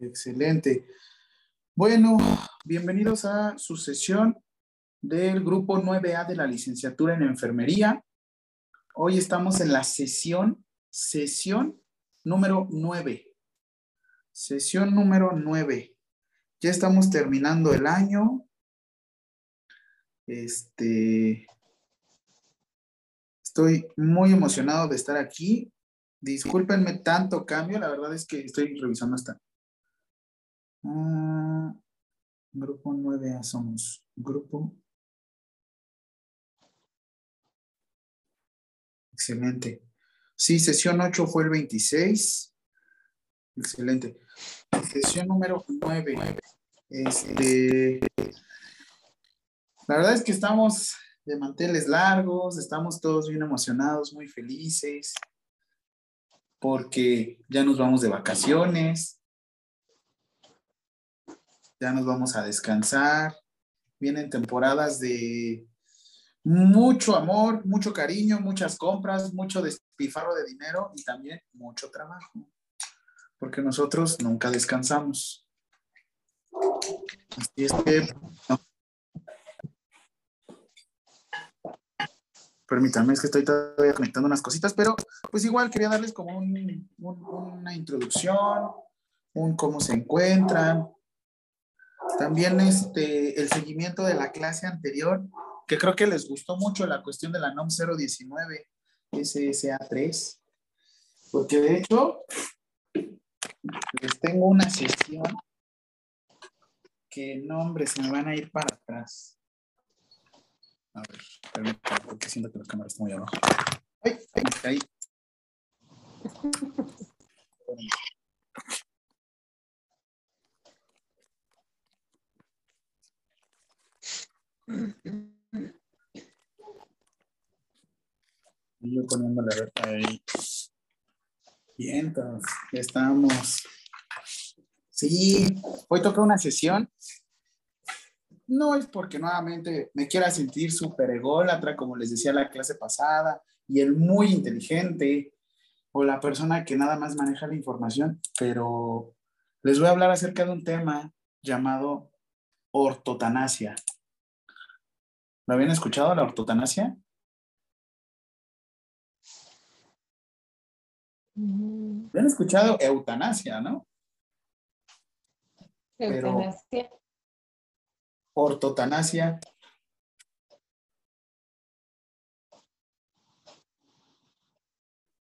Excelente. Bueno, bienvenidos a su sesión del grupo 9A de la licenciatura en enfermería. Hoy estamos en la sesión, sesión número 9. Sesión número 9. Ya estamos terminando el año. Este, estoy muy emocionado de estar aquí. Discúlpenme tanto cambio, la verdad es que estoy revisando hasta. Ah, grupo 9A somos. Grupo. Excelente. Sí, sesión 8 fue el 26. Excelente. Sesión número 9. Este, la verdad es que estamos de manteles largos, estamos todos bien emocionados, muy felices, porque ya nos vamos de vacaciones, ya nos vamos a descansar, vienen temporadas de mucho amor, mucho cariño, muchas compras, mucho despifarro de dinero y también mucho trabajo, porque nosotros nunca descansamos. Así es que. Permítanme, es que estoy todavía conectando unas cositas, pero pues igual quería darles como un, un, una introducción, un cómo se encuentran. También este, el seguimiento de la clase anterior, que creo que les gustó mucho la cuestión de la NOM 019, SSA3, porque de hecho les tengo una sesión que no, hombre, se me van a ir para atrás. A ver, permítame, porque siento que la cámara está muy abajo. ¡Ay! Ahí, ahí. Y yo poniendo la reta ahí. Bien, entonces, ya estamos. Sí, hoy toca una sesión no es porque nuevamente me quiera sentir súper ególatra, como les decía la clase pasada, y el muy inteligente, o la persona que nada más maneja la información, pero les voy a hablar acerca de un tema llamado ortotanasia. ¿Lo habían escuchado, la ortotanasia? ¿Lo han escuchado eutanasia, no? Eutanasia. Pero, ortotanasia.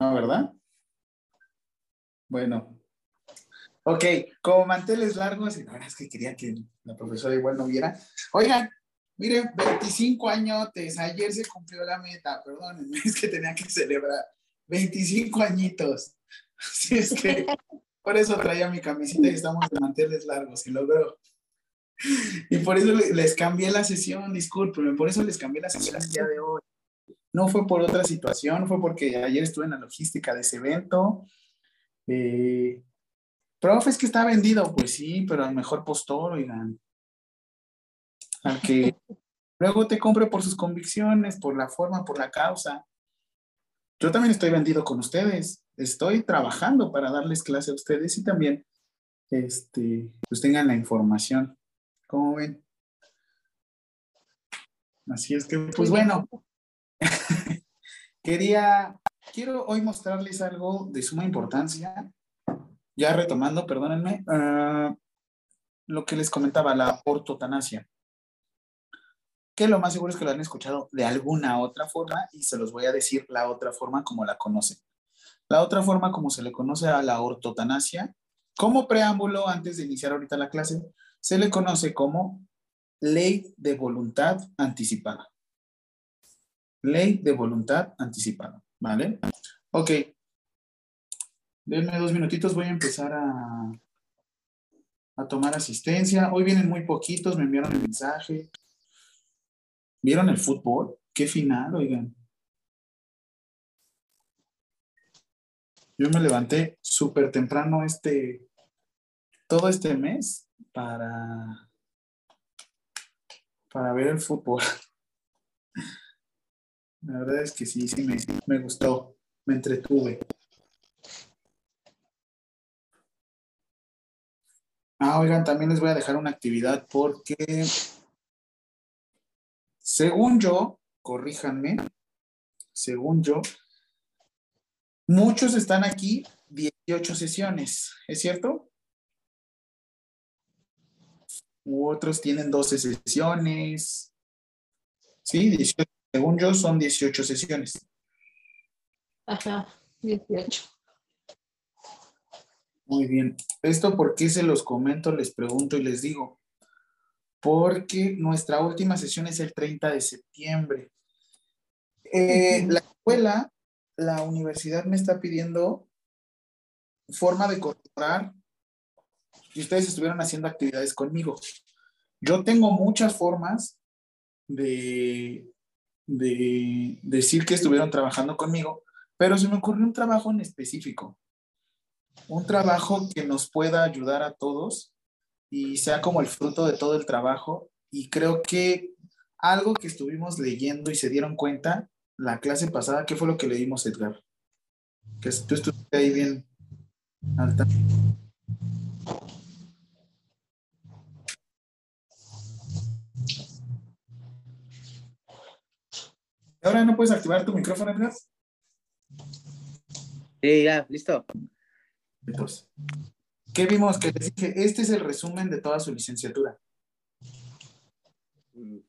¿No, verdad? Bueno. Ok, como manteles largos, y la verdad es que quería que la profesora igual no viera. Oigan, miren, 25 añotes, ayer se cumplió la meta, perdón, es que tenía que celebrar. 25 añitos. Así es que por eso traía mi camisita y estamos de manteles largos y lo veo. Y por eso les cambié la sesión, discúlpenme, por eso les cambié la sesión el día de hoy. No fue por otra situación, fue porque ayer estuve en la logística de ese evento. Eh, es que está vendido. Pues sí, pero al mejor postor, oigan. Al que luego te compre por sus convicciones, por la forma, por la causa. Yo también estoy vendido con ustedes. Estoy trabajando para darles clase a ustedes y también este, pues tengan la información. ¿Cómo ven? Así es que, pues bueno, quería, quiero hoy mostrarles algo de suma importancia. Ya retomando, perdónenme, uh, lo que les comentaba, la ortotanasia. Que lo más seguro es que lo han escuchado de alguna otra forma y se los voy a decir la otra forma como la conocen. La otra forma como se le conoce a la ortotanasia, como preámbulo antes de iniciar ahorita la clase, se le conoce como ley de voluntad anticipada. Ley de voluntad anticipada, ¿vale? Ok. Denme dos minutitos, voy a empezar a, a tomar asistencia. Hoy vienen muy poquitos, me enviaron el mensaje. ¿Vieron el fútbol? Qué final, oigan. Yo me levanté súper temprano este, todo este mes para, para ver el fútbol. La verdad es que sí, sí me, me gustó, me entretuve. Ah, oigan, también les voy a dejar una actividad porque, según yo, corríjanme, según yo, muchos están aquí 18 sesiones, ¿es cierto? U otros tienen 12 sesiones. Sí, 18, según yo son 18 sesiones. Ajá, 18. Muy bien. ¿Esto por qué se los comento, les pregunto y les digo? Porque nuestra última sesión es el 30 de septiembre. Eh, la escuela, la universidad me está pidiendo forma de colaborar y ustedes estuvieron haciendo actividades conmigo. Yo tengo muchas formas de, de decir que estuvieron trabajando conmigo, pero se me ocurrió un trabajo en específico un trabajo que nos pueda ayudar a todos y sea como el fruto de todo el trabajo. Y creo que algo que estuvimos leyendo y se dieron cuenta la clase pasada, ¿qué fue lo que leímos, Edgar? Que tú estuviste ahí bien alta. Ahora no puedes activar tu micrófono, Edgar. Sí, ya, listo. Entonces, ¿qué vimos? Que les dije, este es el resumen de toda su licenciatura.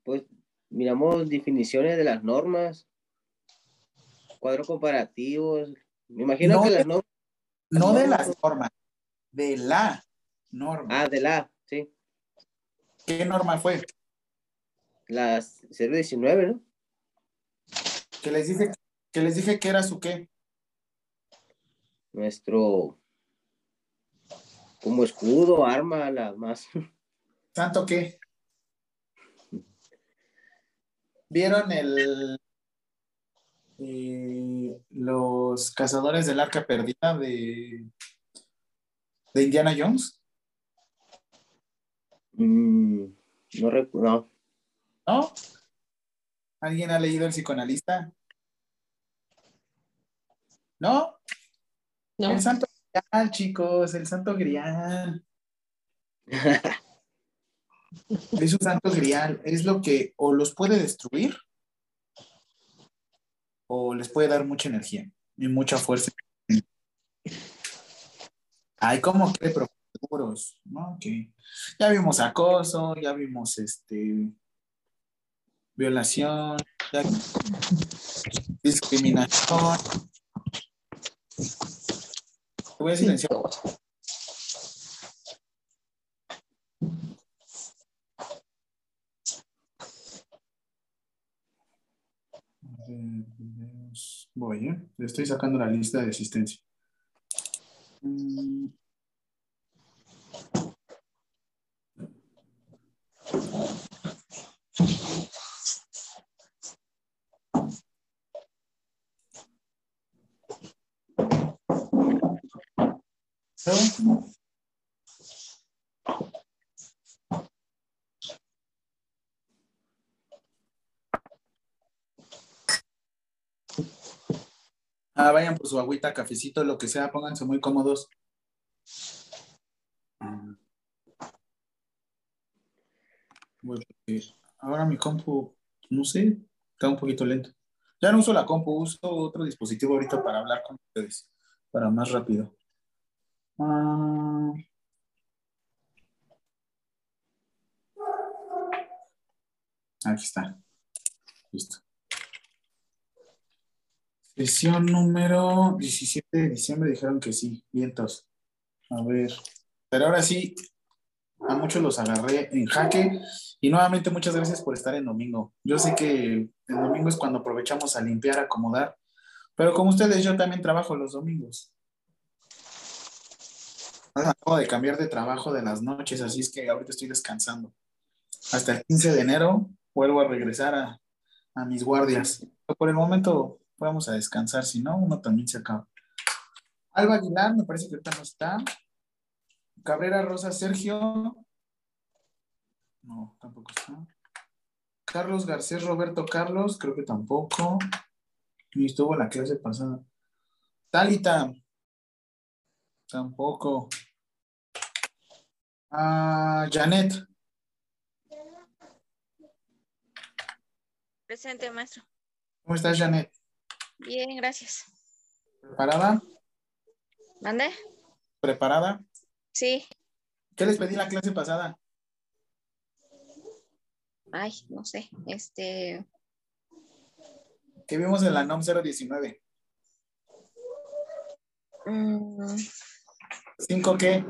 Pues miramos definiciones de las normas, cuadros comparativos. Me imagino No que de- las normas. No de las normas, de la norma. Ah, de la, sí. ¿Qué norma fue? Las 019, ¿no? Que les dije que les dije que era su qué. Nuestro. Como escudo, arma, la más. ¿Santo qué? ¿Vieron el eh, los cazadores del arca perdida de, de Indiana Jones? Mm, no recuerdo. ¿No? ¿Alguien ha leído El psicoanalista? ¿No? ¿No? El santo grial, chicos, el santo grial. Es un santo grial. Es lo que o los puede destruir o les puede dar mucha energía y mucha fuerza. Ay, como que profuros, ¿no? Que ya vimos acoso, ya vimos este violación, ya discriminación. Voy a silenciar. Voy, ¿eh? Estoy sacando la lista de asistencia. Ah, vayan por su agüita, cafecito, lo que sea, pónganse muy cómodos. Mm. Ahora mi compu, no sé, está un poquito lento. Ya no uso la compu, uso otro dispositivo ahorita para hablar con ustedes, para más rápido. Ah. Aquí está. Listo. Sesión número 17 de diciembre dijeron que sí, vientos. A ver. Pero ahora sí, a muchos los agarré en jaque. Y nuevamente muchas gracias por estar en domingo. Yo sé que el domingo es cuando aprovechamos a limpiar, acomodar. Pero como ustedes, yo también trabajo los domingos. Acabo de cambiar de trabajo de las noches, así es que ahorita estoy descansando. Hasta el 15 de enero vuelvo a regresar a, a mis guardias. Por el momento vamos a descansar, si no, uno también se acaba. Alba Aguilar, me parece que ahorita no está. Cabrera Rosa Sergio. No, tampoco está. Carlos Garcés Roberto Carlos, creo que tampoco. Ni estuvo la clase pasada. Talita. Tampoco. Ah, Janet. Presente, maestro. ¿Cómo estás, Janet? Bien, gracias. ¿Preparada? ¿Mande? ¿Preparada? Sí. ¿Qué les pedí la clase pasada? Ay, no sé. Este. Que vimos en la NOM 019. mm, ¿Cinco qué?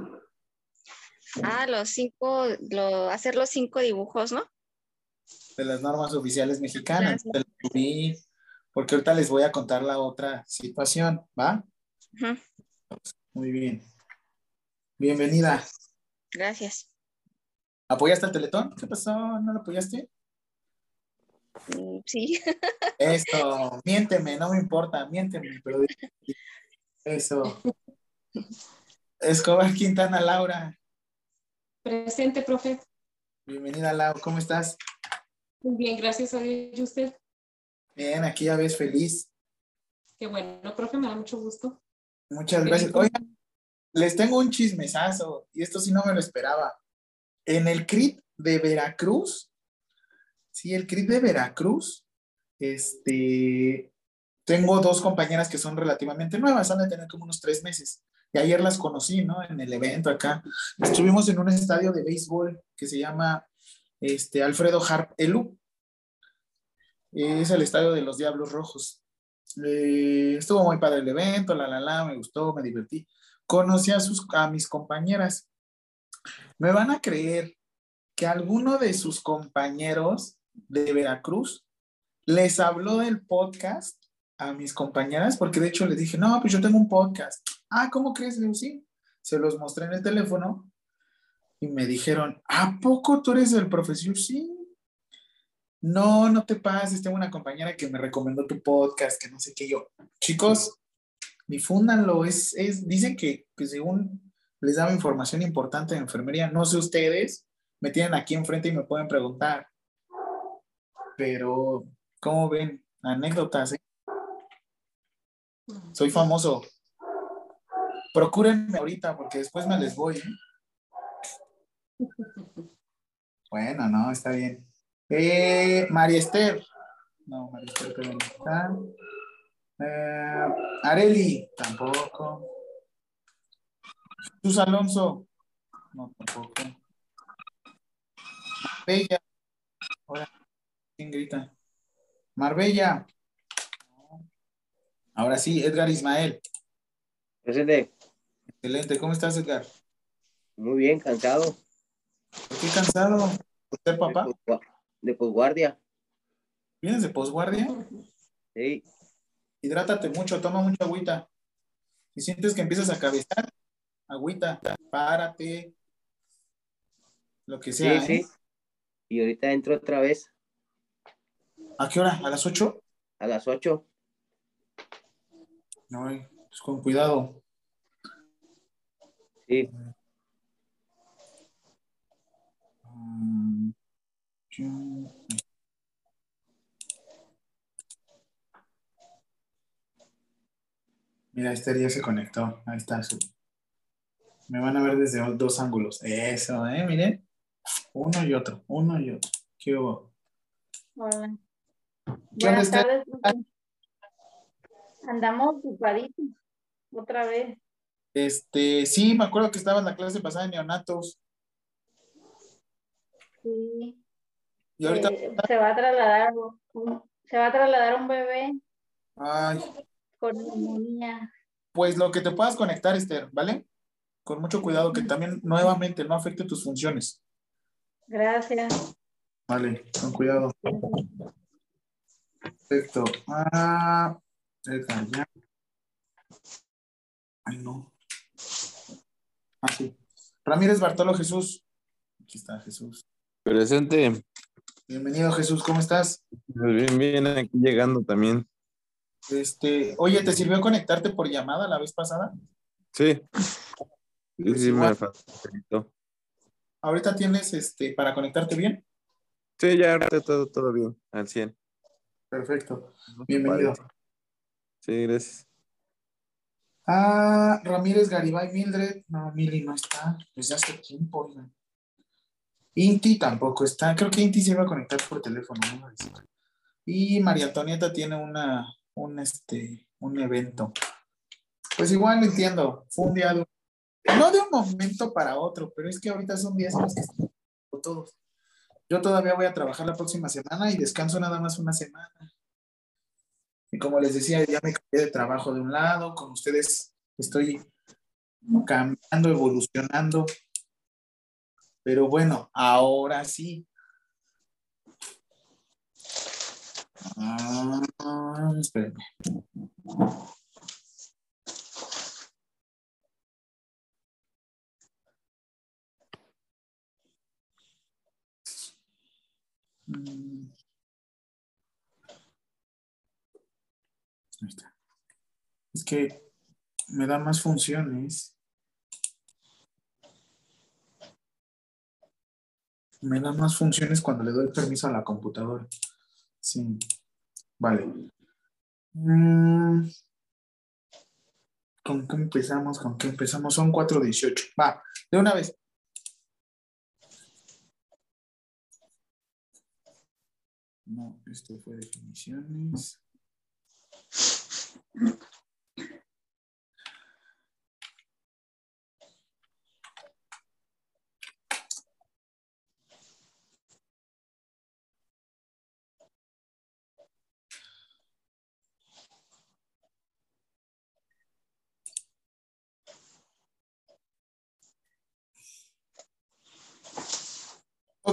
Ah, los cinco, lo, hacer los cinco dibujos, ¿no? De las normas oficiales mexicanas. Porque ahorita les voy a contar la otra situación, ¿va? Muy bien. Bienvenida. Gracias. ¿Apoyaste al Teletón? ¿Qué pasó? ¿No lo apoyaste? Mm, Sí. Esto, miénteme, no me importa, miénteme, pero eso. Escobar Quintana Laura. Presente, profe. Bienvenida, Lau, ¿cómo estás? Muy bien, gracias a Dios. ¿Y usted? Bien, aquí ya ves feliz. Qué bueno, profe, me da mucho gusto. Muchas gracias. Oigan, les tengo un chismesazo, y esto sí no me lo esperaba. En el CRIT de Veracruz, sí, el CRIT de Veracruz, este, tengo dos compañeras que son relativamente nuevas, han de tener como unos tres meses. Y ayer las conocí, ¿no? En el evento acá. Estuvimos en un estadio de béisbol que se llama este, Alfredo Harp Elu. Es el estadio de los Diablos Rojos. Eh, estuvo muy padre el evento, la la la, me gustó, me divertí. Conocí a, sus, a mis compañeras. Me van a creer que alguno de sus compañeros de Veracruz les habló del podcast a mis compañeras, porque de hecho les dije, no, pues yo tengo un podcast. Ah, ¿cómo crees? Le sí. Se los mostré en el teléfono y me dijeron, ¿a poco tú eres el profesor? Sí. No, no te pases, tengo una compañera que me recomendó tu podcast, que no sé qué yo. Chicos, difúndanlo, es, es, dicen que, que según les daba información importante de enfermería, no sé ustedes, me tienen aquí enfrente y me pueden preguntar, pero, ¿cómo ven? Anécdotas, ¿eh? Soy famoso. Procúrenme ahorita porque después me les voy. ¿eh? Bueno, no, está bien. Eh, María Esther. No, María Esther no está. Eh, Areli, tampoco. Jesús Alonso. No, tampoco. Marbella. Ahora, ¿quién grita? Marbella. Ahora sí, Edgar Ismael. Presente. Excelente. ¿Cómo estás, Edgar? Muy bien, cansado. ¿Por qué cansado? ¿Por ser papá? De posgua- De posguardia. ¿Vienes de posguardia? Sí. Hidrátate mucho, toma mucha agüita. Si sientes que empiezas a cabezar, agüita, párate. Lo que Sí, sea. sí. ¿eh? Y ahorita entro otra vez ¿A qué hora? ¿A las 8? a las 8. No, pues con cuidado. Sí. Mira, este ya se conectó. Ahí está. su- Me van a ver desde dos ángulos. Eso, ¿eh? Miren. Uno y otro, uno y otro. ¿Qué hubo? Hola. ¿Qué onda, Buenas Esther? tardes. Andamos ocupaditos otra vez. Este, sí, me acuerdo que estaba en la clase pasada de neonatos. Sí. Y ahorita, Eh, se va a trasladar se va a trasladar un bebé ay, con neumonía. pues lo que te puedas conectar, Esther, ¿vale? Con mucho cuidado, que también nuevamente no afecte tus funciones. Gracias. Vale, con cuidado. Perfecto. Ah, ya. Ay, no. Ah, sí. Ramírez Bartolo Jesús. Aquí está Jesús. Presente. Bienvenido, Jesús, ¿cómo estás? Bien, bien, aquí llegando también. Este, oye, ¿te sirvió conectarte por llamada la vez pasada? Sí, sí, Pues sí, me facilitó. Ahorita tienes este para conectarte bien. Sí, ya ahorita todo, todo bien, al 100. Perfecto. Bienvenido. Sí, gracias. Ah, Ramírez Garibay Mildred. No, Mili no está. Desde hace tiempo, oigan. Inti tampoco está. Creo que Inti se iba a conectar por teléfono. ¿no? Y María Antonieta tiene una, un, este, un evento. Pues igual entiendo. Fue un día de- no de un momento para otro, pero es que ahorita son días los que todos. Yo todavía voy a trabajar la próxima semana y descanso nada más una semana. Y como les decía, ya me cambié de trabajo de un lado, con ustedes estoy cambiando, evolucionando. Pero bueno, ahora sí. Ah, espérenme. Mm. Ahí está. Es que me da más funciones. Me da más funciones cuando le doy permiso a la computadora. Sí. Vale. Mm. ¿Con qué empezamos? ¿Con qué empezamos? Son 4.18. Va, de una vez. No, esto fue definiciones.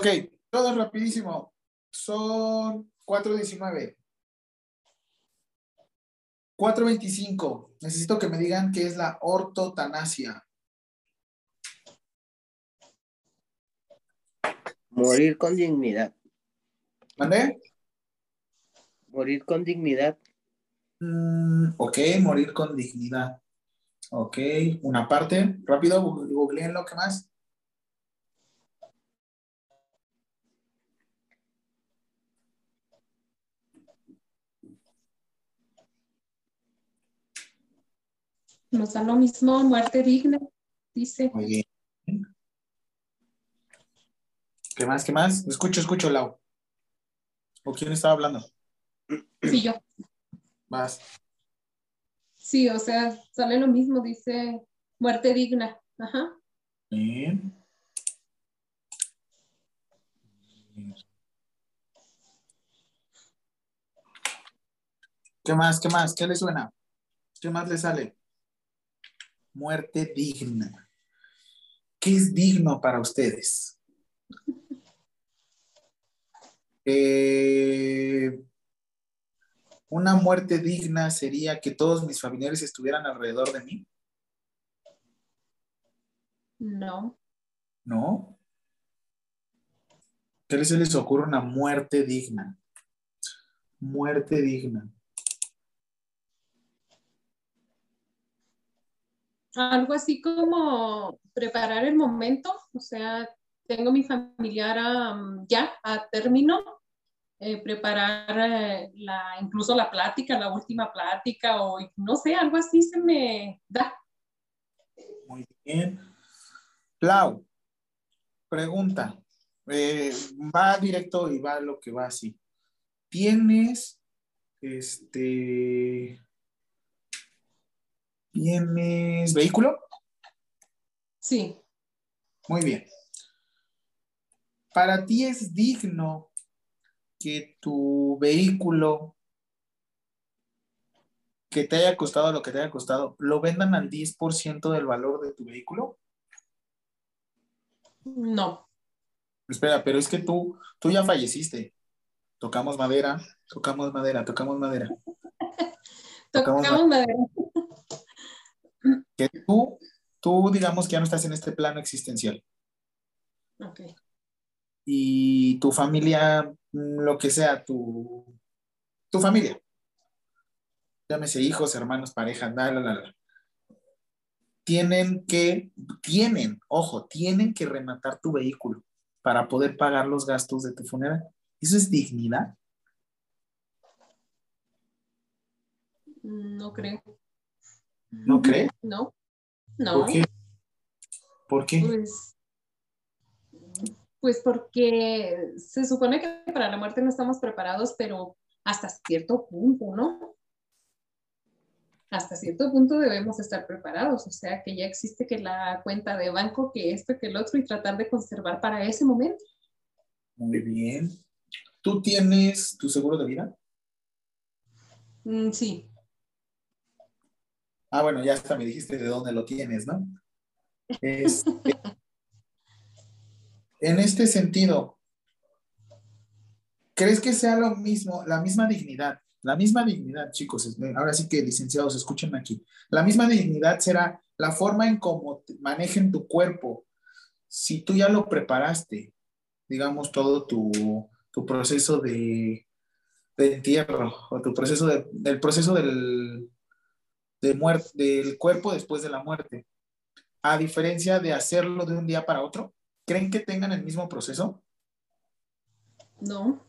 Ok, todo rapidísimo. Son 4.19. 4.25. Necesito que me digan qué es la ortotanasia. Morir con dignidad. ¿Mandé? Morir con dignidad. Mm, ok, morir con dignidad. Ok, una parte. Rápido, googleen lo que más. Nos da lo mismo, muerte digna, dice. Muy bien. ¿Qué más? ¿Qué más? Escucho, escucho, Lau. ¿O quién estaba hablando? Sí, yo. Vas. Sí, o sea, sale lo mismo, dice muerte digna. Ajá. Bien. ¿Qué más? ¿Qué más? ¿Qué le suena? ¿Qué más le sale? Muerte digna. ¿Qué es digno para ustedes? Eh, una muerte digna sería que todos mis familiares estuvieran alrededor de mí, No. ¿no? ¿Qué se les ocurre una muerte digna? Muerte digna. Algo así como preparar el momento, o sea, tengo mi familiar am, ya a término, eh, preparar eh, la, incluso la plática, la última plática, o no sé, algo así se me da. Muy bien. Lau, pregunta. Eh, va directo y va lo que va así. ¿Tienes este ¿Tienes vehículo? Sí, Muy bien. Para ti es digno que tu vehículo que te haya costado lo que te haya costado, lo vendan al 10% del valor de tu vehículo? no, Espera, pero es que tú, tú ya falleciste. Tocamos madera, tocamos madera, tocamos madera. Tocamos tocamos madera. Que tú, tú digamos que ya no estás en este plano existencial. Ok, y tu familia, mm, lo que sea, tu, tu familia, llámese hijos, hermanos, pareja, la, la, la, la, tienen que, tienen, ojo, tienen que rematar tu vehículo para poder pagar los gastos de tu funeral. ¿Eso es dignidad? no creo. ¿No crees? No, no. ¿Por qué? ¿Por qué? Pues, pues porque se supone que para la muerte no estamos preparados, pero hasta cierto punto, ¿no? Hasta cierto punto debemos estar preparados, o sea que ya existe que la cuenta de banco, que esto, que el otro, y tratar de conservar para ese momento. Muy bien. ¿Tú tienes tu seguro de vida? Mm, sí, Ah, bueno, ya hasta me dijiste de dónde lo tienes, ¿no? Este, en este sentido, ¿crees que sea lo mismo, la misma dignidad? La misma dignidad, chicos, es- ahora sí que licenciados, escuchen aquí. La misma dignidad será la forma en cómo manejen tu cuerpo. Si tú ya lo preparaste, digamos, todo tu, tu proceso de, de entierro o tu proceso de- del proceso del, de muerte, del cuerpo después de la muerte, a diferencia de hacerlo de un día para otro, ¿creen que tengan el mismo proceso? no.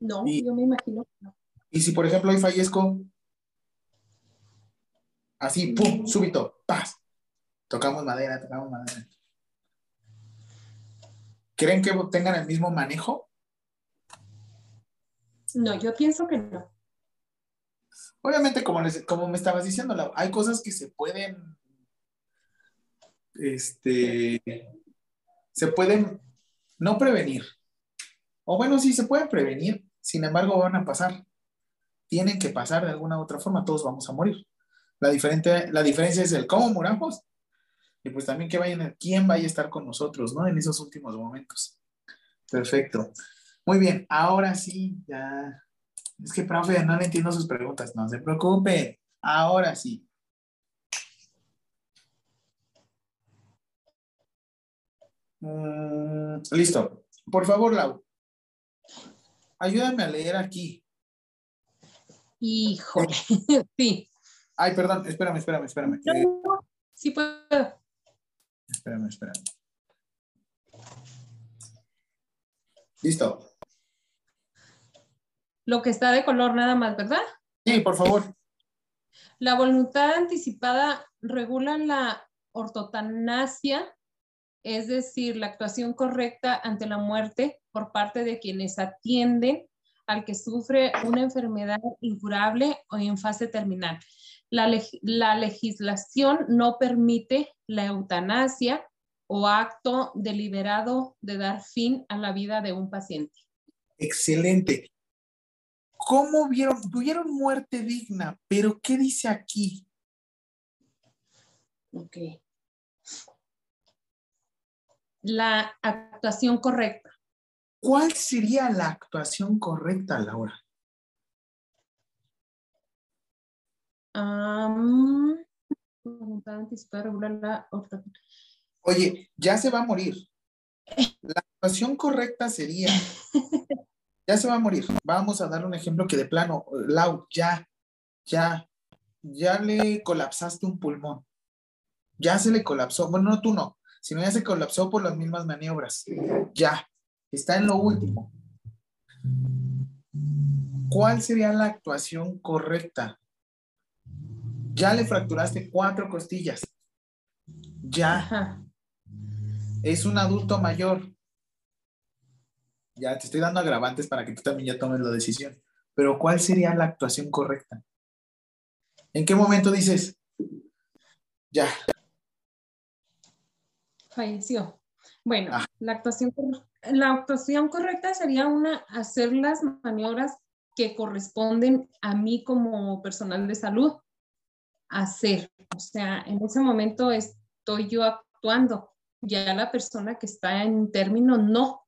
No, Y- yo me imagino que no. Y si, por ejemplo, hoy fallezco, así, pum, súbito, paz, tocamos madera, tocamos madera. ¿Creen que tengan el mismo manejo? No, yo pienso que no. Obviamente, como, como me estabas diciendo, hay cosas que se pueden, este, se pueden no prevenir. O bueno, sí, se pueden prevenir, sin embargo, van a pasar. Tienen que pasar de alguna u otra forma, todos vamos a morir. La, diferente, la diferencia es el cómo moramos y pues también que vayan, quién vaya a estar con nosotros, ¿no? En esos últimos momentos. Perfecto. Muy bien, ahora sí, ya es que, profe, no le entiendo sus preguntas. No se preocupe. Ahora sí. Mm, listo. Por favor, Lau. Ayúdame a leer aquí. Híjole, sí. Ay, perdón, espérame, espérame, espérame. No, sí puedo. espérame, espérame. Listo. Lo que está de color nada más, ¿verdad? Sí, por favor. La voluntad anticipada regula la ortotanasia, es decir, la actuación correcta ante la muerte por parte de quienes atienden al que sufre una enfermedad incurable o en fase terminal. La, leg- la legislación no permite la eutanasia o acto deliberado de dar fin a la vida de un paciente. Excelente. ¿Cómo vieron? Tuvieron muerte digna, pero ¿qué dice aquí? Ok. La actuación correcta. ¿Cuál sería la actuación correcta, Laura? Orto- Oye, ya se va a morir. La actuación correcta sería, ya se va a morir. Vamos a dar un ejemplo que de plano, Lau, ya, ya, ya le colapsaste un pulmón. Ya se le colapsó. Bueno, no tú no, sino ya se colapsó por las mismas maniobras. Ya, está en lo último. ¿Cuál sería la actuación correcta? Ya le fracturaste cuatro costillas. Ya es un adulto mayor. Ya te estoy dando agravantes para que tú también ya tomes la decisión. Pero ¿cuál sería la actuación correcta? ¿En qué momento dices, ya, falleció. Bueno, Ah. la, actuación, la actuación correcta sería una, hacer las maniobras que corresponden a mí como personal de salud hacer. O sea, en ese momento estoy yo actuando. Ya la persona que está en término no,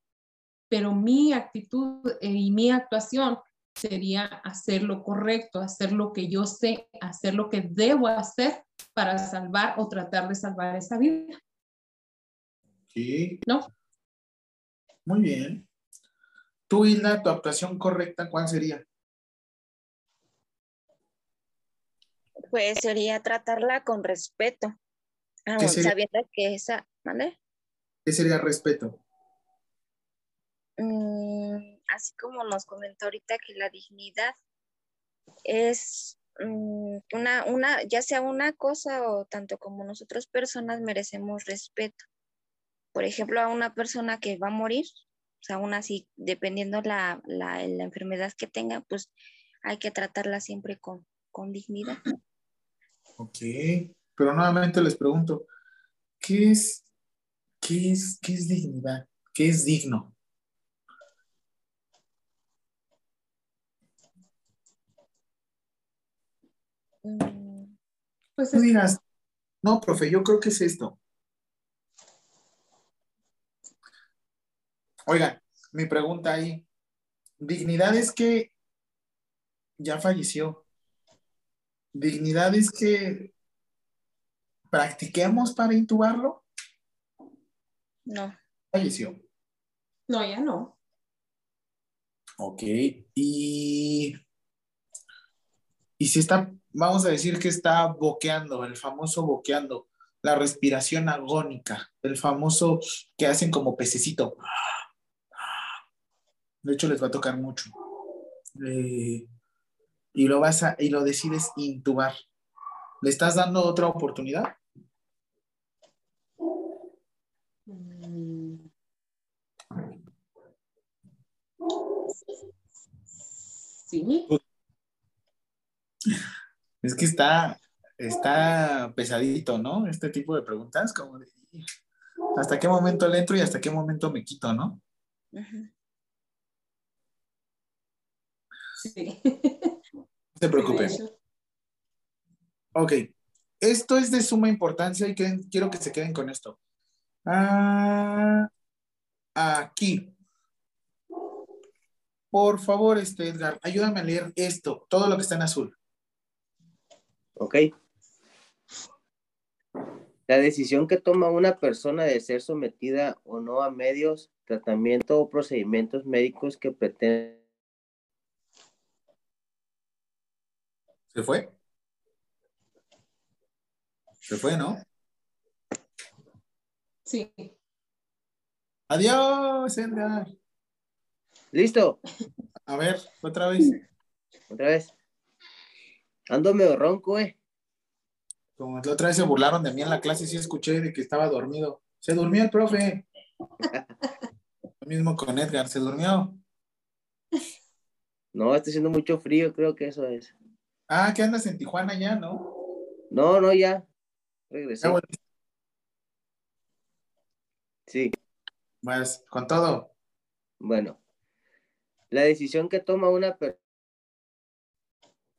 pero mi actitud eh, y mi actuación sería hacer lo correcto, hacer lo que yo sé, hacer lo que debo hacer para salvar o tratar de salvar esa vida. sí, ¿no? muy bien. Tú, Hilda, tu actuación correcta, ¿cuál sería? Pues sería tratarla con respeto, sabiendo que esa, ¿vale? ¿Qué sería respeto? Mm, así como nos comentó ahorita que la dignidad es mm, una, una, ya sea una cosa o tanto como nosotros personas merecemos respeto. Por ejemplo, a una persona que va a morir, aún así, dependiendo la, la, la enfermedad que tenga, pues hay que tratarla siempre con, con dignidad. Ok, pero nuevamente les pregunto, ¿qué es, qué es, qué es dignidad? ¿Qué es digno? Pues Tú dirás, no, profe, yo creo que es esto. Oigan, mi pregunta ahí, dignidad es que ya falleció. Dignidad es que practiquemos para intubarlo. no, Falleció. no, ya no. Ok, y, y si está, vamos a decir que está boqueando, el famoso boqueando, la respiración agónica, el famoso que hacen como pececito. De hecho, les va a tocar mucho. Eh, y lo vas a, y lo decides intubar. ¿Le estás dando otra oportunidad? Mm. Sí, Es que está, está pesadito, ¿no? Este tipo de preguntas, como de, ¿hasta qué momento le entro y hasta qué momento me quito, ¿no? sí. No se hecho, Ok, esto es de suma importancia y que- quiero que se queden con esto. Ah, aquí. Por favor, este Edgar, ayúdame a leer esto, todo lo que está en azul. ¿Ok? La decisión que toma una persona de ser sometida o no a medios, tratamiento o procedimientos médicos que pretenden ¿Se fue? Se fue, ¿no? sí. Adiós, Edgar. ¿Listo? A ver, otra vez. Otra vez. Ando medio ronco, eh. Como la otra vez se burlaron de mí en la clase, sí escuché de que estaba dormido. Se durmió el profe. Lo mismo con Edgar, se durmió. No, está haciendo mucho frío, creo que eso es. Ah, que andas en Tijuana ya, ¿no? No, no, ya. Regresé. Ya. Sí. Vas, con todo. Bueno, la decisión que toma una persona,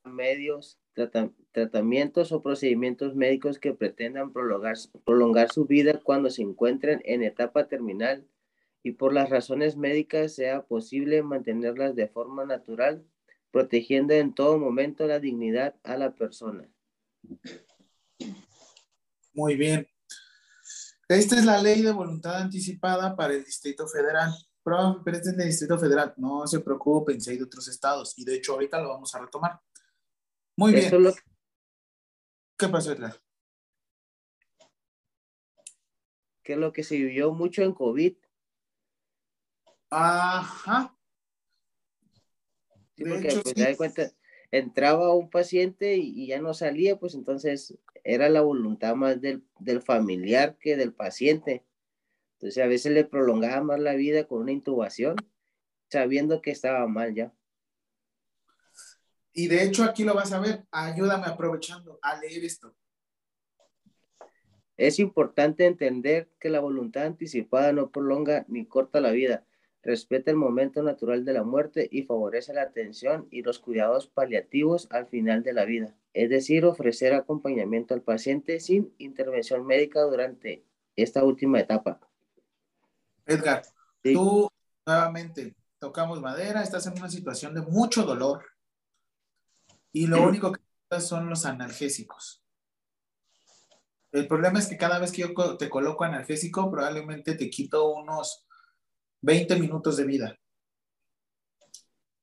medios, trata- tratamientos o procedimientos médicos que pretendan prolongar, prolongar su vida cuando se encuentren en etapa terminal y por las razones médicas sea posible mantenerlas de forma natural, protegiendo en todo momento la dignidad a la persona. Muy bien. Esta es la ley de voluntad anticipada para el Distrito Federal. Pero, pero este es del Distrito Federal. No se preocupen si hay de otros estados. Y de hecho, ahorita lo vamos a retomar. Muy bien. Lo ¿Qué pasó, Edgar? que es lo que se vivió mucho en COVID. Ajá. Sí, De porque hecho, pues sí. cuenta, entraba un paciente y, y ya no salía, pues entonces era la voluntad más del, del familiar que del paciente. Entonces a veces le prolongaba más la vida con una intubación, sabiendo que estaba mal ya. Y de hecho, aquí lo vas a ver. Ayúdame aprovechando a leer esto. Es importante entender que la voluntad anticipada no prolonga ni corta la vida, respeta el momento natural de la muerte y favorece la atención y los cuidados paliativos al final de la vida, es decir, ofrecer acompañamiento al paciente sin intervención médica durante esta última etapa. Edgar, Sí. tú nuevamente tocamos madera, estás en una situación de mucho dolor. Y lo único que son los analgésicos. El problema es que cada vez que yo te coloco analgésico, probablemente te quito unos 20 minutos de vida.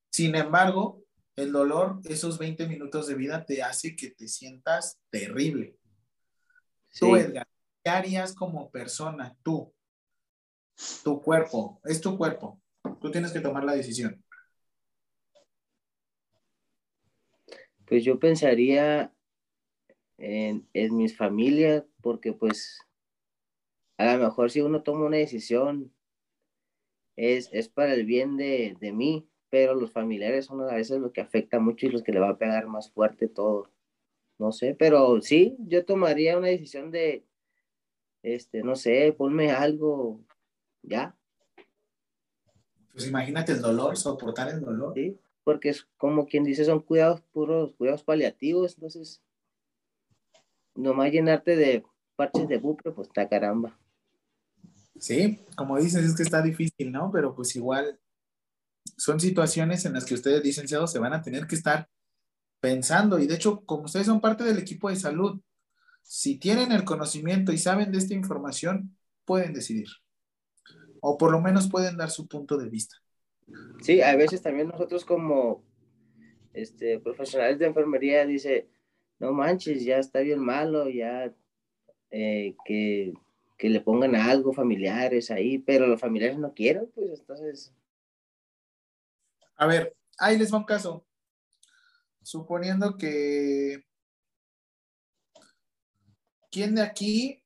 Sin embargo, el dolor, esos 20 minutos de vida te hace que te sientas terrible. Tú. Edgar, ¿qué harías como persona? Tú, tu cuerpo, es tu cuerpo. Tú tienes que tomar la decisión. Pues yo pensaría en, en mis familias, porque pues a lo mejor si uno toma una decisión es, es para el bien de, de mí, pero los familiares son a veces lo que afecta mucho y los que le va a pegar más fuerte todo. No sé, pero sí, yo tomaría una decisión de, este, no sé, ponme algo, ya. Pues imagínate el dolor, soportar el dolor. Sí, porque es como quien dice, son cuidados puros, cuidados paliativos, entonces, nomás llenarte de parches de bucle, pues está caramba. Sí, como dices, es que está difícil, ¿no? Pero pues igual son situaciones en las que ustedes, licenciados, se van a tener que estar pensando. Y de hecho, como ustedes son parte del equipo de salud, si tienen el conocimiento y saben de esta información, pueden decidir. O por lo menos pueden dar su punto de vista. Sí, a veces también nosotros como este, profesionales de enfermería dice, no manches, ya está bien malo, ya eh, que que le pongan algo familiares ahí, pero los familiares no quieren, pues entonces. A ver, ahí les va un caso. Suponiendo que. ¿Quién de aquí?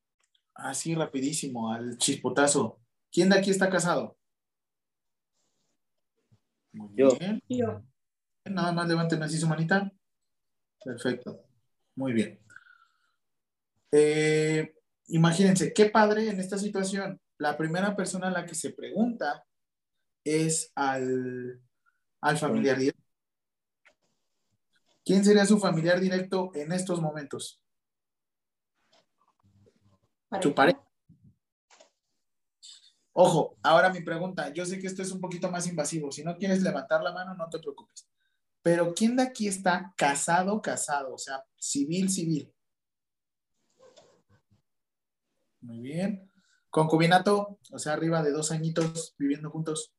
Así rapidísimo, al chispotazo. ¿Quién de aquí está casado? Muy Yo. bien. Yo. Nada más levanten así su manita. Perfecto. Muy bien. Eh, imagínense, qué padre en esta situación. La primera persona a la que se pregunta es al, al familiar directo. ¿Quién sería su familiar directo en estos momentos? Tu pareja. Ojo, ahora mi pregunta, yo sé que esto es un poquito más invasivo, si no quieres levantar la mano, no te preocupes. Pero ¿quién de aquí está casado, casado? O sea, civil, civil. Muy bien. Concubinato, o sea, arriba de dos añitos viviendo juntos.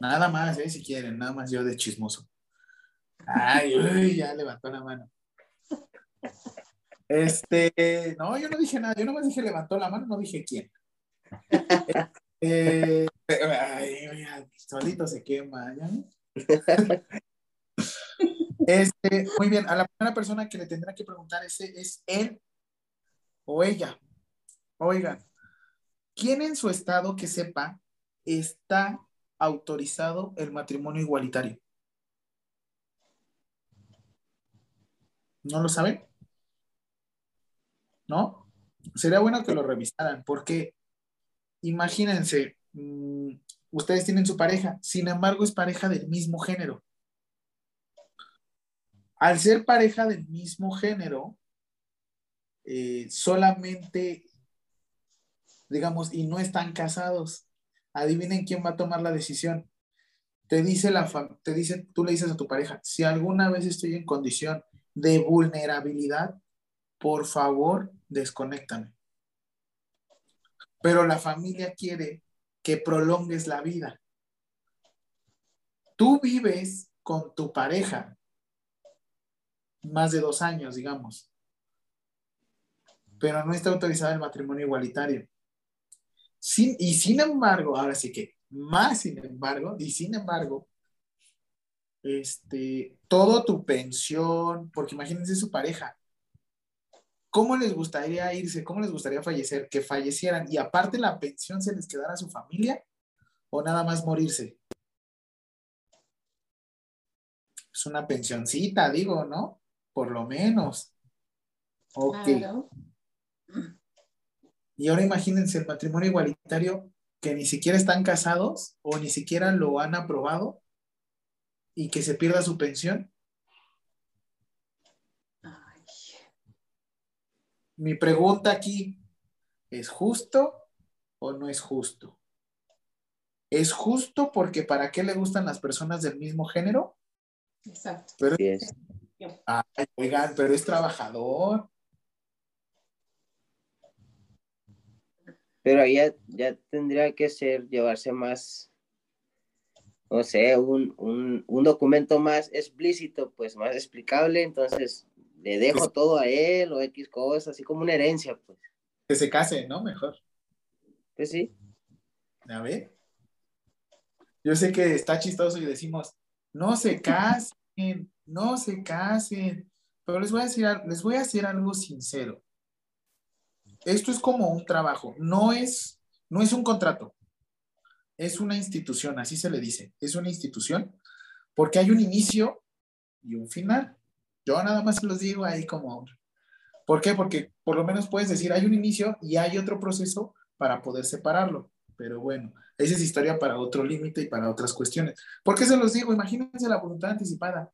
Nada más, ¿eh? si quieren, nada más yo de chismoso. Ay, uy, ya levantó la mano. Este, no, yo no dije nada, yo nomás dije levantó la mano, no dije quién. Eh, solito se quema. Este, muy bien, a la primera persona que le tendrá que preguntar ese es él o ella. Oigan, ¿quién en su estado que sepa está autorizado el matrimonio igualitario? ¿No lo saben? ¿No? Sería bueno que lo revisaran porque imagínense, mmm, ustedes tienen su pareja, sin embargo es pareja del mismo género. Al ser pareja del mismo género, eh, solamente, digamos, y no están casados, adivinen quién va a tomar la decisión. Te dice la te dice, tú le dices a tu pareja, si alguna vez estoy en condición de vulnerabilidad, por favor, desconéctame. Pero la familia quiere que prolongues la vida. Tú vives con tu pareja más de dos años, digamos, pero no está autorizado el matrimonio igualitario. Sin, y sin embargo, ahora sí que, más sin embargo, y sin embargo, este, todo tu pensión, porque imagínense su pareja, ¿cómo les gustaría irse? ¿Cómo les gustaría fallecer? Que fallecieran y aparte la pensión se les quedara a su familia o nada más morirse. Es una pensioncita, digo, ¿no? Por lo menos. Ok. Claro. Y ahora imagínense el matrimonio igualitario que ni siquiera están casados o ni siquiera lo han aprobado y que se pierda su pensión. Mi pregunta aquí, ¿es justo o no es justo? ¿Es justo porque para qué le gustan las personas del mismo género? exacto. Pero, es. ay, oigan, pero es trabajador. Pero ahí ya, ya tendría que ser, llevarse más, no sé, un, un, un documento más explícito, pues más explicable, entonces le dejo Pues- todo a él o X cosas, así como una herencia, pues. Que se case, ¿no? Mejor. Pues sí, A ver. Yo sé que está chistoso y decimos, no se casen, no se casen. Pero les voy a decir, les voy a decir algo sincero. Esto es como un trabajo, no es, no es un contrato. Es una institución, así se le dice. Es una institución porque hay un inicio y un final. Yo nada más los digo ahí como... ¿Por qué? Porque por lo menos puedes decir, hay un inicio y hay otro proceso para poder separarlo. Pero bueno, esa es historia para otro límite y para otras cuestiones. ¿Por qué se los digo? Imagínense la voluntad anticipada.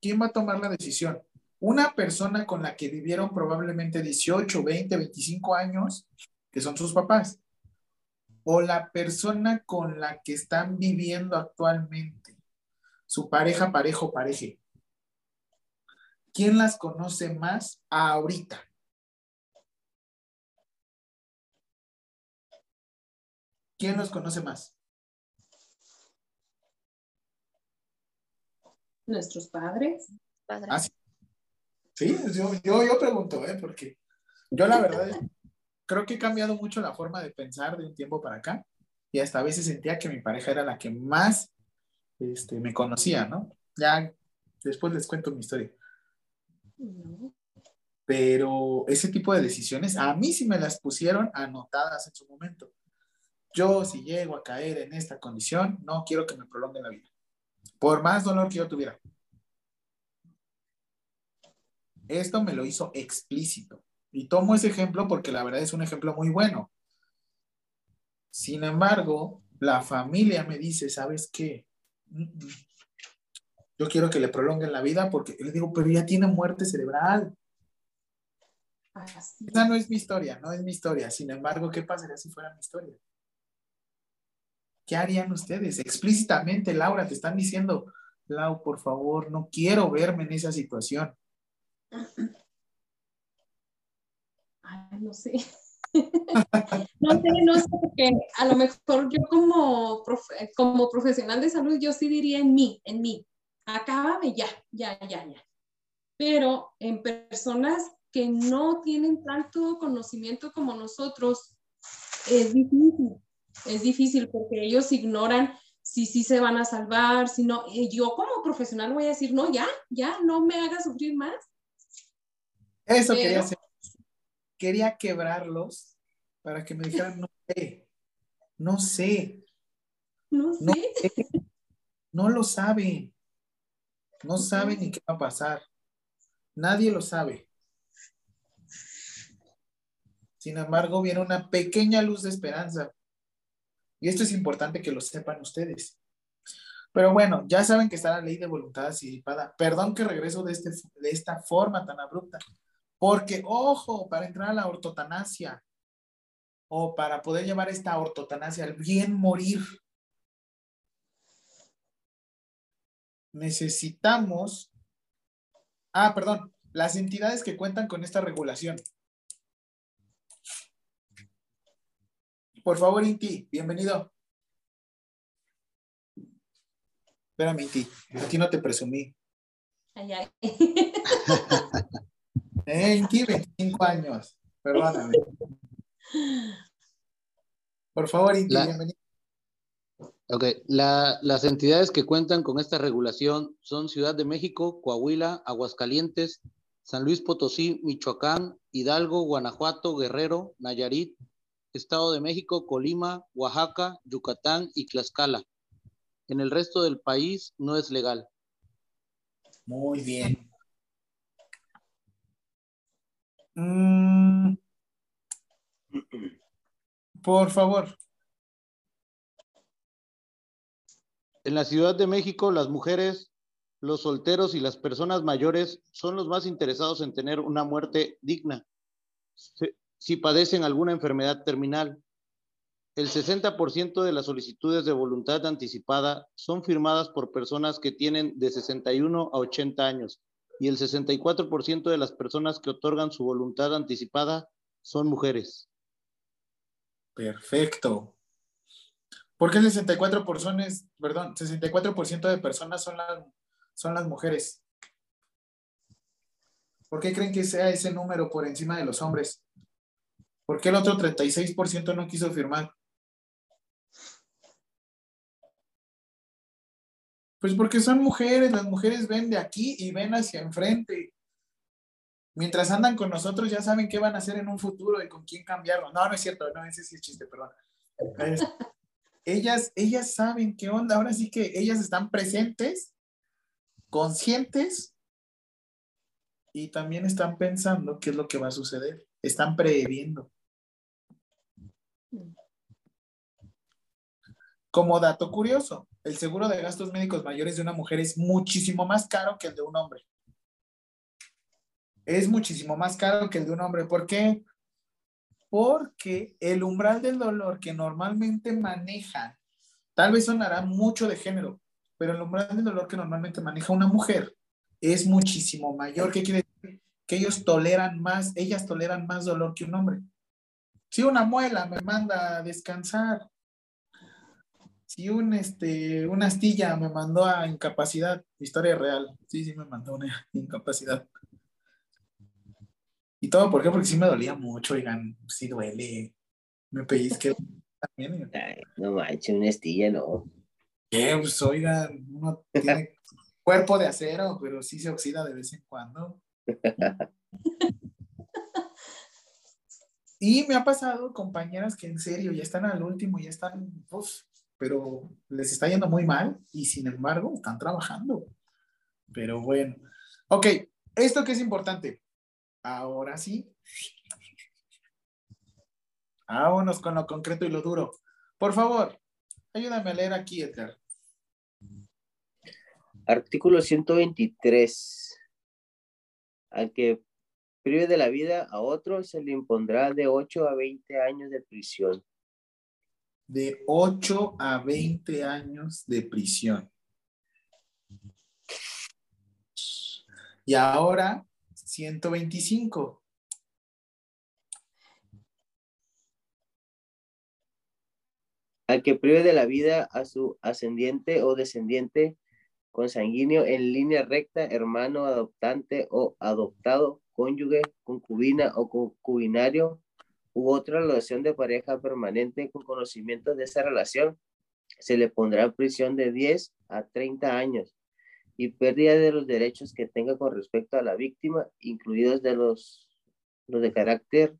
¿Quién va a tomar la decisión? Una persona con la que vivieron probablemente 18, 20, 25 años, que son sus papás, o la persona con la que están viviendo actualmente, su pareja, parejo, pareje. ¿Quién las conoce más ahorita? ¿Quién los conoce más? Nuestros padres. Padre. Ah, sí. Sí, yo, yo, yo pregunto, ¿eh? Porque yo la verdad creo que he cambiado mucho la forma de pensar de un tiempo para acá y hasta a veces sentía que mi pareja era la que más este, me conocía, ¿no? Ya después les cuento mi historia. Pero ese tipo de decisiones a mí sí me las pusieron anotadas en su momento. Yo si llego a caer en esta condición, no quiero que me prolongue la vida. Por más dolor que yo tuviera. Esto me lo hizo explícito. Y tomo ese ejemplo porque la verdad es un ejemplo muy bueno. Sin embargo, la familia me dice, ¿sabes qué? Yo quiero que le prolonguen la vida porque le digo, pero ya tiene muerte cerebral. Así. Esa no es mi historia, no es mi historia. Sin embargo, ¿qué pasaría si fuera mi historia? ¿Qué harían ustedes? Explícitamente, Laura, te están diciendo, Lau, por favor, no quiero verme en esa situación. Ay, no sé. no sé, no sé, porque a lo mejor yo como, profe- como profesional de salud, yo sí diría en mí, en mí. Acábame ya, ya, ya, ya. Pero en personas que no tienen tanto conocimiento como nosotros, es difícil. Es difícil porque ellos ignoran si sí se van a salvar, si no. Yo como profesional voy a decir, no, ya, ya, no me hagas sufrir más. Eso Pero- quería hacer. Quería quebrarlos para que me dijeran, no sé, no sé, No sé. no sé, no lo saben, no saben ni qué va a pasar. Nadie lo sabe. Sin embargo, viene una pequeña luz de esperanza. Y esto es importante que lo sepan ustedes. Pero bueno, ya saben que está la ley de voluntad anticipada. Perdón que regreso de, este, de esta forma tan abrupta. Porque, ojo, para entrar a la ortotanasia o para poder llevar esta ortotanasia al bien morir, necesitamos, ah, perdón, las entidades que cuentan con esta regulación. Por favor, Inti, bienvenido. Espérame, Inti, a ti no te presumí. Ay, ay. Eh, Inti, 25 años, perdóname. Por favor, Inti, La- bienvenido. Ok, la- las entidades que cuentan con esta regulación son Ciudad de México, Coahuila, Aguascalientes, San Luis Potosí, Michoacán, Hidalgo, Guanajuato, Guerrero, Nayarit, Estado de México, Colima, Oaxaca, Yucatán y Tlaxcala. En el resto del país no es legal. Muy bien. Mm. Por favor. En la Ciudad de México, las mujeres, los solteros y las personas mayores son los más interesados en tener una muerte digna. Si- padecen alguna enfermedad terminal, el 60% de las solicitudes de voluntad anticipada son firmadas por personas que tienen de 61 a 80 años y el 64% de las personas que otorgan su voluntad anticipada son mujeres. Perfecto. ¿Por qué el 64 personas, perdón, 64% de personas son las, son las mujeres? ¿Por qué creen que sea ese número por encima de los hombres? ¿Por qué el otro 36% no quiso firmar? Pues porque son mujeres, las mujeres ven de aquí y ven hacia enfrente. Mientras andan con nosotros ya saben qué van a hacer en un futuro y con quién cambiarlo. No, no es cierto, no, ese sí es chiste, perdón. Ellas, ellas saben qué onda, ahora sí que ellas están presentes, conscientes y también están pensando qué es lo que va a suceder. Están previendo. Como dato curioso, el seguro de gastos médicos mayores de una mujer es muchísimo más caro que el de un hombre. Es muchísimo más caro que el de un hombre. ¿Por qué? Porque el umbral del dolor que normalmente maneja, tal vez sonará mucho de género, pero el umbral del dolor que normalmente maneja una mujer es muchísimo mayor. ¿Qué quiere decir? Que ellos toleran más, ellas toleran más dolor que un hombre. Si una muela me manda a descansar, si un, este, una astilla me mandó a incapacidad, historia real, sí, sí me mandó una incapacidad. Y todo, ¿por qué? Porque sí me dolía mucho, oigan, sí duele, me pellizqué también. Ay, no manches, una estilla, no. ¿Qué? Pues oigan, uno tiene cuerpo de acero, pero sí se oxida de vez en cuando. Y me ha pasado compañeras que en serio ya están al último, ya están, uf, pero les está yendo muy mal y sin embargo están trabajando. Pero bueno, ok, esto que es importante. Ahora sí. Vámonos con lo concreto y lo duro. Por favor, ayúdame a leer aquí, Edgar. Artículo 123. Al que prive de la vida a otro se le impondrá de 8 a 20 años de prisión. De 8 a 20 años de prisión. Y ahora 125. Al que prive de la vida a su ascendiente o descendiente consanguíneo en línea recta, hermano, adoptante o adoptado, cónyuge, concubina o concubinario u otra relación de pareja permanente con conocimiento de esa relación, se le pondrá prisión de 10 a 30 años y pérdida de los derechos que tenga con respecto a la víctima, incluidos de los, los de carácter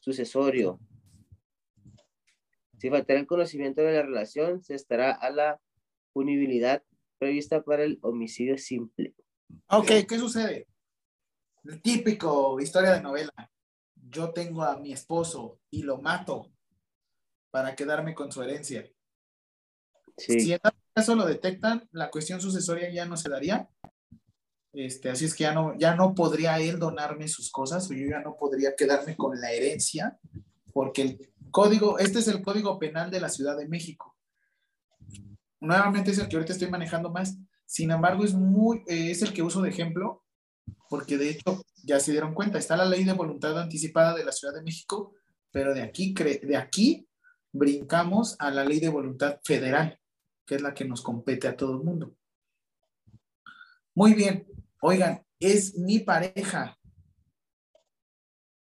sucesorio. Si faltará el conocimiento de la relación, se estará a la punibilidad prevista para el homicidio simple. Ok, ¿qué sucede? El típico historia de novela. Yo tengo a mi esposo y lo mato para quedarme con su herencia. Sí, Si en caso lo detectan, la cuestión sucesoria ya no se daría. Este, así es que ya no, ya no podría él donarme sus cosas o yo ya no podría quedarme con la herencia porque el código, este es el código penal de la Ciudad de México. Nuevamente es el que ahorita estoy manejando más. Sin embargo, es muy, eh, es el que uso de ejemplo porque de hecho ya se dieron cuenta, está la ley de voluntad anticipada de la Ciudad de México, pero de aquí, de aquí brincamos a la ley de voluntad federal, que es la que nos compete a todo el mundo. Muy bien, oigan, es mi pareja.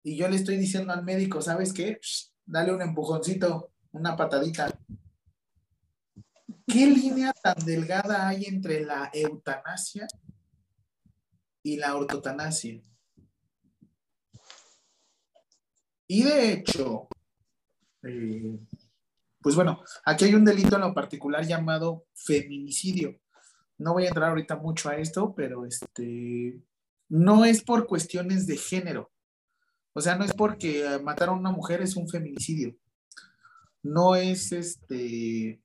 Y yo le estoy diciendo al médico, ¿sabes qué? Dale un empujoncito, una patadita. ¿Qué línea tan delgada hay entre la eutanasia y la ortotanasia? Y de hecho, eh, pues bueno, aquí hay un delito en lo particular llamado feminicidio. No voy a entrar ahorita mucho a esto, pero este no es por cuestiones de género. O sea, no es porque eh, matar a una mujer es un feminicidio. No es este.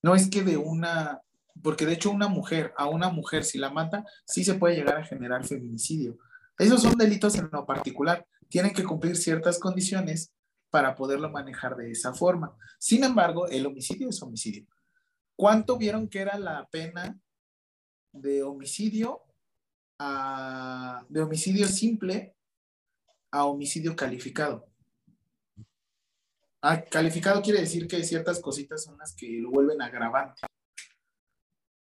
No es que de una. Porque de hecho, una mujer, a una mujer, si la mata, sí se puede llegar a generar feminicidio. Esos son delitos en lo particular. Tienen que cumplir ciertas condiciones para poderlo manejar de esa forma. Sin embargo, el homicidio es homicidio. ¿Cuánto vieron que era la pena de homicidio a, de homicidio simple a homicidio calificado? Ah, calificado quiere decir que ciertas cositas son las que lo vuelven agravante.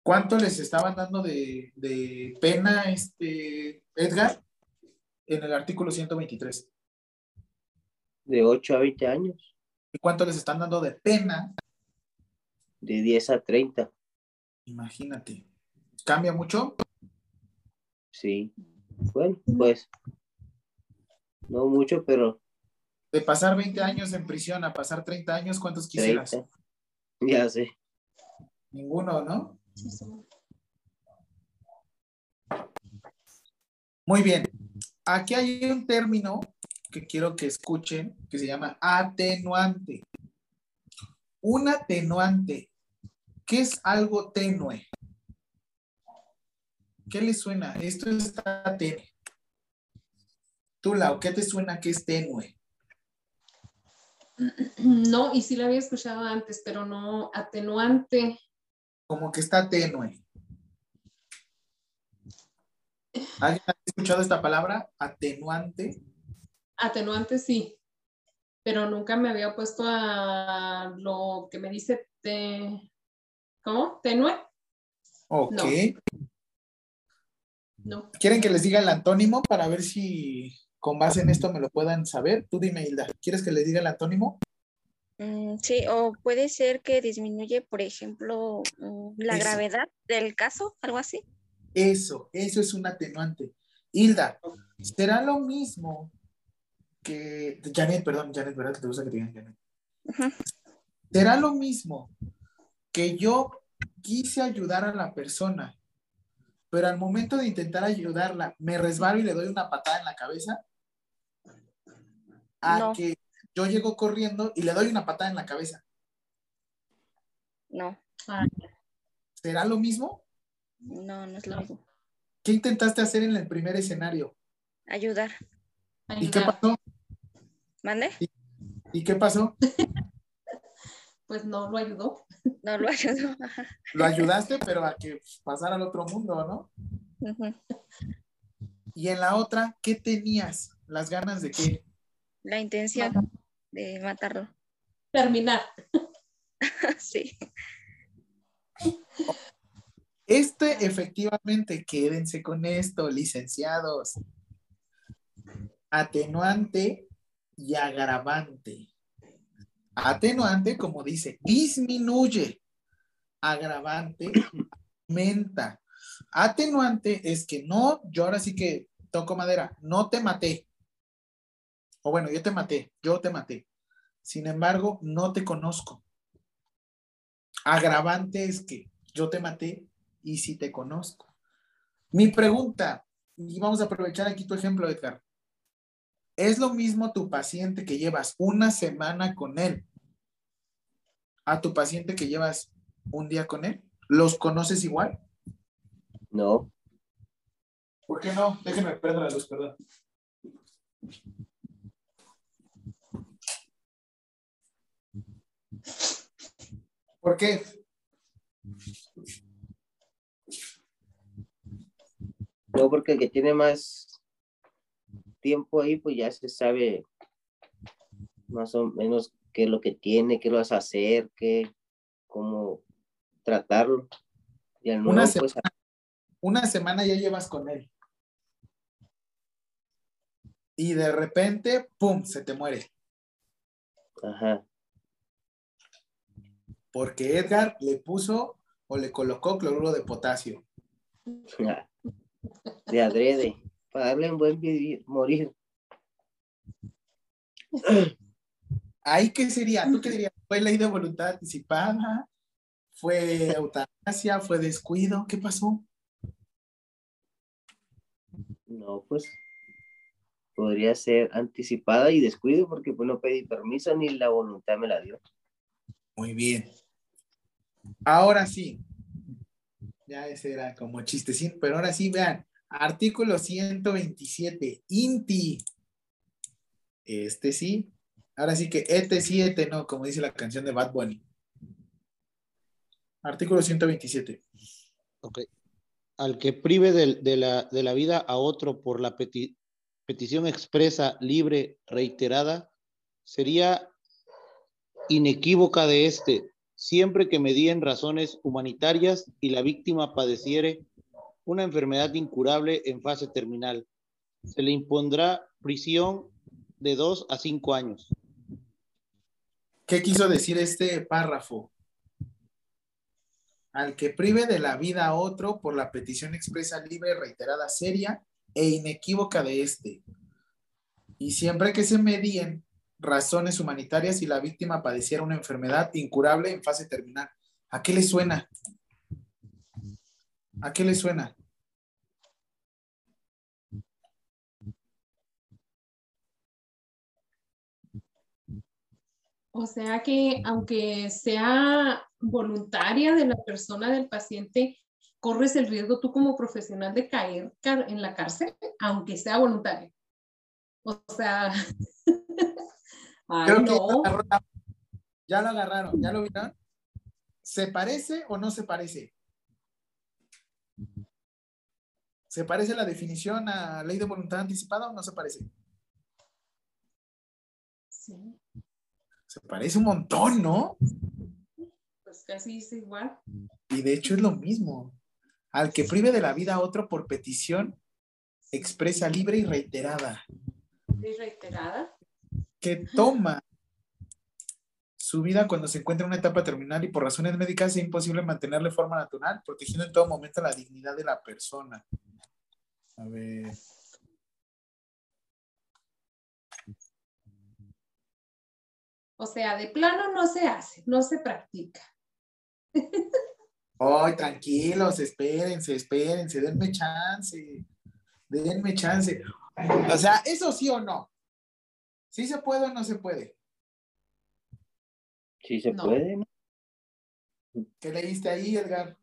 ¿Cuánto les estaban dando de, de pena, este, Edgar? En el artículo 123. De 8 a 20 años, ¿Y cuánto les están dando de pena de 10 a 30. Imagínate. ¿Cambia mucho? Sí. Bueno, pues no mucho, pero De pasar 20 años en prisión a pasar 30 años, ¿cuántos quisieras? 30. Ya sé. Ninguno, ¿no? Muy bien. Aquí hay un término que quiero que escuchen que se llama atenuante. Un atenuante. ¿Qué es algo tenue? ¿Qué le suena? Esto está tenue. Tú, Lau, ¿qué te suena que es tenue? No, y sí la había escuchado antes, pero no atenuante. Como que está tenue. ¿Alguien ha escuchado esta palabra? Atenuante. Atenuante sí, pero nunca me había puesto a lo que me dice te, ¿cómo? ¿Tenue? Ok. No. No. ¿Quieren que les diga el antónimo para ver si con base en esto me lo puedan saber? Tú dime, Hilda, ¿quieres que les diga el antónimo? Mm, sí, o puede ser que disminuye, por ejemplo, mm, la Eso. gravedad del caso, algo así. Eso, eso es un atenuante. Hilda, ¿será lo mismo que... Janet, perdón, Janet, ¿verdad? ¿Te gusta que te digan Janet? ¿Será lo mismo que yo quise ayudar a la persona, pero al momento de intentar ayudarla, me resbalo y le doy una patada en la cabeza? A No. que yo llego corriendo y le doy una patada en la cabeza. No, ¿Será lo mismo? no, no es lo mismo. ¿Qué intentaste hacer en el primer escenario? Ayudar. ¿Y qué pasó? ¿Mande? ¿Y qué pasó? Pues no lo ayudó. No lo ayudó. Lo ayudaste, pero a que pasara al otro mundo, ¿no? Y en la otra, ¿qué tenías? ¿Las ganas de qué? La intención de matarlo. Terminar. Sí. Este, efectivamente, quédense con esto, licenciados. Atenuante y agravante. Atenuante, como dice, disminuye. Agravante, aumenta. Atenuante es que no, yo ahora sí que toco madera, no te maté. O bueno, yo te maté, yo te maté. Sin embargo, no te conozco. Agravante es que yo te maté y si te conozco. Mi pregunta, y vamos a aprovechar aquí tu ejemplo, Edgar. ¿Es lo mismo tu paciente que llevas una semana con él a tu paciente que llevas un día con él? ¿Los conoces igual? No, ¿Por qué no? Déjenme perder la luz, perdón. ¿Por qué? no porque el que tiene más tiempo ahí, pues ya se sabe más o menos qué es lo que tiene, qué lo vas a hacer, qué, cómo tratarlo. Y al nuevo, Una pues, Una semana ya llevas con él. Y de repente, ¡pum!, se te muere. ajá, Porque Edgar le puso o le colocó cloruro de potasio. de adrede, para darle un buen vivir, morir. ¿Ahí qué sería? ¿Tú qué dirías? ¿Fue ley de voluntad anticipada? ¿Fue eutanasia? ¿Fue descuido? ¿Qué pasó? No, pues podría ser anticipada y descuido porque pues no pedí permiso ni la voluntad me la dio. Muy bien. Ahora sí. Ya ese era como chistecín, pero ahora sí, vean. Artículo 127, INTI. Este sí. Ahora sí que este sí, este no, como dice la canción de Bad Bunny. Artículo 127. Ok. Al que prive de, la, vida a otro por la peti- petición expresa, libre, reiterada, sería inequívoca de este, siempre que medien razones humanitarias y la víctima padeciere una enfermedad incurable en fase terminal. Se le impondrá prisión de dos a cinco años. ¿Qué quiso decir este párrafo? al que prive de la vida a otro por la petición expresa libre, reiterada, seria e inequívoca de éste. Y siempre que se medien razones humanitarias y la víctima padeciera una enfermedad incurable en fase terminal. ¿A qué le suena? ¿A qué le suena? O sea que aunque sea voluntaria de la persona del paciente, corres el riesgo tú como profesional de caer en la cárcel, aunque sea voluntaria. O sea, ay, Creo que no. ya lo agarraron, ya lo vieron. ¿Se parece o no se parece? ¿Se parece la definición a ley de voluntad anticipada o no se parece? Sí, Se parece un montón, ¿no? pues casi es igual. Y de hecho es lo mismo. Al que prive de la vida a otro por petición expresa libre y reiterada, Y reiterada. que toma su vida cuando se encuentra en una etapa terminal y por razones médicas es imposible mantenerle forma natural, protegiendo en todo momento la dignidad de la persona. A ver. O sea, de plano no se hace, no se practica. Ay, tranquilos, espérense, espérense, denme chance. Denme chance. O sea, ¿eso sí o no? ¿Sí se puede o no se puede? Sí se No. puede. ¿Qué leíste ahí, Edgar?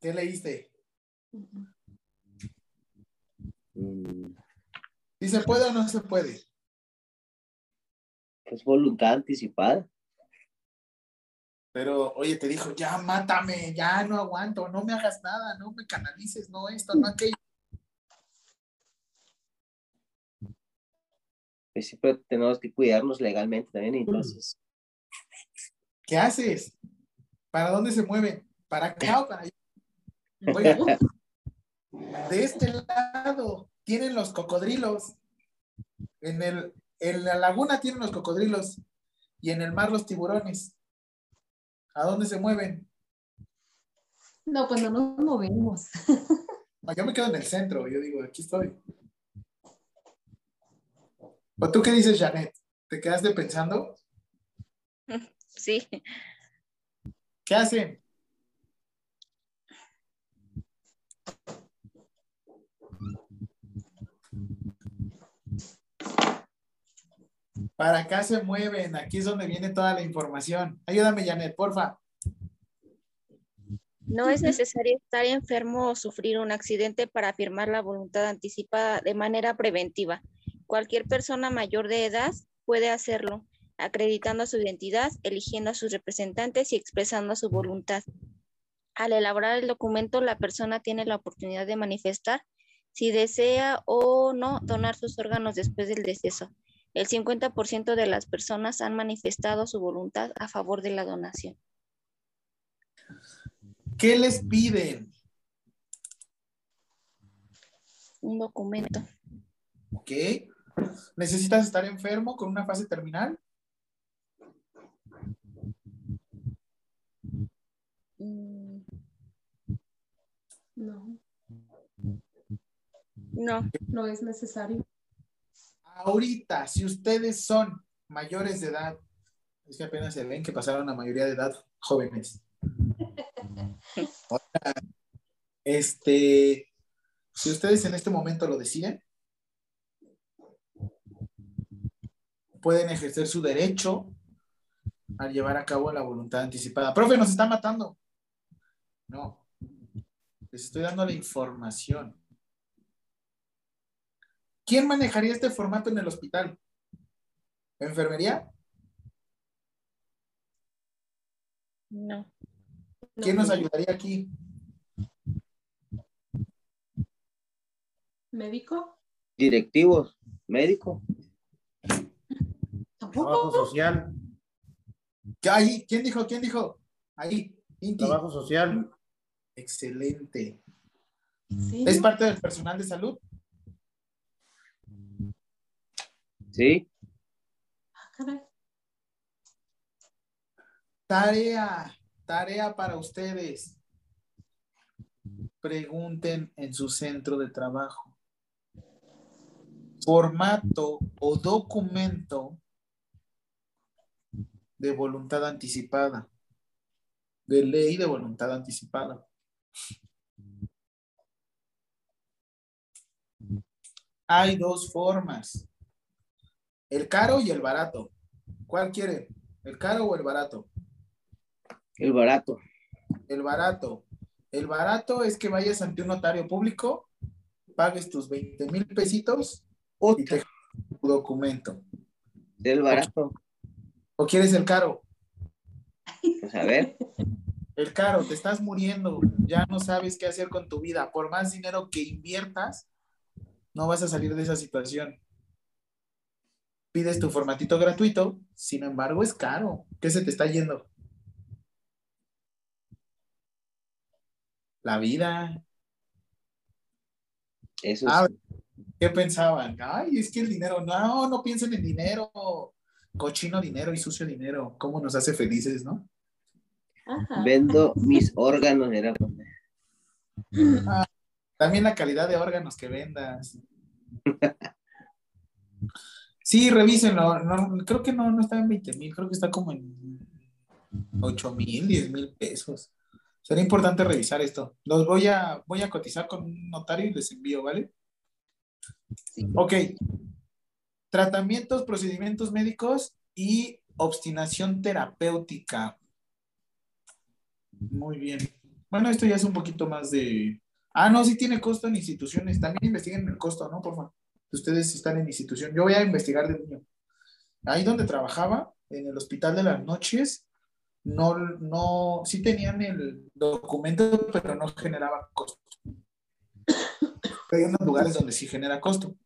¿Qué leíste? Mm, ¿Sí se puede o no se puede? Es voluntad anticipada. Pero, oye, te dijo, ya mátame, ya no aguanto, no me hagas nada, no me canalices, no esto, no aquello. Pues sí, pero tenemos que cuidarnos legalmente también, entonces. ¿Qué haces? ¿Para dónde se mueven? ¿Para acá o para allá? Oiga, de este lado tienen los cocodrilos. En, el, en la laguna tienen los cocodrilos y en el mar los tiburones. ¿A dónde se mueven? No, pues no nos movemos. Yo me quedo en el centro, yo digo, aquí estoy. ¿O tú qué dices, Janet? ¿Te quedaste pensando? Sí, ¿Qué hacen? Para acá se mueven, aquí es donde viene toda la información. Ayúdame, Janet, porfa. no es necesario estar enfermo o sufrir un accidente para afirmar la voluntad anticipada de manera preventiva. Cualquier persona mayor de edad puede hacerlo, acreditando su identidad, eligiendo a sus representantes y expresando su voluntad. Al elaborar el documento, la persona tiene la oportunidad de manifestar si desea o no donar sus órganos después del deceso. El 50% de las personas han manifestado su voluntad a favor de la donación. ¿Qué les piden? Un documento. ¿Ok? ¿Necesitas estar enfermo con una fase terminal? Mm, No, No, no es necesario. Ahorita, si ustedes son mayores de edad, es que apenas se ven que pasaron la mayoría de edad jóvenes. Ahora, Este, si ustedes en este momento lo deciden, pueden ejercer su derecho al llevar a cabo la voluntad anticipada. Profe, nos está matando. No, les estoy dando la información. ¿Quién manejaría este formato en el hospital? ¿Enfermería? no. ¿Quién nos ayudaría aquí? ¿Médico? Directivos, médico. Trabajo ¿Tampoco? social, ¿Qué- Ahí, ¿quién dijo? ¿Quién dijo? Ahí, Inti. trabajo social. Excelente. Sí. ¿Es parte del personal de salud? Sí. Tarea, tarea para ustedes. Pregunten en su centro de trabajo. Formato o documento de voluntad anticipada. De ley de voluntad anticipada. Hay dos formas. El caro y el barato. ¿Cuál quiere? ¿El caro o el barato? El barato. El barato. El barato es que vayas ante un notario público, pagues tus 20 mil pesitos y te tu documento. El barato. ¿O quieres el caro? Pues a ver. El caro, te estás muriendo, ya no sabes qué hacer con tu vida. Por más dinero que inviertas, no vas a salir de esa situación. Pides tu formatito gratuito, sin embargo es caro. ¿Qué se te está yendo? La vida. Eso Ah, sí. ¿Qué pensaban? Ay, es que el dinero, no, no piensen en dinero. Cochino dinero y sucio dinero. ¿Cómo nos hace felices, no? Ajá. Vendo mis órganos, era. También la calidad de órganos que vendas. Sí, revísenlo. No, creo que no, no está en 20 mil, creo que está como en 8 mil, 10 mil pesos. Sería importante revisar esto. Los voy a, voy a cotizar con un notario y les envío, ¿vale? Sí. Ok. Tratamientos, procedimientos médicos y obstinación terapéutica. Muy bien. Bueno, esto ya es un poquito más de... Ah, no, sí tiene costo en instituciones. También investiguen el costo, ¿no? Por favor. Ustedes están en institución. Yo voy a investigar de niño. Ahí donde trabajaba, en el hospital de las noches, no, no, sí tenían el documento, pero no generaba costo. Hay unos lugares donde sí genera costo.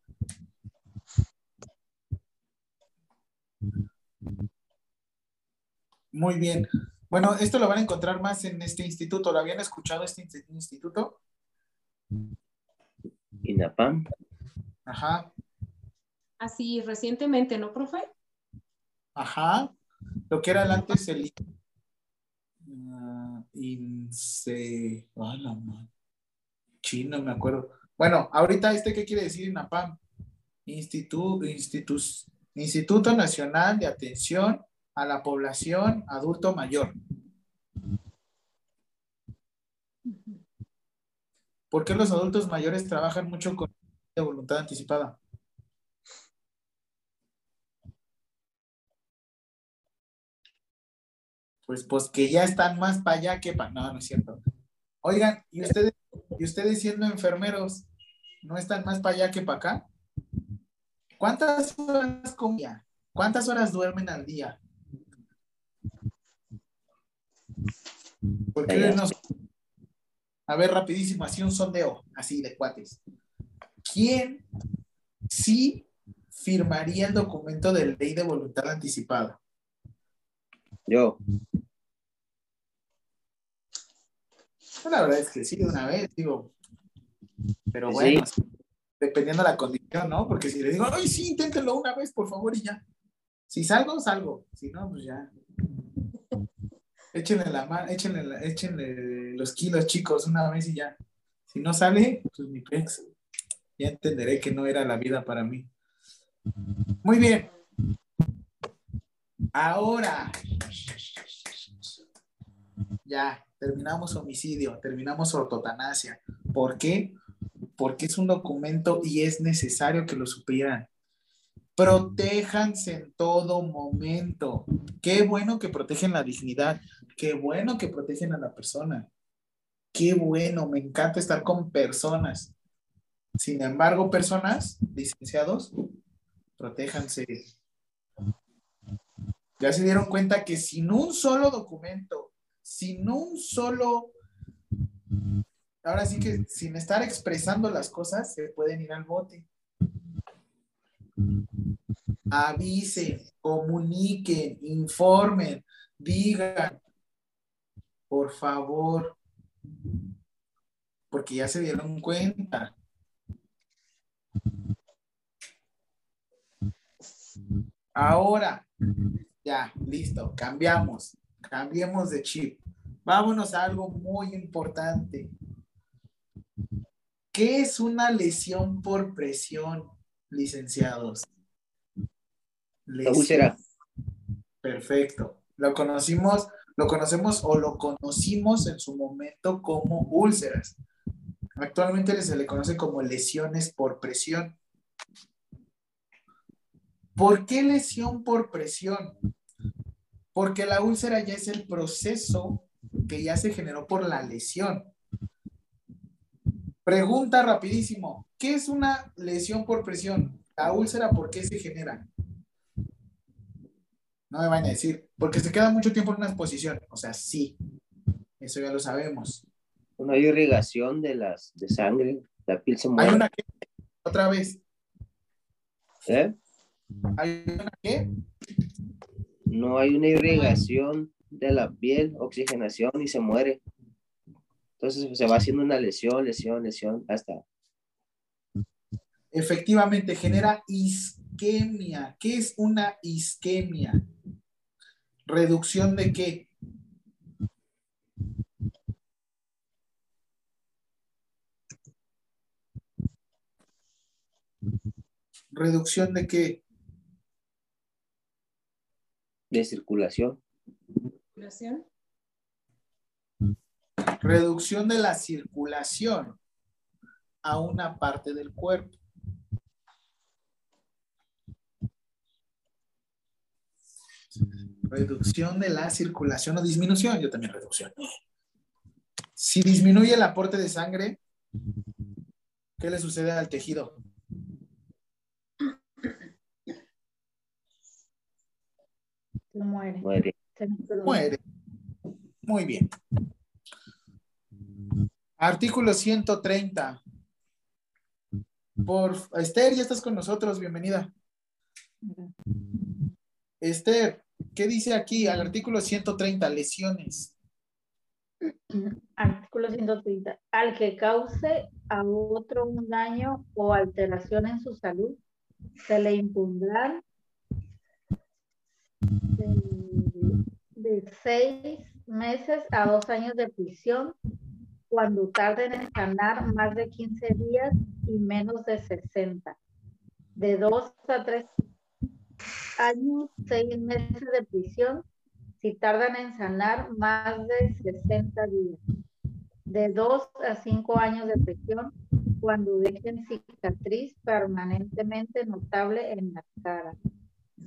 Muy bien. Bueno, esto lo van a encontrar más en este instituto. ¿Lo habían escuchado este inst- instituto? INAPAM. Ajá, Así recientemente, ¿no, profe? ajá. Lo que era el antes el ah, INSE. ah, la. Chino, me acuerdo. Bueno, ahorita este, ¿qué quiere decir INAPAM? Instituto, Institu- Instituto Nacional de Atención a la Población Adulto Mayor. ¿Por qué los adultos mayores trabajan mucho con de voluntad anticipada? Pues, pues que ya están más para allá que para. No, no es cierto. Oigan, ¿y ustedes, y ustedes siendo enfermeros, no están más para allá que para acá? ¿Cuántas horas comía? ¿Cuántas horas duermen al día? ¿Por qué Allá. no- A ver, rapidísimo, así un sondeo, así de cuates. ¿Quién sí firmaría el documento de ley de voluntad anticipada? Yo. La verdad es que sí, de una vez, digo. Pero Sí. bueno, dependiendo de la condición, ¿no? Porque si le digo, ay, sí, inténtenlo una vez, por favor, y ya. Si salgo, salgo. Si no, pues ya. Échenle la mano, échenle, la- échenle los kilos, chicos, una vez y ya. Si no sale, pues mi pex. Ya entenderé que no era la vida para mí. Muy bien. Ahora. Ya, terminamos homicidio, terminamos ortotanasia. ¿Por qué? Porque es un documento y es necesario que lo supieran. Protéjanse en todo momento. Qué bueno que protegen la dignidad. Qué bueno que protegen a la persona. Qué bueno, me encanta estar con personas. Sin embargo, personas, licenciados, protéjanse. Ya se dieron cuenta que sin un solo documento, sin un solo, ahora sí que sin estar expresando las cosas, se pueden ir al bote. Avisen, comuniquen, informen, digan, por favor, porque ya se dieron cuenta. Ahora, ya, listo, cambiamos. cambiemos de chip. Vámonos a algo muy importante. ¿Qué es una lesión por presión, licenciados? La úlcera. Perfecto. Lo conocimos, lo conocemos o lo conocimos en su momento como úlceras. Actualmente se le conoce como lesiones por presión. ¿Por qué lesión por presión? Porque la úlcera ya es el proceso que ya se generó por la lesión. Pregunta rapidísimo, ¿qué es una lesión por presión? La úlcera, ¿por qué se genera? No me van a decir, porque se queda mucho tiempo en una exposición. O sea, sí, eso ya lo sabemos. No hay irrigación de las de sangre, la piel se Hay mueve. una que, otra vez, ¿Eh? Hay una que, No hay una irrigación de la piel, oxigenación y se muere. Entonces se va haciendo una lesión, lesión, lesión, hasta efectivamente genera isquemia. ¿Qué es una isquemia? ¿Reducción de qué? ¿Reducción de qué? De circulación. circulación. Reducción de la circulación a una parte del cuerpo. Reducción de la circulación o disminución, yo también reducción. Si disminuye el aporte de sangre, ¿qué le sucede al tejido? Muere. Muere. Muere. Muy bien. Artículo 130. Por Esther, ya estás con nosotros, bienvenida. Esther, ¿qué dice aquí al artículo 130? Lesiones. Artículo 130. Al que cause a otro un daño o alteración en su salud, se le impondrán de, de seis meses a dos años de prisión cuando tarden en sanar más de 15 días y menos de 60. De dos a tres años, seis meses de prisión si tardan en sanar más de 60 días. De dos a cinco años de prisión cuando dejen cicatriz permanentemente notable en la cara.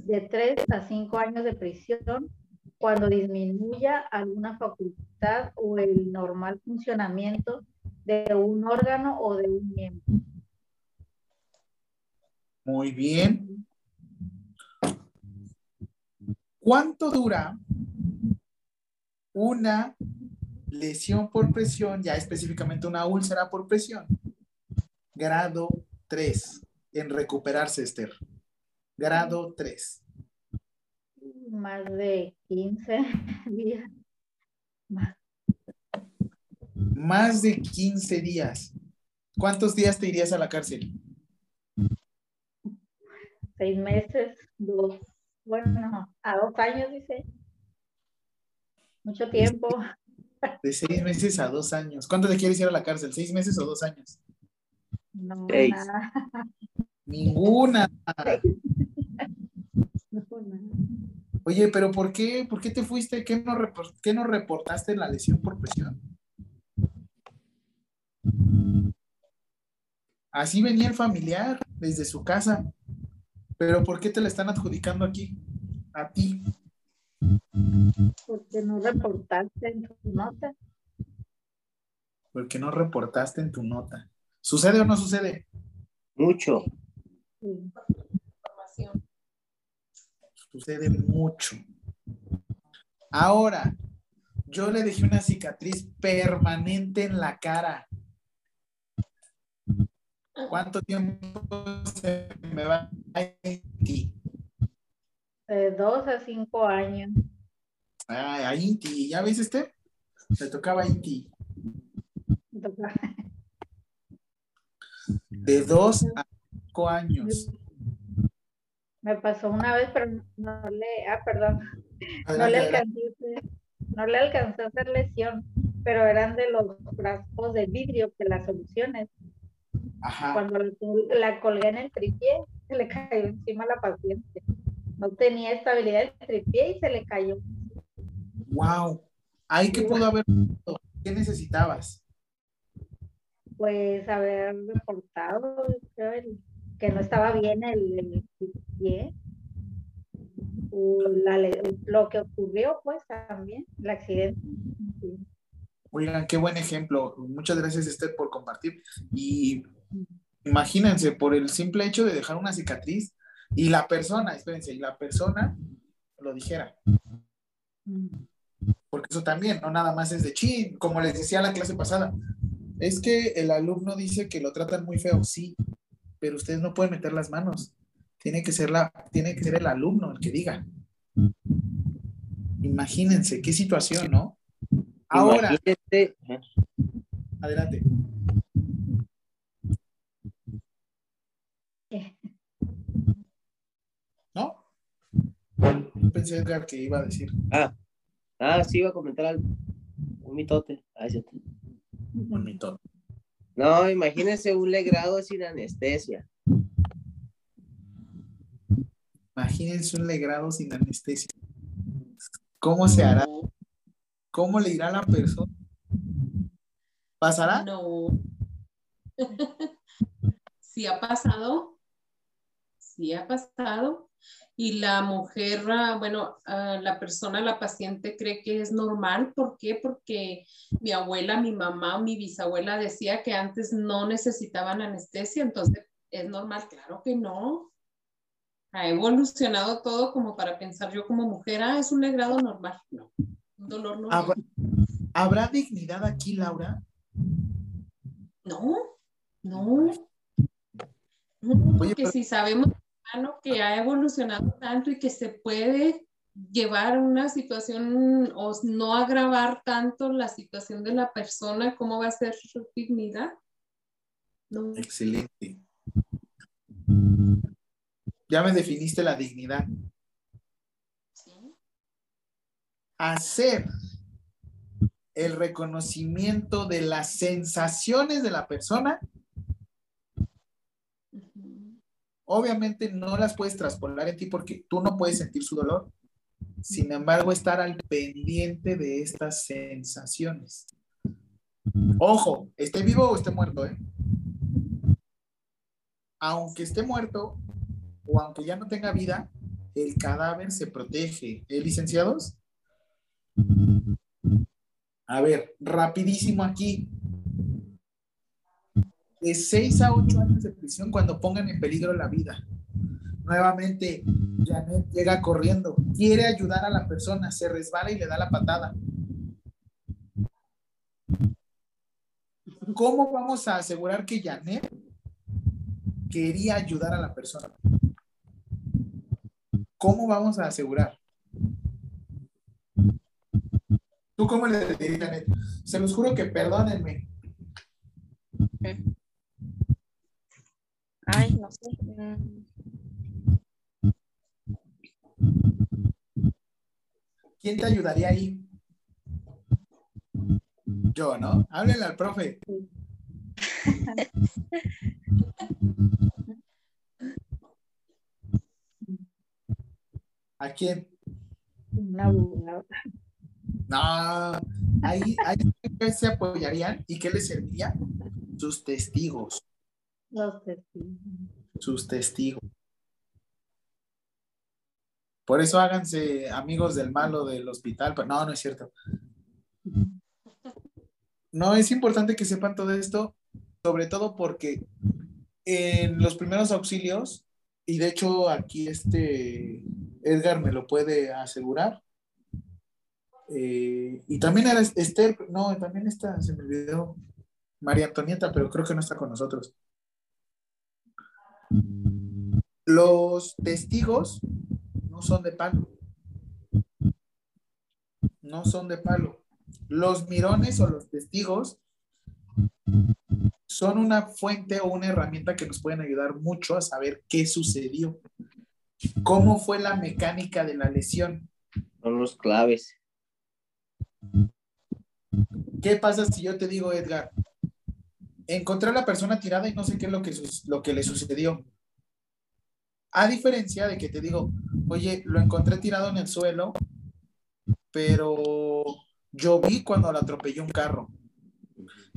De tres a cinco años de prisión cuando disminuya alguna facultad o el normal funcionamiento de un órgano o de un miembro. Muy bien. ¿Cuánto dura una lesión por presión, ya específicamente una úlcera por presión? Grado 3 en recuperarse, Esther. Grado 3. Más de 15 días. Más. Más de 15 días. ¿Cuántos días te irías a la cárcel? Seis meses, dos, bueno, a dos años, dice. Mucho tiempo. De seis meses a dos años. ¿Cuánto te quieres ir a la cárcel? ¿Seis meses o dos años? No, Seis. nada. Ninguna. Nada. Oye, pero ¿por qué? ¿Por qué te fuiste? ¿Qué no, repor- qué no reportaste la lesión por presión? Así venía el familiar desde su casa. Pero ¿por qué te la están adjudicando aquí? A ti. Porque no reportaste en tu nota. Porque no reportaste en tu nota. ¿Sucede o no sucede? Mucho. Sí. Información. Sucede mucho. Ahora, yo le dejé una cicatriz permanente en la cara. ¿Cuánto tiempo se me va a ir? De dos a cinco años. Ay, a Inti, ¿ya ves este? Le tocaba a Inti. Me toca- De dos a cinco años. Me pasó una vez, pero no le, ah, perdón, no le alcancé. no le alcanzó a hacer lesión, pero eran de los frascos de vidrio que las soluciones. Ajá. Cuando la, la colgué en el tripié, se le cayó encima a la paciente. No tenía estabilidad el tripié y se le cayó. Wow. Ahí que pudo haber. ¿Qué necesitabas? Pues haber reportado, creo, el- que no estaba bien el, le- lo que ocurrió, pues también, el accidente. Oigan, qué buen ejemplo. Muchas gracias, Esther, por compartir. Y imagínense, por el simple hecho de dejar una cicatriz y la persona, espérense, y la persona lo dijera. Porque eso también, no nada más es de chin, como les decía la clase pasada. Es que el alumno dice que lo tratan muy feo, sí, pero ustedes no pueden meter las manos. Tiene que ser, la, tiene que ser el alumno el que diga. Imagínense, qué situación, ¿no? Ahora, Imagínate, adelante. ¿No? Pensé, Edgar, que iba a decir. Ah, ah, sí, iba a comentar algo. Un mitote. Ah, sí. Un mito. No, imagínense un legrado sin anestesia. Imagínense un legrado sin anestesia. ¿Cómo se hará? ¿Cómo le irá a la persona? ¿Pasará? No. sí ha pasado. Sí ha pasado. Y la mujer, ah, bueno, ah, la persona, la paciente cree que es normal. ¿Por qué? Porque mi abuela, mi mamá o mi bisabuela decía que antes no necesitaban anestesia. Entonces, ¿es normal? Claro que no. Ha evolucionado todo como para pensar yo como mujer, ah, es un legrado normal. No, un dolor normal. ¿Habrá, habrá dignidad aquí, Laura? No, no. No, porque pero- si sabemos que ha evolucionado tanto y que se puede llevar una situación o no agravar tanto la situación de la persona, ¿cómo va a ser su dignidad? No. Excelente. Ya me definiste la dignidad. Sí. Hacer el reconocimiento de las sensaciones de la persona, obviamente no las puedes traspolar en ti porque tú no puedes sentir su dolor. Sin embargo, estar al pendiente de estas sensaciones. Ojo, esté vivo o esté muerto, ¿eh? Aunque esté muerto o aunque ya no tenga vida, el cadáver se protege. ¿Eh, licenciados? A ver, rapidísimo aquí. De 6 a 8 años de prisión cuando pongan en peligro la vida. Nuevamente, Janet llega corriendo, quiere ayudar a la persona, se resbala y le da la patada. ¿Cómo vamos a asegurar que Janet quería ayudar a la persona? ¿Cómo vamos a asegurar? ¿Tú cómo le dirías, Janet? Se los juro que perdónenme. Ay, no sé. ¿Quién te ayudaría ahí? Yo, ¿no? Háblenle al profe. ¿A quién? Un abogado. No, ahí, ahí ¿qué se apoyarían y qué les serviría? Sus testigos, Los testigos. sus testigos. Por eso háganse amigos del malo del hospital. pero No, no es cierto. No, es importante que sepan todo esto, sobre todo porque en los primeros auxilios, y de hecho aquí este Edgar me lo puede asegurar, eh, y también era Esther, no, también está, se me olvidó, María Antonieta, pero creo que no está con nosotros. Los testigos no son de palo. No son de palo. Los mirones o los testigos son una fuente o una herramienta que nos pueden ayudar mucho a saber qué sucedió. ¿Cómo fue la mecánica de la lesión? Son los claves. ¿Qué pasa si yo te digo, Edgar? Encontré a la persona tirada y no sé qué es lo que, lo que le sucedió. A diferencia de que te digo, oye, lo encontré tirado en el suelo, pero yo vi cuando lo atropelló un carro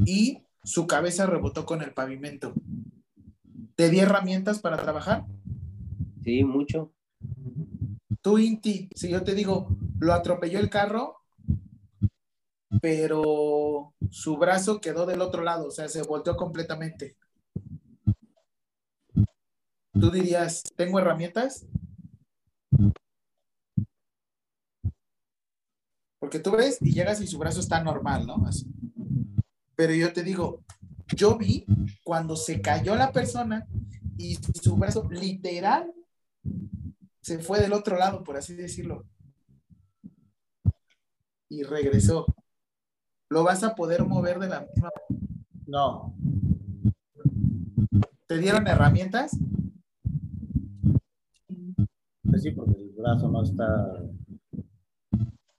y su cabeza rebotó con el pavimento. ¿Te di herramientas para trabajar? Sí, mucho. Tú, Inti, si yo te digo, lo atropelló el carro, pero su brazo quedó del otro lado, o sea, se volteó completamente. Tú dirías, ¿tengo herramientas? Porque tú ves y llegas y su brazo está normal, ¿no? Pero yo te digo, yo vi cuando se cayó la persona y su brazo literal se fue del otro lado, por así decirlo. Y regresó. ¿Lo vas a poder mover de la misma? No, ¿Te dieron herramientas? pues sí, porque el brazo no está.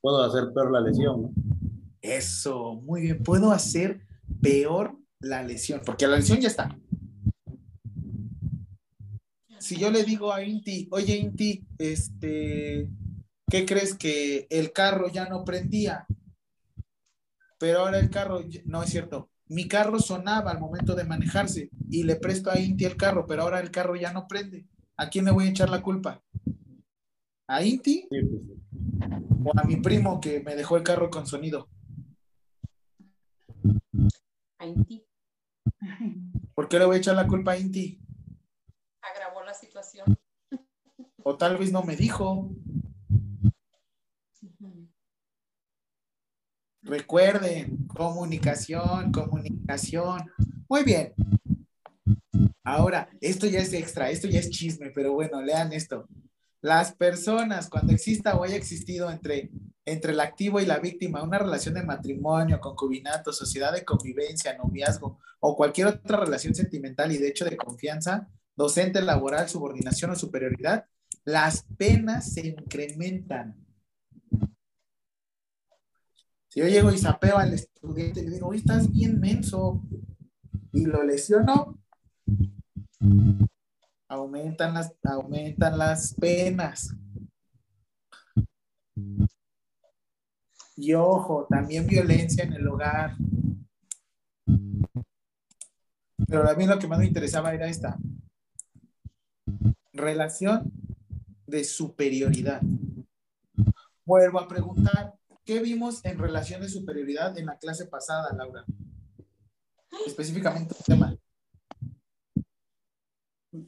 Puedo hacer peor la lesión. Eso, muy bien. Puedo hacer peor la lesión, porque la lesión ya está. Si yo le digo a Inti, oye Inti, este, ¿qué crees que el carro ya no prendía? Pero ahora el carro, no es cierto. Mi carro sonaba al momento de manejarse y le presto a Inti el carro, pero ahora el carro ya no prende. ¿A quién le voy a echar la culpa? ¿A Inti Sí, pues, o a mi primo que me dejó el carro con sonido? Ahí ti ¿Por qué le voy a echar la culpa a Inti? La situación. O tal vez no me dijo. Recuerden, comunicación, comunicación. Muy bien. Ahora, esto ya es extra, esto ya es chisme, pero bueno, lean esto. Las personas, cuando exista o haya existido entre, entre el activo y la víctima una relación de matrimonio, concubinato, sociedad de convivencia, noviazgo o cualquier otra relación sentimental y de hecho de confianza, docente, laboral, subordinación o superioridad, las penas se incrementan. Si yo llego y sapeo al estudiante y le digo, estás bien menso, y lo lesiono, aumentan las, aumentan las penas. Y ojo, también violencia en el hogar. Pero a mí lo que más me interesaba era esta. Relación de superioridad. Vuelvo a preguntar, ¿qué vimos en relación de superioridad en la clase pasada, Laura? Específicamente el tema.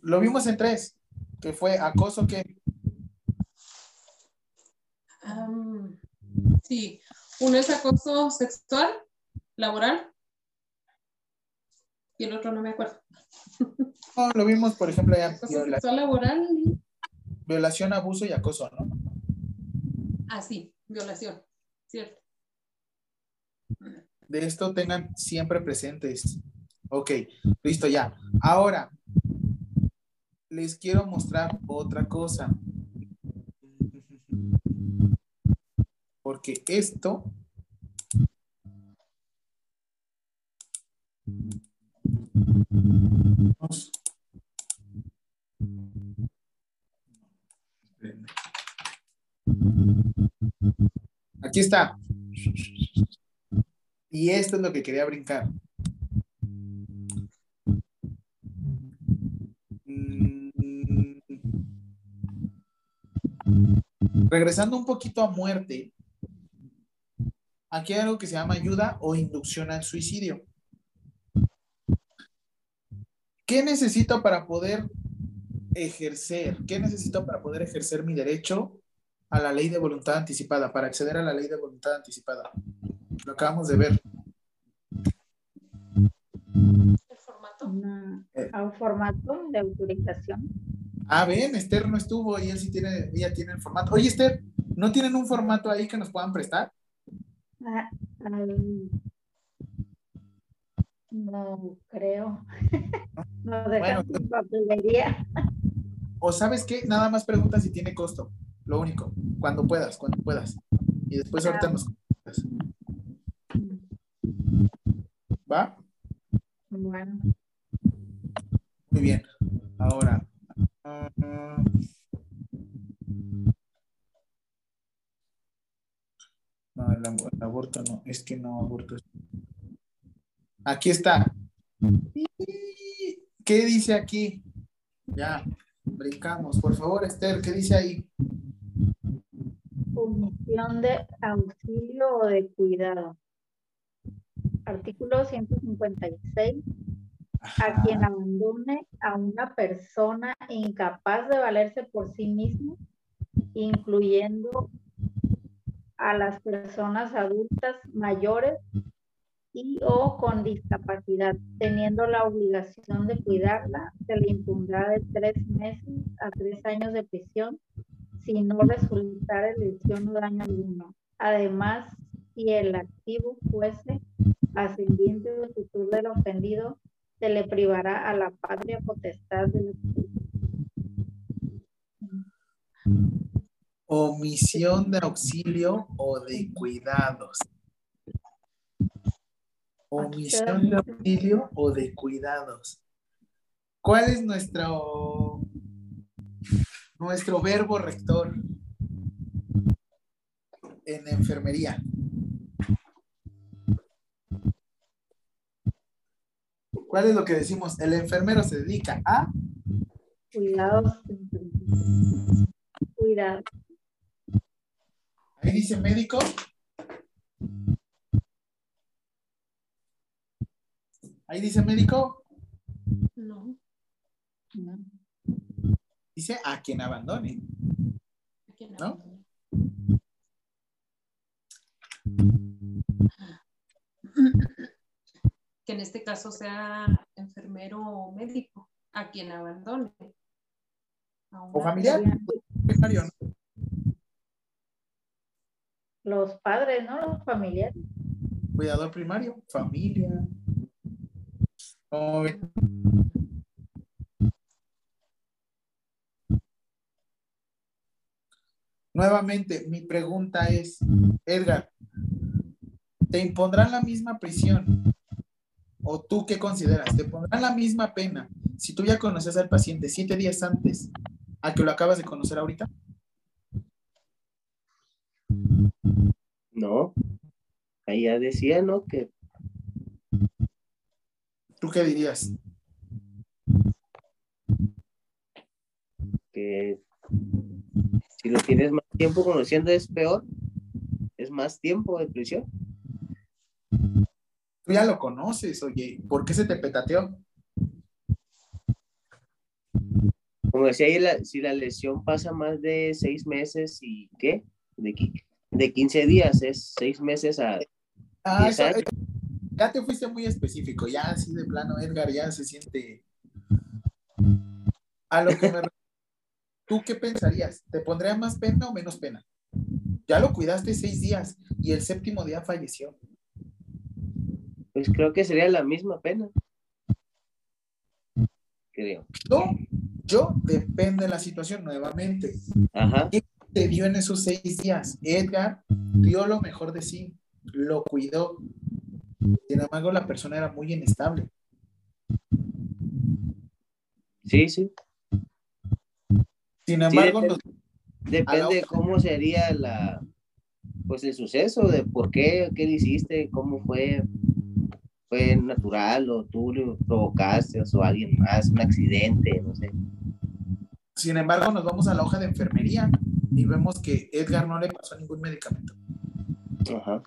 Lo vimos en tres, que fue acoso que Am, sí, uno es acoso sexual, laboral, y el otro no me acuerdo. no, lo vimos, por ejemplo, ya, Acoso viola- sexual, laboral, violación, abuso y acoso, ¿no? así, violación, cierto. De esto tengan siempre presentes. Ok, listo ya. Ahora, les quiero mostrar otra cosa. Porque esto... Aquí está. Y esto es lo que quería brincar. Mm. Regresando un poquito a muerte, aquí hay algo que se llama ayuda o inducción al suicidio. ¿Qué necesito para poder ejercer? ¿Qué necesito para poder ejercer mi derecho a la ley de voluntad anticipada, para acceder a la ley de voluntad anticipada? Lo acabamos de ver. El formato. Una- Eh. a un formato de autorización. Ah, ven, Esther no estuvo y él sí tiene, ella tiene el formato. Oye, Esther, ¿no tienen un formato ahí que nos puedan prestar? Ah, no creo. Nos dejan Bueno, papelería. O sabes qué, nada más pregunta si tiene costo. Lo único, cuando puedas, cuando puedas. Y después ahorita nos cuentas. ¿Va? Bueno, Muy bien. Ahora. ah, no, el aborto no. Es que no aborto. Aquí está. ¿Qué dice aquí? Ya, brincamos. Por favor, Esther, ¿qué dice ahí? omisión de auxilio o de cuidado. Artículo 156. A quien abandone a una persona incapaz de valerse por sí mismo, incluyendo a las personas adultas mayores y o con discapacidad, teniendo la obligación de cuidarla, se le impondrá de tres meses a tres años de prisión si no resultare lesión o daño alguno. Además, si el activo fuese ascendiente o tutor del ofendido, se le privará a la patria potestad del. Omisión de auxilio o de cuidados. Omisión de auxilio o de cuidados. ¿Cuál es nuestro nuestro verbo rector en enfermería? ¿Cuál es lo que decimos? El enfermero se dedica a Cuidados. Cuidado. Ahí dice médico. Ahí dice médico, No, ¿no? dice a quien abandone. aquí no. ¿No? Que en este caso sea enfermero o médico, a quien abandone. A O familiar. Primario, ¿no? Los padres, ¿no? Los familiares. Cuidador primario, familia. Nuevamente, mi pregunta es, Edgar, ¿te impondrán la misma prisión? ¿O tú qué consideras? ¿Te pondrán la misma pena si tú ya conoces al paciente siete días antes a que lo acabas de conocer ahorita? No. Ahí ya decía, ¿no? Que ¿Tú qué dirías? que si lo tienes más tiempo conociendo es peor, es más tiempo de prisión. Tú ya lo conoces, oye, ¿por qué se te petateó? Como decía la- si la lesión pasa más de seis meses y ¿qué? De, de 15 días, es seis meses a... Ah, eso- años. Ya te fuiste muy específico, ya así de plano, Edgar, ya se siente. A lo que me. ¿Tú qué pensarías? ¿Te pondría más pena o menos pena? Ya lo cuidaste seis días y el séptimo día falleció. Pues creo que sería la misma pena. Creo. Yo, yo depende de la situación nuevamente. Ajá. Te dio en esos seis días. Edgar dio lo mejor de sí, lo cuidó. Sin embargo, la persona era muy inestable. Sí, sí. Sin embargo, depende. nos- Depende de cómo sería la, pues el suceso, de por qué, qué le hiciste, cómo fue, fue natural o tú lo provocaste o alguien más, un accidente, no sé. Sin embargo, nos vamos a la hoja de enfermería y vemos que Edgar no le pasó ningún medicamento. Ajá.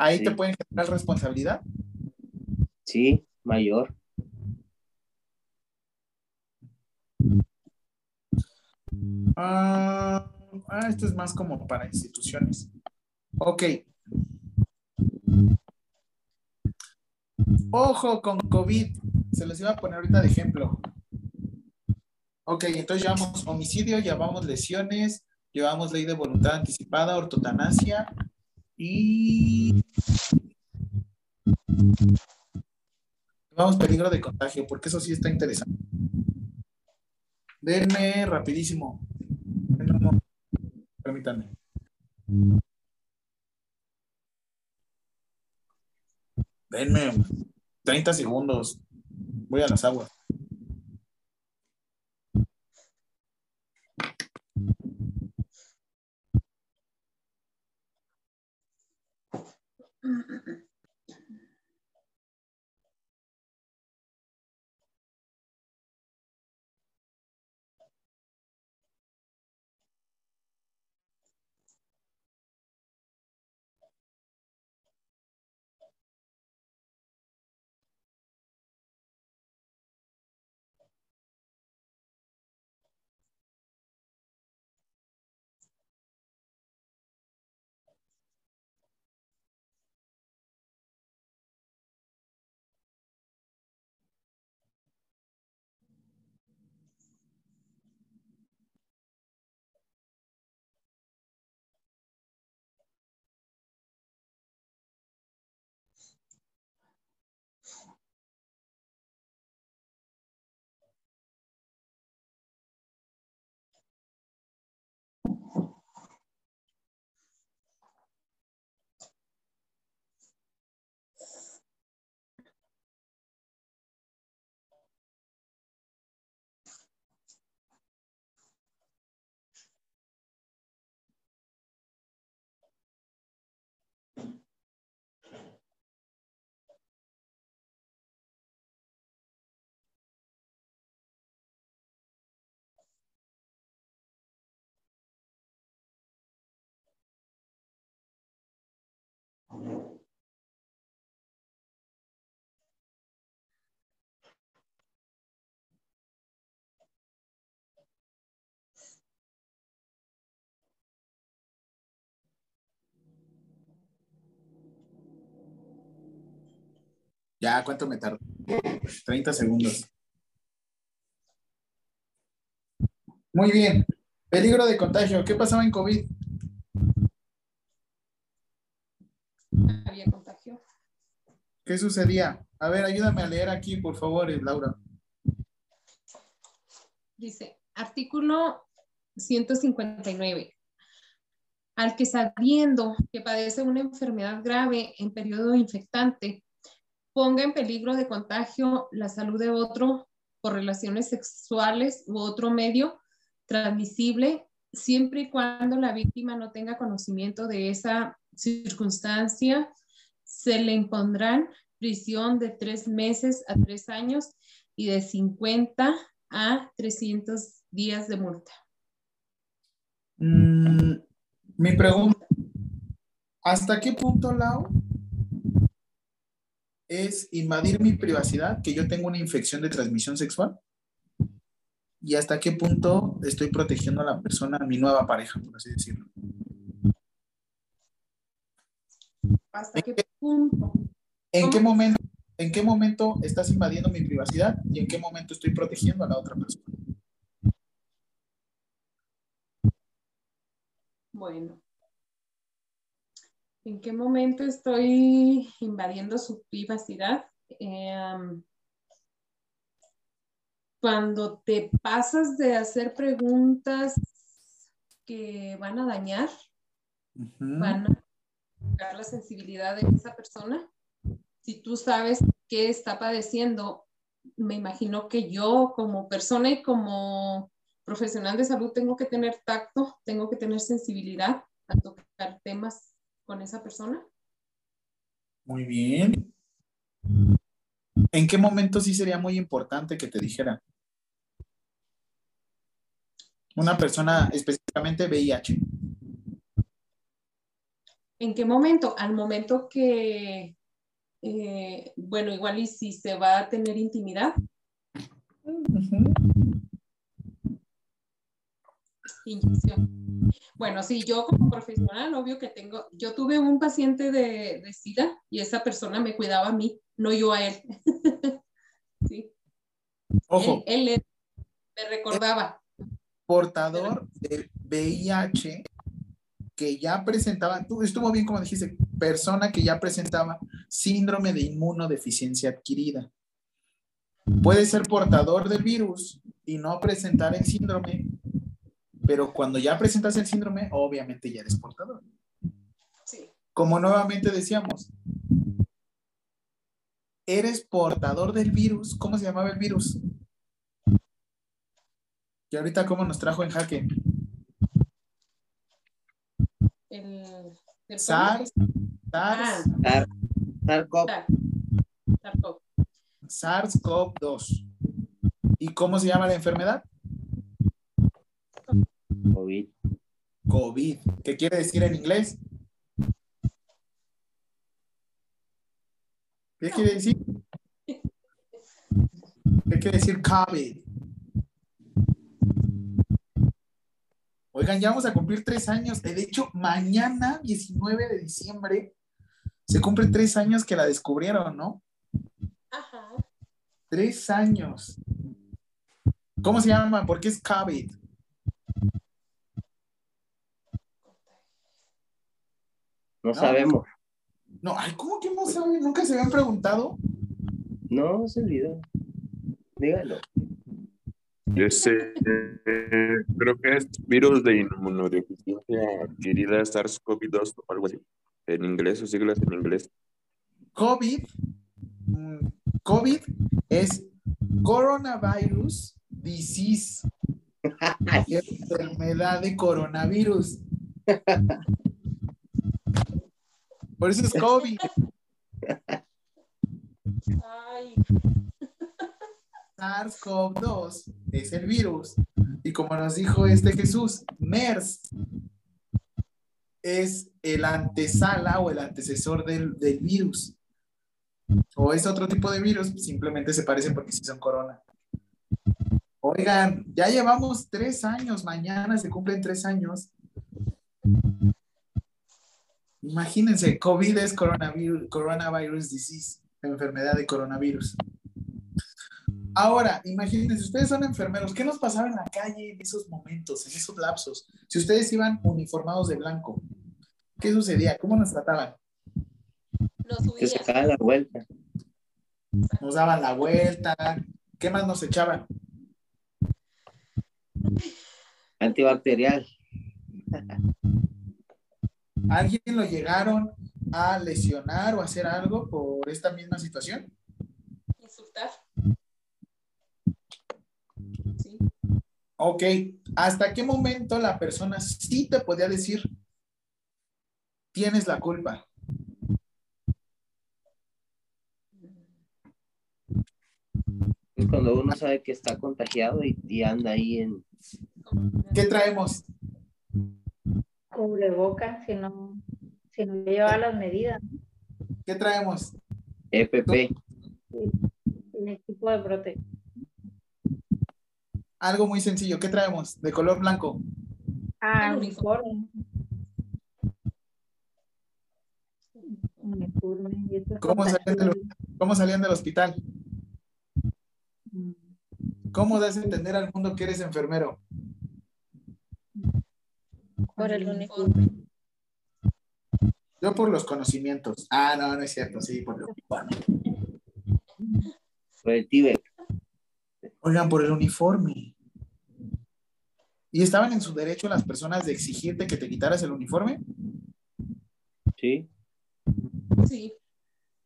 Ahí Sí. te pueden generar responsabilidad. Sí, mayor. Ah, ah, esto es más como para instituciones. Ok. Ojo con COVID. Se los iba a poner ahorita de ejemplo. Ok, entonces llevamos homicidio, llevamos lesiones, llevamos ley de voluntad anticipada, ortotanasia y vamos peligro de contagio, porque eso sí está interesante. Denme rapidísimo. Permítanme. Denme 30 segundos. Voy a las aguas. 嗯嗯嗯。Ya, ¿cuánto me tardó? 30 segundos. Muy bien. Peligro de contagio. ¿Qué pasaba en COVID? Había contagio. ¿Qué sucedía? A ver, ayúdame a leer aquí, por favor, Laura. Dice, artículo 159. Al que sabiendo que padece una enfermedad grave en periodo infectante, ponga en peligro de contagio la salud de otro por relaciones sexuales u otro medio transmisible, siempre y cuando la víctima no tenga conocimiento de esa circunstancia, se le impondrán prisión de tres meses a tres años y de 50 a 300 días de multa. Mm, mi pregunta, ¿hasta qué punto, Lau, es invadir mi privacidad que yo tengo una infección de transmisión sexual? ¿Y hasta qué punto estoy protegiendo a la persona, a mi nueva pareja, por así decirlo? ¿Hasta qué punto? ¿En qué momento, en qué momento estás invadiendo mi privacidad y en qué momento estoy protegiendo a la otra persona? Bueno. ¿En qué momento estoy invadiendo su privacidad? Em, cuando te pasas de hacer preguntas que van a dañar, van a tocar la sensibilidad de esa persona. Si tú sabes qué está padeciendo, me imagino que yo como persona y como profesional de salud tengo que tener tacto, tengo que tener sensibilidad a tocar temas con esa persona. Muy bien. ¿En qué momento sí sería muy importante que te dijera? Una persona específicamente VIH. ¿En qué momento? Al momento que, eh, bueno, igual y si se va a tener intimidad. Inyección. Bueno, sí, yo como profesional, obvio que tengo, yo tuve un paciente de, de SIDA y esa persona me cuidaba a mí, no yo a él. sí. Ojo. Él, él, me recordaba. Portador de VIH que ya presentaba, tú estuvo bien como dijiste, persona que ya presentaba síndrome de inmunodeficiencia adquirida. Puede ser portador del virus y no presentar el síndrome pero cuando ya presentas el síndrome, obviamente ya eres portador. Sí. Como nuevamente decíamos, eres portador del virus, ¿cómo se llamaba el virus? Y ahorita, ¿cómo nos trajo en jaque? El, el SARS, Ah, SARS, SARS-CoV. SARS-CoV-2. ¿Y cómo se llama la enfermedad? COVID. COVID. ¿Qué quiere decir en inglés? ¿Qué quiere decir? ¿Qué quiere decir COVID? Oigan, ya vamos a cumplir tres años. De hecho, mañana, 19 de diciembre, se cumplen tres años que la descubrieron, ¿no? Ajá. Tres años. ¿Cómo se llama? ¿Por qué es COVID? No sabemos. No, ay, ¿cómo que no saben? ¿Nunca se habían preguntado? No, se olvidó. Dígalo. Este, eh, creo que es virus de inmunodeficiencia adquirida SARS-CoV-2 o algo así. En inglés, sus siglas en inglés. COVID, mm, COVID es coronavirus disease, enfermedad de coronavirus. Por eso es COVID. Ay, SARS-CoV-2 es el virus. Y como nos dijo este Jesús, MERS es el antesala o el antecesor del, del virus. O es otro tipo de virus, simplemente se parecen porque sí son corona. Oigan, ya llevamos tres años, mañana se cumplen tres años. Imagínense, COVID es coronavirus, coronavirus disease, enfermedad de coronavirus. Ahora, imagínense, ustedes son enfermeros, ¿qué nos pasaba en la calle en esos momentos, en esos lapsos? Si ustedes iban uniformados de blanco, ¿qué sucedía? ¿Cómo nos trataban? nos Que se subía. cae la vuelta. Nos daban la vuelta, ¿qué más nos echaban? Antibacterial. ¿Alguien lo llegaron a lesionar o hacer algo por esta misma situación? Insultar. Sí. Ok, ¿hasta qué momento la persona sí te podía decir, tienes la culpa? Es cuando uno sabe que está contagiado y, y anda ahí en ¿Qué traemos? Cubrebocas, si no, si no lleva las medidas, ¿Qué traemos? EPP. el equipo de protección. Algo muy sencillo, ¿qué traemos? De color blanco. Ah, uniforme. Uniforme. y eso es ¿Cómo salían, del. ¿Cómo salían del hospital? Mm. ¿Cómo das a entender al mundo que eres enfermero? Por el uniforme. Yo por los conocimientos. Ah, no, no es cierto, sí, por lo bueno. Por el Tíbet. Oigan, por el uniforme. ¿Y estaban en su derecho las personas de exigirte que te quitaras el uniforme? Sí. Sí.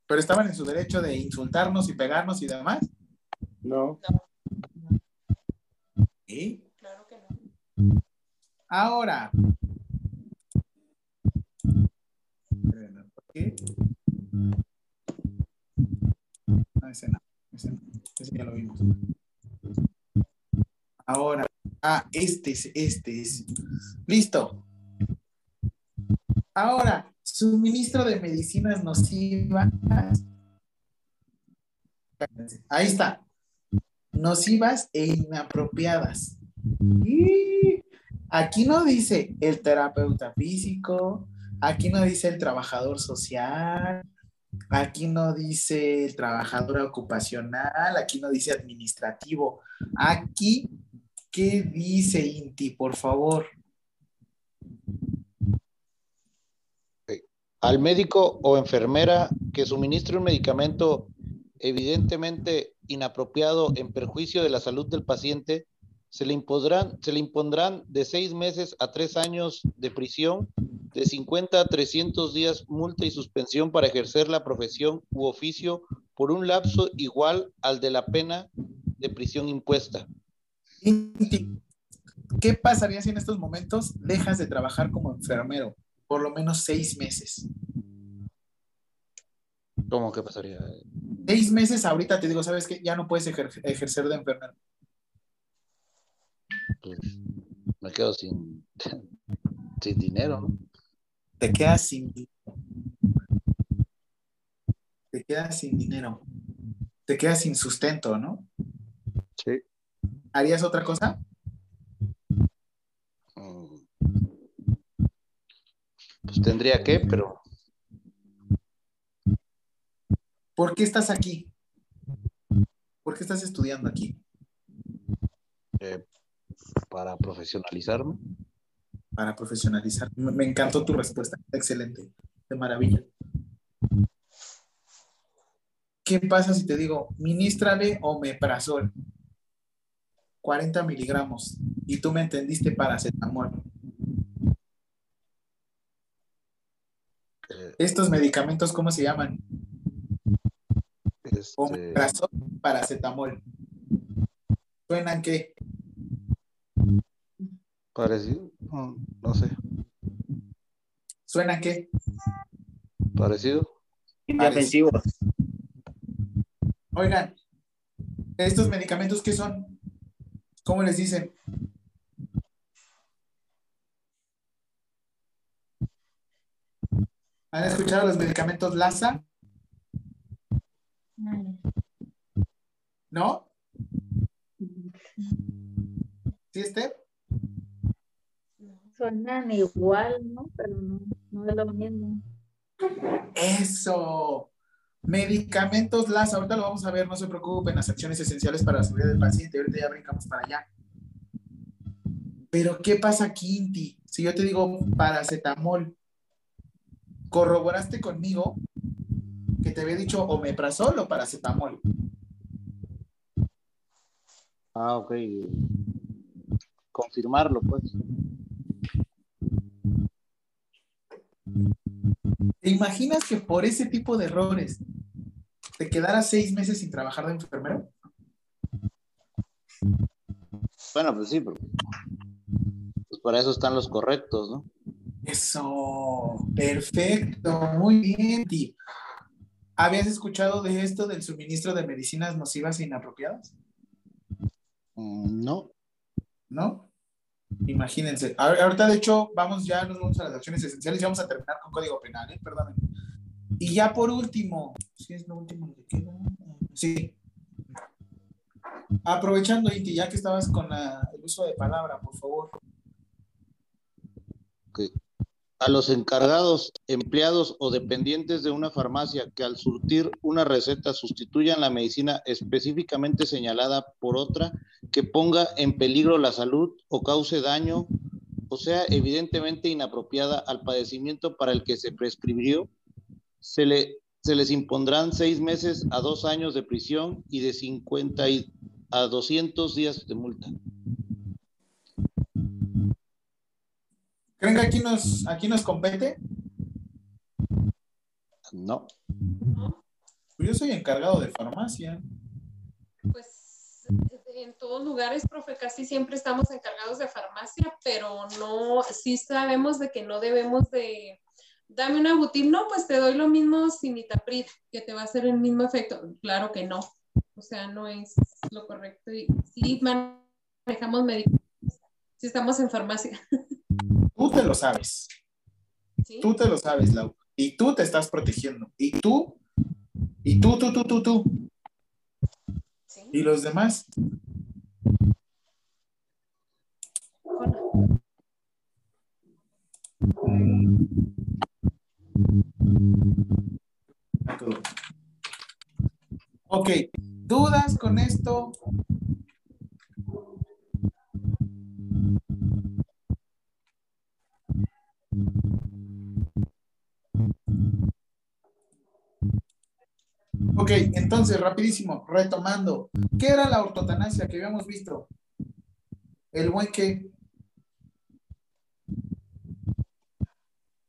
Pero estaban en su derecho de insultarnos y pegarnos y demás. No. ¿Sí? Claro que no. Ahora. ¿Por qué? No, ese no. Ese no. Ese ya lo vimos. Ahora. Ah, este es, este es. Listo. Ahora, suministro de medicinas nocivas. Ahí está. Nocivas e inapropiadas. Y aquí no dice el terapeuta físico, aquí no dice el trabajador social, aquí no dice el trabajador ocupacional, aquí no dice administrativo. Aquí, ¿qué dice Inti, por favor? Al médico o enfermera que suministre un medicamento evidentemente inapropiado en perjuicio de la salud del paciente, se le impondrán, se le impondrán de seis meses a tres años de prisión, de 50 a 300 días multa y suspensión para ejercer la profesión u oficio por un lapso igual al de la pena de prisión impuesta. ¿Qué pasaría si en estos momentos dejas de trabajar como enfermero? Por lo menos seis meses. ¿Cómo que pasaría? Seis meses ahorita te digo, ¿sabes qué? Ya no puedes ejer- ejercer de enfermero. Pues, me quedo sin, sin dinero, ¿no? Te quedas sin dinero. Te quedas sin dinero. Te quedas sin sustento, ¿no? Sí. ¿Harías otra cosa? Mm. Pues tendría que, pero ¿Por qué estás aquí? ¿Por qué estás estudiando aquí? eh, para profesionalizarme. Para profesionalizar. Me encantó tu respuesta. Excelente. De maravilla. ¿Qué pasa si te digo, ministrale omeprazol? 40 miligramos. Y tú me entendiste paracetamol. Eh, Estos medicamentos, ¿cómo se llaman? este, Omeprazol, paracetamol. ¿Suenan qué? Parecido, no, no sé, ¿Suenan qué? parecido. Indefensivos. Oigan, ¿estos medicamentos qué son? ¿Cómo les dicen? ¿Han escuchado los medicamentos LASA? ¿No? ¿Sí, Esther? Suenan igual, ¿no? Pero no, no es lo mismo. Eso. Medicamentos LASA. Ahorita lo vamos a ver, no se preocupen. Las acciones esenciales para la seguridad del paciente. Ahorita ya brincamos para allá. Pero, ¿qué pasa aquí, Inti? Si yo te digo paracetamol, ¿corroboraste conmigo que te había dicho omeprazol o paracetamol? Ah, ok. Confirmarlo, pues. ¿Te imaginas que por ese tipo de errores te quedaras seis meses sin trabajar de enfermero? Bueno, pues sí, pero pues para eso están los correctos, ¿no? Eso, perfecto, muy bien. ¿Habías escuchado de esto del suministro de medicinas nocivas e inapropiadas? Mm, No. ¿No? Imagínense. Ahorita, de hecho, vamos ya, nos vamos a las acciones esenciales y vamos a terminar con código penal, ¿eh? Perdónenme. Y ya por último, ¿sí es lo último que queda? Sí. Aprovechando, Inti, ya que estabas con el uso de palabra, por favor. A los encargados, empleados o dependientes de una farmacia que al surtir una receta sustituyan la medicina específicamente señalada por otra que ponga en peligro la salud o cause daño o sea evidentemente inapropiada al padecimiento para el que se prescribió, se, le, se les impondrán seis meses a dos años de prisión y de 50 y- a 200 días de multa. ¿Creen que aquí nos, aquí nos compete? No. Pues yo soy encargado de farmacia. Pues en todos lugares, profe, casi siempre estamos encargados de farmacia, pero no, sí sabemos de que no debemos de, dame una butil, no, pues te doy lo mismo cimitaprid, que te va a hacer el mismo efecto. Claro que no, o sea, no es lo correcto. Y sí manejamos medicamentos, sí estamos en farmacia. Tú te lo sabes. ¿sí? Tú te lo sabes, Lau. Y tú te estás protegiendo. Y tú, y tú, tú, tú, tú, tú. ¿sí? Y los demás. Ok, ¿dudas con esto? Ok, entonces, rapidísimo, retomando. ¿Qué era la ortotanasia que habíamos visto? El buen que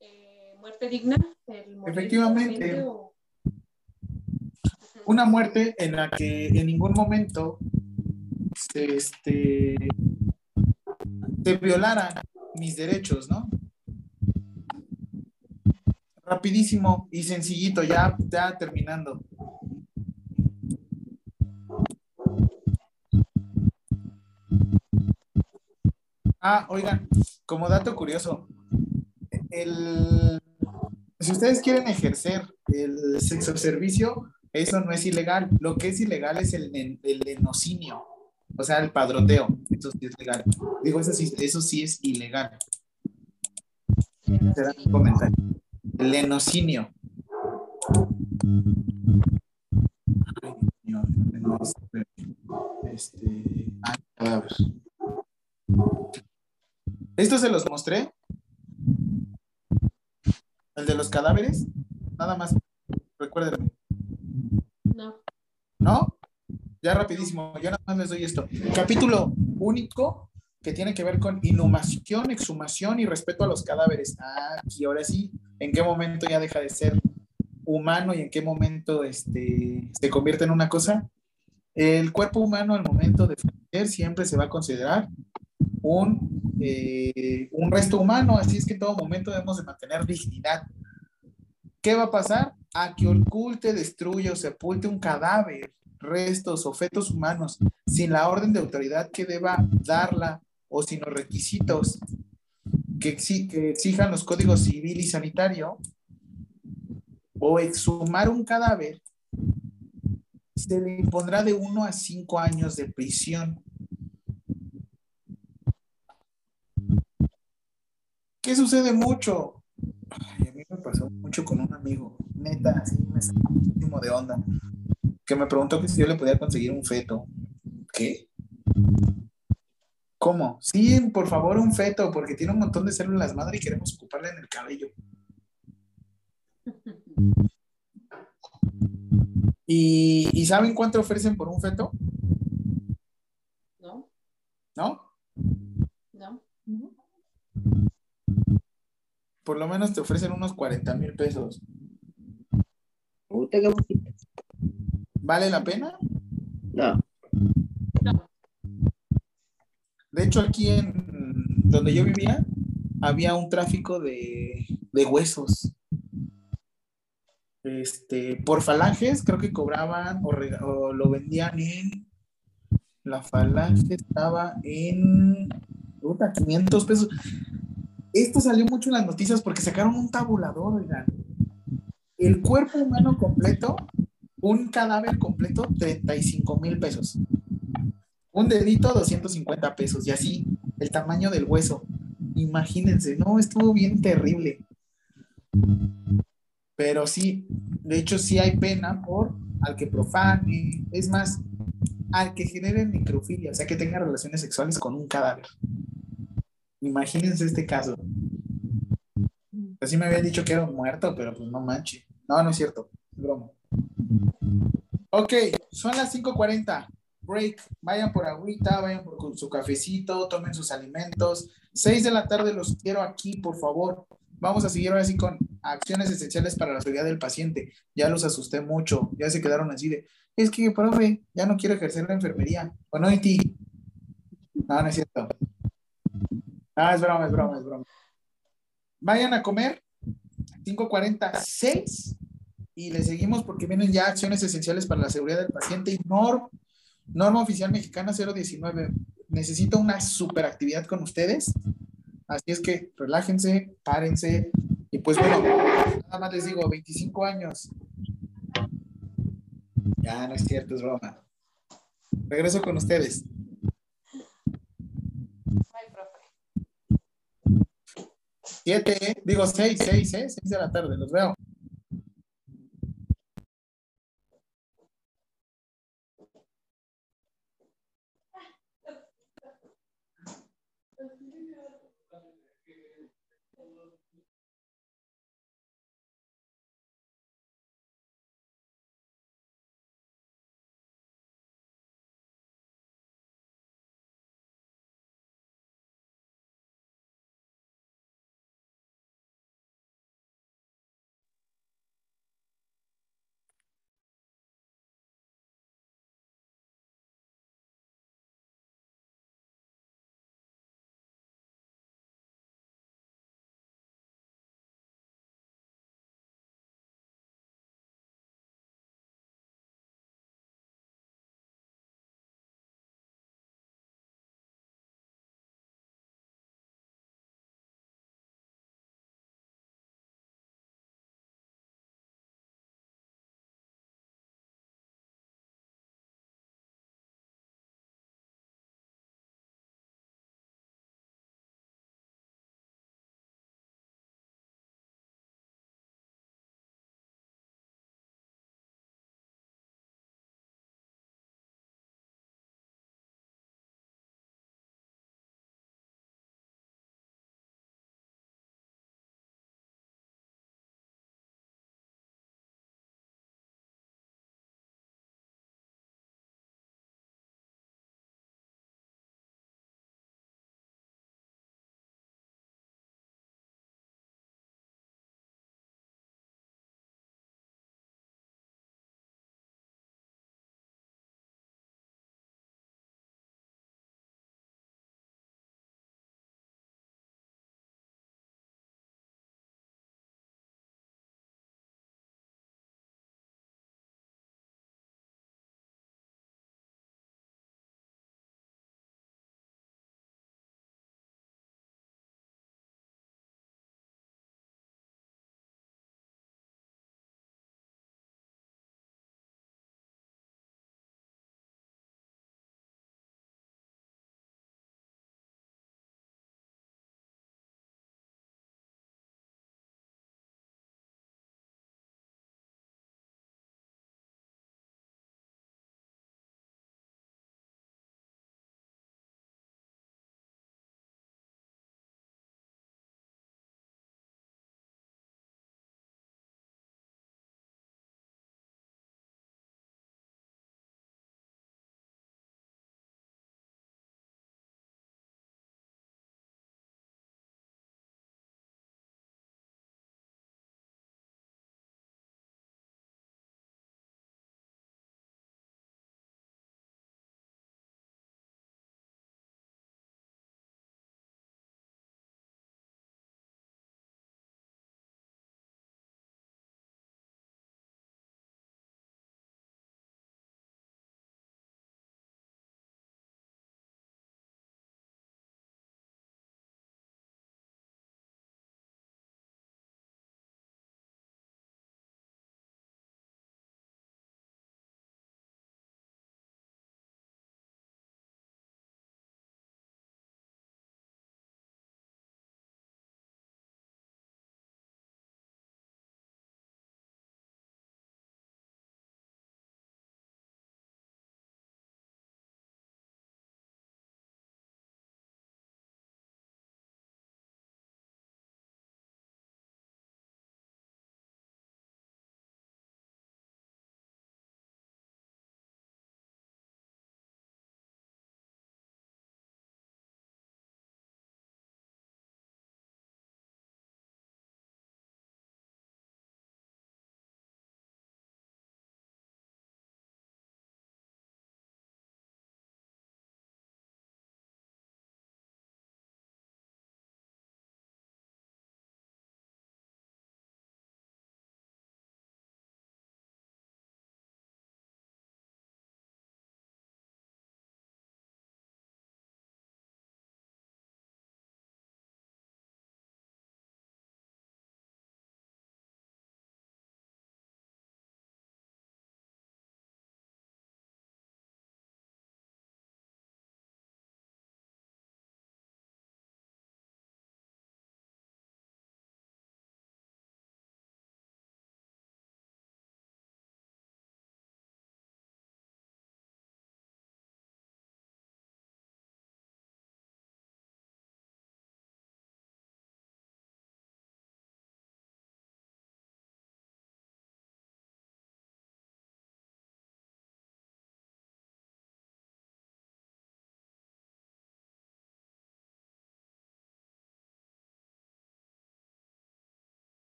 Eh, muerte digna. el Efectivamente. o- una muerte en la que en ningún momento se, este, se violaran mis derechos, ¿no? Rapidísimo y sencillito, ya, ya terminando. Ah, oigan, como dato curioso, el, si ustedes quieren ejercer el sexo servicio, eso no es ilegal. Lo que es ilegal es el, el o sea, el padroteo. Eso sí es legal. Digo, eso sí, eso sí es ilegal. Será un comentario. El enocinio. Ay, Dios mío, no, este, ay. ¿Esto se los mostré? ¿El de los cadáveres? Nada más. Recuérdenme. No. ¿No? Ya rapidísimo, yo nada más les doy esto. Capítulo único que tiene que ver con inhumación, exhumación y respeto a los cadáveres. Ah, y ahora sí, ¿en qué momento ya deja de ser humano y en qué momento este, se convierte en una cosa? El cuerpo humano al momento de fallecer siempre se va a considerar un, eh, un resto humano, así es que en todo momento debemos de mantener dignidad. ¿Qué va a pasar? A que oculte, destruya o sepulte un cadáver, restos o fetos humanos sin la orden de autoridad que deba darla o sin los requisitos que, exi- que exijan los códigos civil y sanitario, o exhumar un cadáver, se le impondrá de uno a cinco años de prisión. ¿Qué sucede mucho? Ay, a mí me pasó mucho con un amigo, neta, así me sacó muchísimo de onda, que me preguntó que si yo le podía conseguir un feto. ¿Qué? ¿Cómo? Sí, por favor, un feto, porque tiene un montón de células madre y queremos ocuparle en el cabello. ¿Y, y saben cuánto ofrecen por un feto? No, ¿No? no. Por lo menos te ofrecen unos 40 mil pesos. Puta, poquito. ¿Vale la pena? No. De hecho, aquí en donde yo vivía, había un tráfico de, de huesos. Este, por falanges, creo que cobraban o lo vendían en. La falange estaba en. Puta, 500 pesos. Esto salió mucho en las noticias porque sacaron un tabulador, oigan. El cuerpo humano completo, un cadáver completo, 35 mil pesos. Un dedito, 250 pesos. Y así, el tamaño del hueso. Imagínense, no, estuvo bien terrible. Pero sí, de hecho, sí hay pena por al que profane. Es más, al que genere necrofilia, o sea, que tenga relaciones sexuales con un cadáver. Imagínense este caso. Así me habían dicho que era un muerto, pero pues no manche. No, no es cierto. Es broma. Ok, son las 5:40. Break. Vayan por agüita, vayan por su cafecito, tomen sus alimentos. 6 de la tarde los quiero aquí, por favor. Vamos a seguir ahora sí con acciones esenciales para la seguridad del paciente. Ya los asusté mucho, ya se quedaron así de, es que, profe, ya no quiero ejercer la enfermería. ¿O no, Iti? No, no es cierto. Ah, es broma, es broma, es broma. Vayan a comer, 5.46, y le seguimos porque vienen ya acciones esenciales para la seguridad del paciente norm, norma oficial mexicana 019. Necesito una super actividad con ustedes, así es que relájense, párense, y pues bueno, nada más les digo, 25 años. Ya, no es cierto, es broma. Regreso con ustedes. Ay, profe. Siete, ¿eh? digo seis, seis, ¿eh? Seis de la tarde, los veo.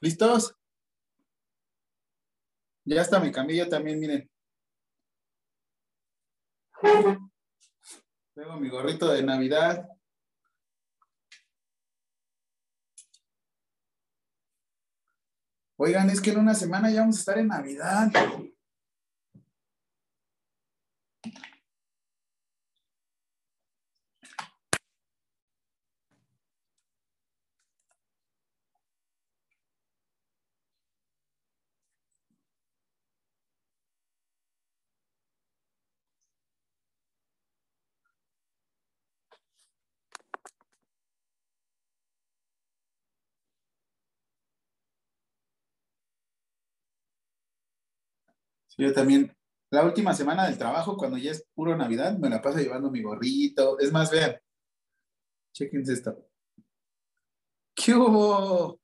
¿Listos? Ya está mi camilla también, miren. Tengo mi gorrito de Navidad. Oigan, es que en una semana ya vamos a estar en Navidad. Yo también, la última semana del trabajo, cuando ya es puro Navidad, me la paso llevando mi gorrito. Es más, vean, chequense esto. ¿Qué hubo?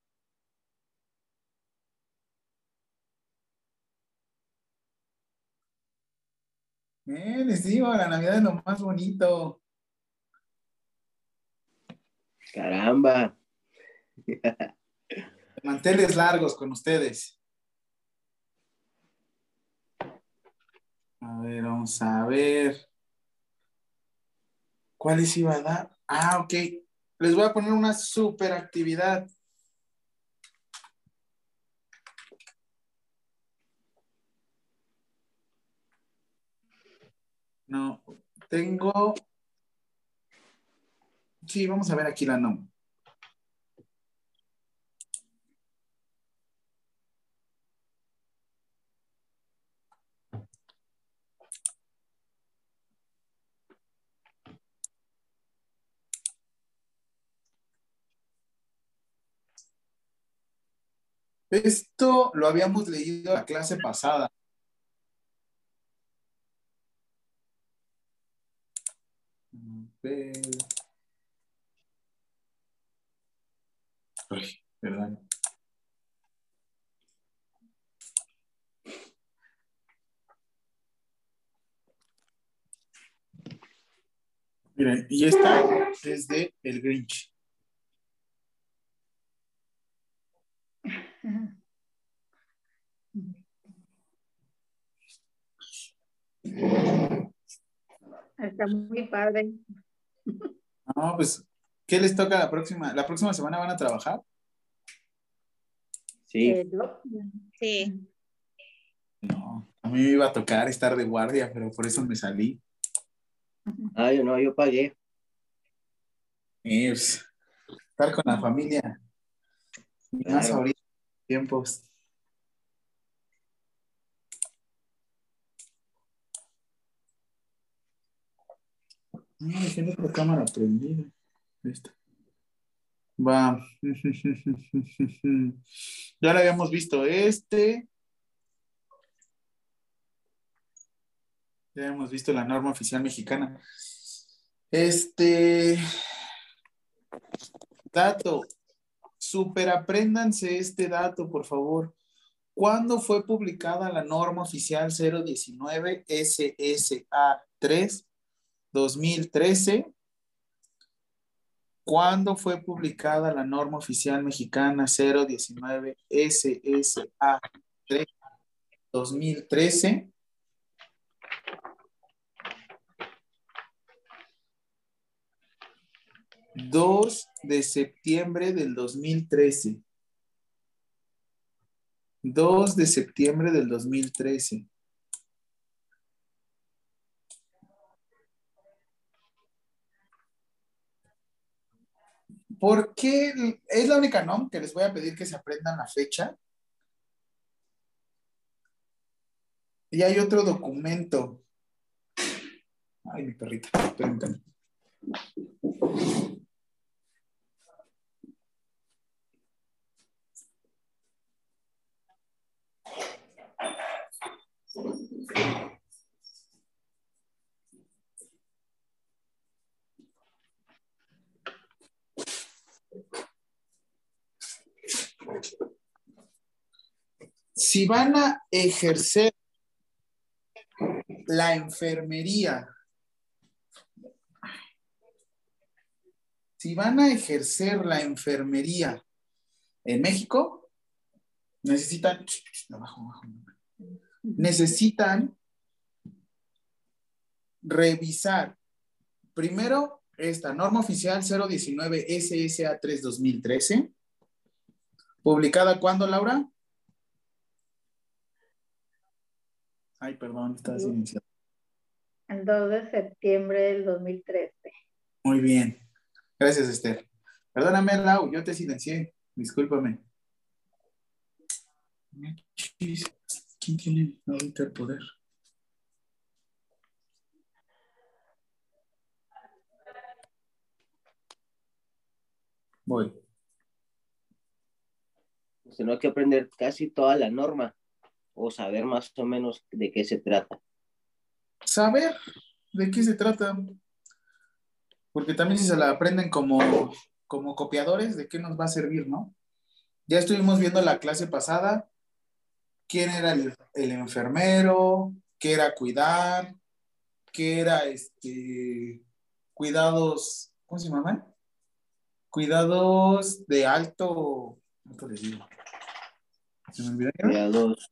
Eh, les digo, la Navidad es lo más bonito. Caramba. Manteles largos con ustedes. A ver, vamos a ver. ¿Cuáles iba a dar? Ah, ok. Les voy a poner una super actividad. No, tengo. Sí, vamos a ver aquí la no. Esto lo habíamos leído la clase pasada. Ay, perdón. Miren, y esta es de El Grinch. Está muy padre. No, pues, ¿qué les toca la próxima? ¿La próxima semana van a trabajar? Sí. Eh. Sí. No, a mí me iba a tocar estar de guardia, pero por eso me salí. Ah, yo no, yo pagué. Pues, estar con la familia. Y Más Claro. ahorita, tiempos. No, dejé la otra cámara prendida. Esta. Va. Ya lo habíamos visto este. Ya hemos visto la norma oficial mexicana. Este. Dato. Superapréndanse este dato, por favor. ¿Cuándo fue publicada la norma oficial 019 SSA 3 2013? ¿Cuándo fue publicada la norma oficial mexicana 019 SSA 3 2013? Dos de septiembre del 2013. 2 de septiembre del 2013. ¿Por qué? Es la única NOM que les voy a pedir que se aprendan la fecha. Y hay otro documento. Ay, mi perrita, espérenme. Si van a ejercer la enfermería, si van a ejercer la enfermería en México necesitan, abajo, necesitan revisar primero esta norma oficial 019 SSA 3 2013, publicada cuándo, Laura? Ay, perdón, está silenciado. El 2 de septiembre del 2013. Muy bien. Gracias, Esther. Perdóname, Lau, yo te silencié. Discúlpame. ¿Quién tiene ahorita el poder? Voy. Sino hay que aprender casi toda la norma o saber más o menos de qué se trata. Saber de qué se trata. Porque también si se la aprenden como, como copiadores, ¿de qué nos va a servir, no? Ya estuvimos viendo la clase pasada quién era el, el enfermero, qué era cuidar, qué era este cuidados, ¿cómo se llama? Cuidados de alto, ¿cómo les digo? ¿Se me olvidó? Cuidados.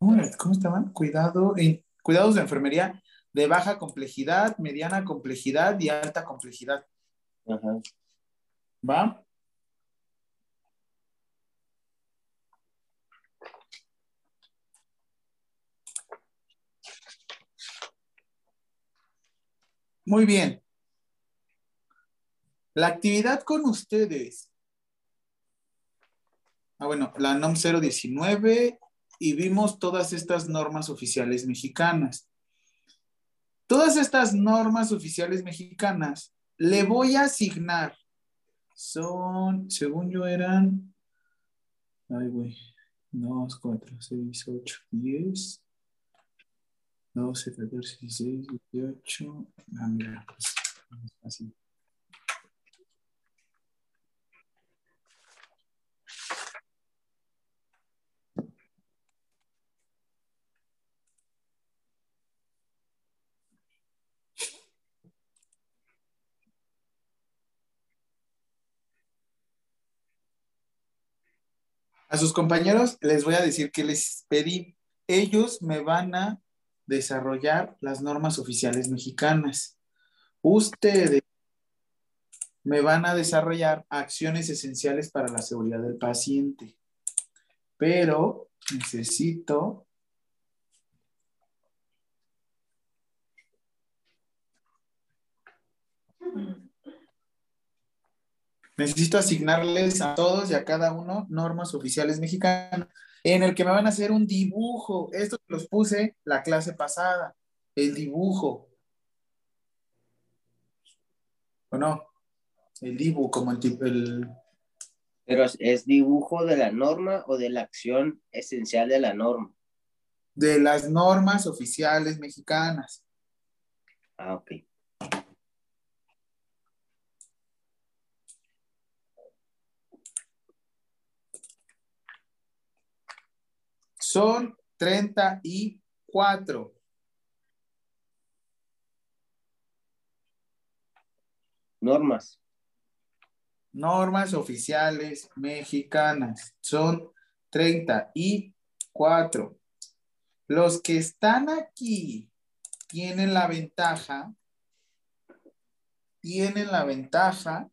¿Cómo, cómo estaban? Cuidado, en, cuidados de enfermería de baja complejidad, mediana complejidad y alta complejidad. Ajá. ¿Va? Muy bien. La actividad con ustedes. Ah, bueno, la NOM 019 y vimos todas estas normas oficiales mexicanas. Todas estas normas oficiales mexicanas le voy a asignar. Son, según yo eran, ay, güey, 2, 4, 6, 8, 10, 12, 14, 16, 18. Ah, mira, pues, así. A sus compañeros les voy a decir que les pedí. Ellos me van a desarrollar las normas oficiales mexicanas. Ustedes me van a desarrollar acciones esenciales para la seguridad del paciente. Pero necesito necesito asignarles a todos y a cada uno normas oficiales mexicanas en el que me van a hacer un dibujo. Esto los puse la clase pasada, el dibujo. ¿O no? El dibujo, como el, tipo- el Pero es, es dibujo de la norma o de la acción esencial de la norma. de las normas oficiales mexicanas. Ah, ok. Son 34. Normas. normas oficiales mexicanas. Son 34. Los que están aquí tienen la ventaja, tienen la ventaja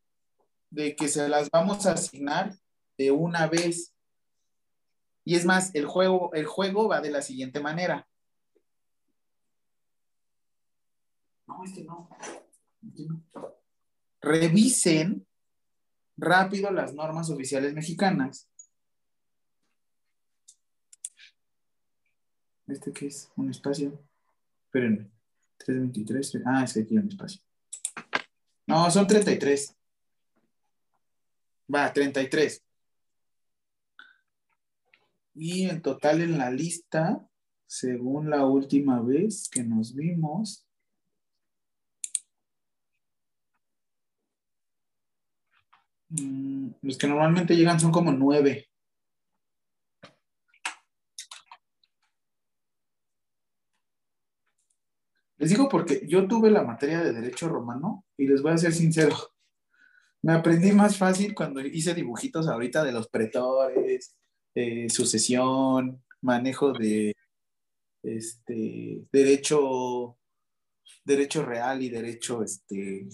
de que se las vamos a asignar de una vez. Y es más, el juego, el juego va de la siguiente manera. No, este no. Este no. Revisen rápido las normas oficiales mexicanas. ¿Este qué es? ¿Un espacio? Espérenme. 323. Ah, es que aquí hay un espacio. No, son 33. Va, 33. Y en total en la lista, según la última vez que nos vimos, mm, los que normalmente llegan son como nueve. Les digo porque yo tuve la materia de Derecho Romano y les voy a ser sincero. Me aprendí más fácil cuando hice dibujitos ahorita de los pretores, eh, sucesión, manejo de este, derecho, derecho real y derecho, este,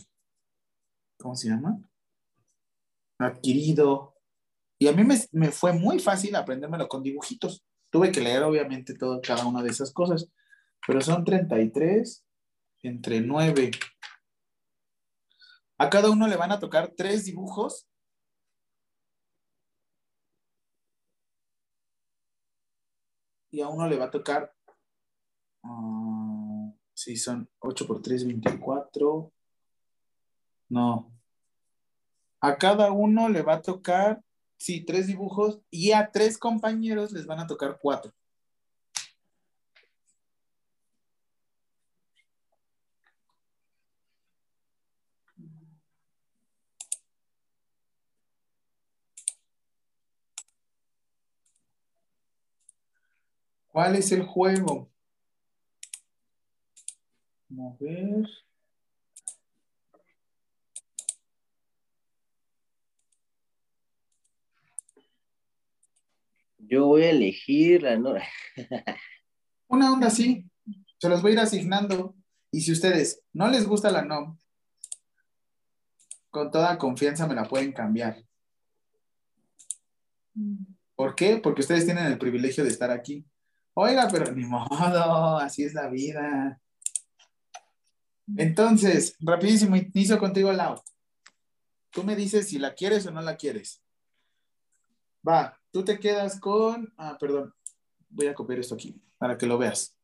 ¿cómo se llama? Adquirido. Y a mí me, me fue muy fácil aprendérmelo con dibujitos. Tuve que leer, obviamente, todo, cada una de esas cosas, pero son 33 entre 9. A cada uno le van a tocar tres dibujos. Y a uno le va a tocar, uh, sí, son 8 por 3, 24. No. A cada uno le va a tocar, sí, tres dibujos y a tres compañeros les van a tocar cuatro. ¿Cuál es el juego? Mover. Yo voy a elegir la no. Una onda así. Se los voy a ir asignando. Y si ustedes no les gusta la NOM, con toda confianza me la pueden cambiar. ¿Por qué? Porque ustedes tienen el privilegio de estar aquí. Oiga, pero ni modo, así es la vida. Entonces, rapidísimo, inicio contigo, Lau. Tú me dices si la quieres o no la quieres. Va, tú te quedas con. Ah, perdón. Voy a copiar esto aquí para que lo veas.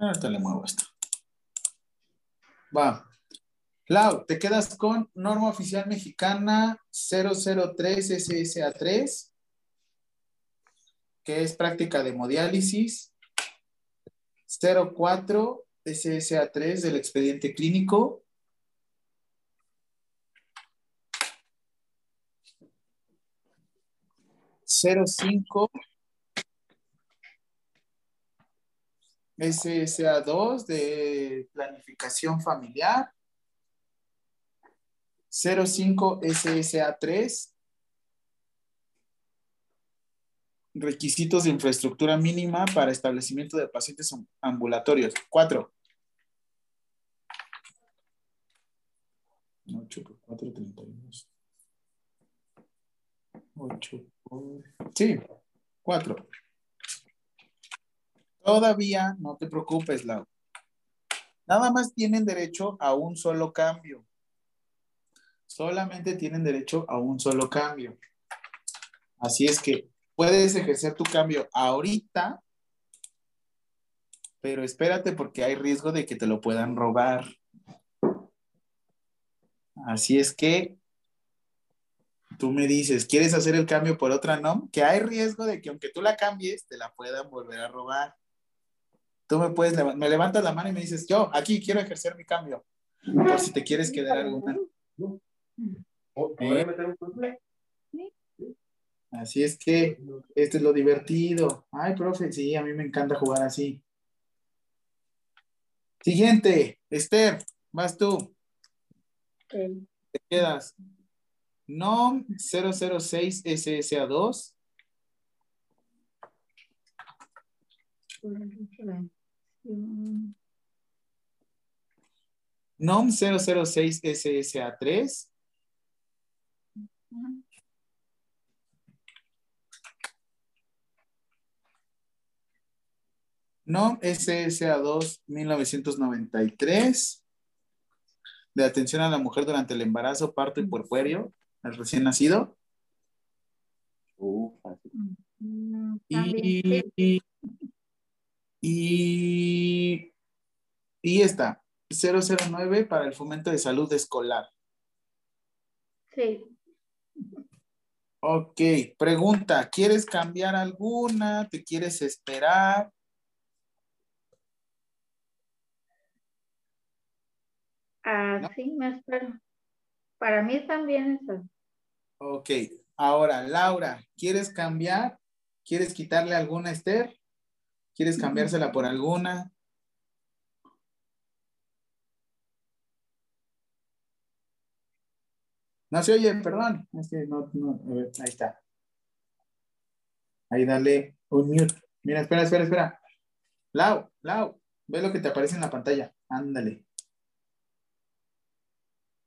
Ahorita le muevo esto. Va. Lau, te quedas con norma oficial mexicana 003 SSA3, que es práctica de hemodiálisis. 04 SSA3 del expediente clínico. Cinco SSA2 de planificación familiar. 05 SSA3. Requisitos de infraestructura mínima para establecimiento de pacientes ambulatorios. 4. 8 por 4, 32. 8 por... Sí, 4. Todavía no te preocupes, Lau. Nada más tienen derecho a un solo cambio. Solamente tienen derecho a un solo cambio. Así es que puedes ejercer tu cambio ahorita, pero espérate porque hay riesgo de que te lo puedan robar. Así es que tú me dices, ¿quieres hacer el cambio por otra NOM? Que hay riesgo de que aunque tú la cambies, te la puedan volver a robar. Tú me puedes, me levantas la mano y me dices, yo aquí quiero ejercer mi cambio. Por si te quieres quedar alguna. ¿Eh? Así es que este es lo divertido. Ay, profe, sí, a mí me encanta jugar así. Siguiente, Esther, vas tú. Te quedas. NOM 006 SSA2. NOM 006 SSA3. NOM SSA2 1993 de atención a la mujer durante el embarazo, parto y puerperio, el recién nacido. y, y, y esta, 009 para el fomento de salud escolar. Sí. Ok, pregunta, ¿quieres cambiar alguna? ¿Te quieres esperar? Ah, sí, me espero. Para mí también eso. Ok, ahora, Laura, ¿quieres cambiar? ¿Quieres quitarle alguna Esther? ¿Quieres cambiársela por alguna? No se oye, perdón. Es que no, no, a ver, ahí está. Ahí dale un mute. Mira, espera, espera, espera. Lau, Lau, ve lo que te aparece en la pantalla. Ándale.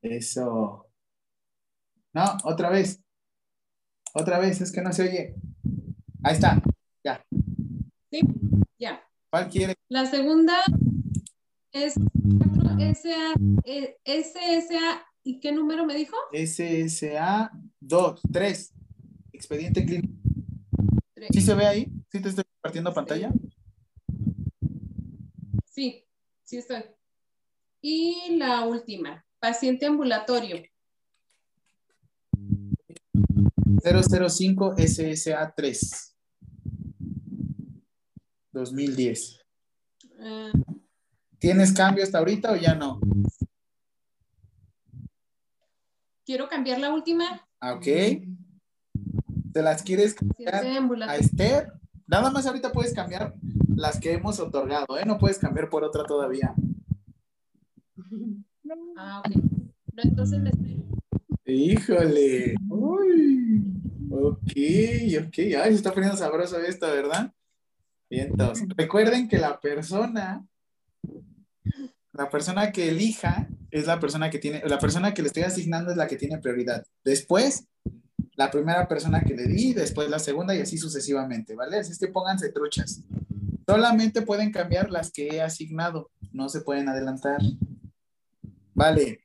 Eso. No, otra vez. Otra vez, es que no se oye. Ahí está. Ya. Sí, ya. ¿Cuál quiere? La segunda es 4 SA, eh, SSA, ¿y qué número me dijo? SSA 2, 3. Expediente clínico. Tres. ¿Sí se ve ahí? ¿Sí te estoy compartiendo pantalla? Sí, sí estoy. Y la última, paciente ambulatorio. 005 SSA 3. 2010. Ah, ¿Tienes cambio hasta ahorita o ya no? quiero cambiar la última, Ah, Ok. ¿Te las quieres cambiar a. Esther? Nada más ahorita puedes cambiar las que hemos otorgado, ¿eh? No puedes cambiar por otra todavía. Ah, ok. No, entonces me espero. Híjole. Uy. Ok, ok. Ay, se está poniendo sabroso esto, ¿verdad? Recuerden que la persona, la persona que elija es la persona que tiene, la persona que le estoy asignando es la que tiene prioridad. Después, la primera persona que le di, después la segunda y así sucesivamente, ¿vale? Así es que pónganse truchas. Solamente pueden cambiar las que he asignado, no se pueden adelantar. Vale.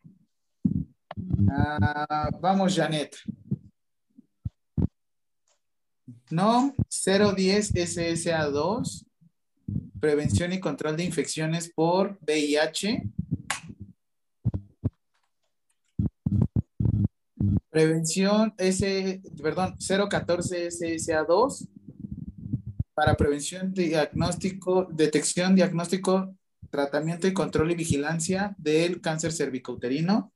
Ah, vamos, Janet. No, 010 SSA2, prevención y control de infecciones por VIH. Prevención S, perdón, 014 SSA2 para prevención, diagnóstico, detección, diagnóstico, tratamiento y control y vigilancia del cáncer cervicouterino.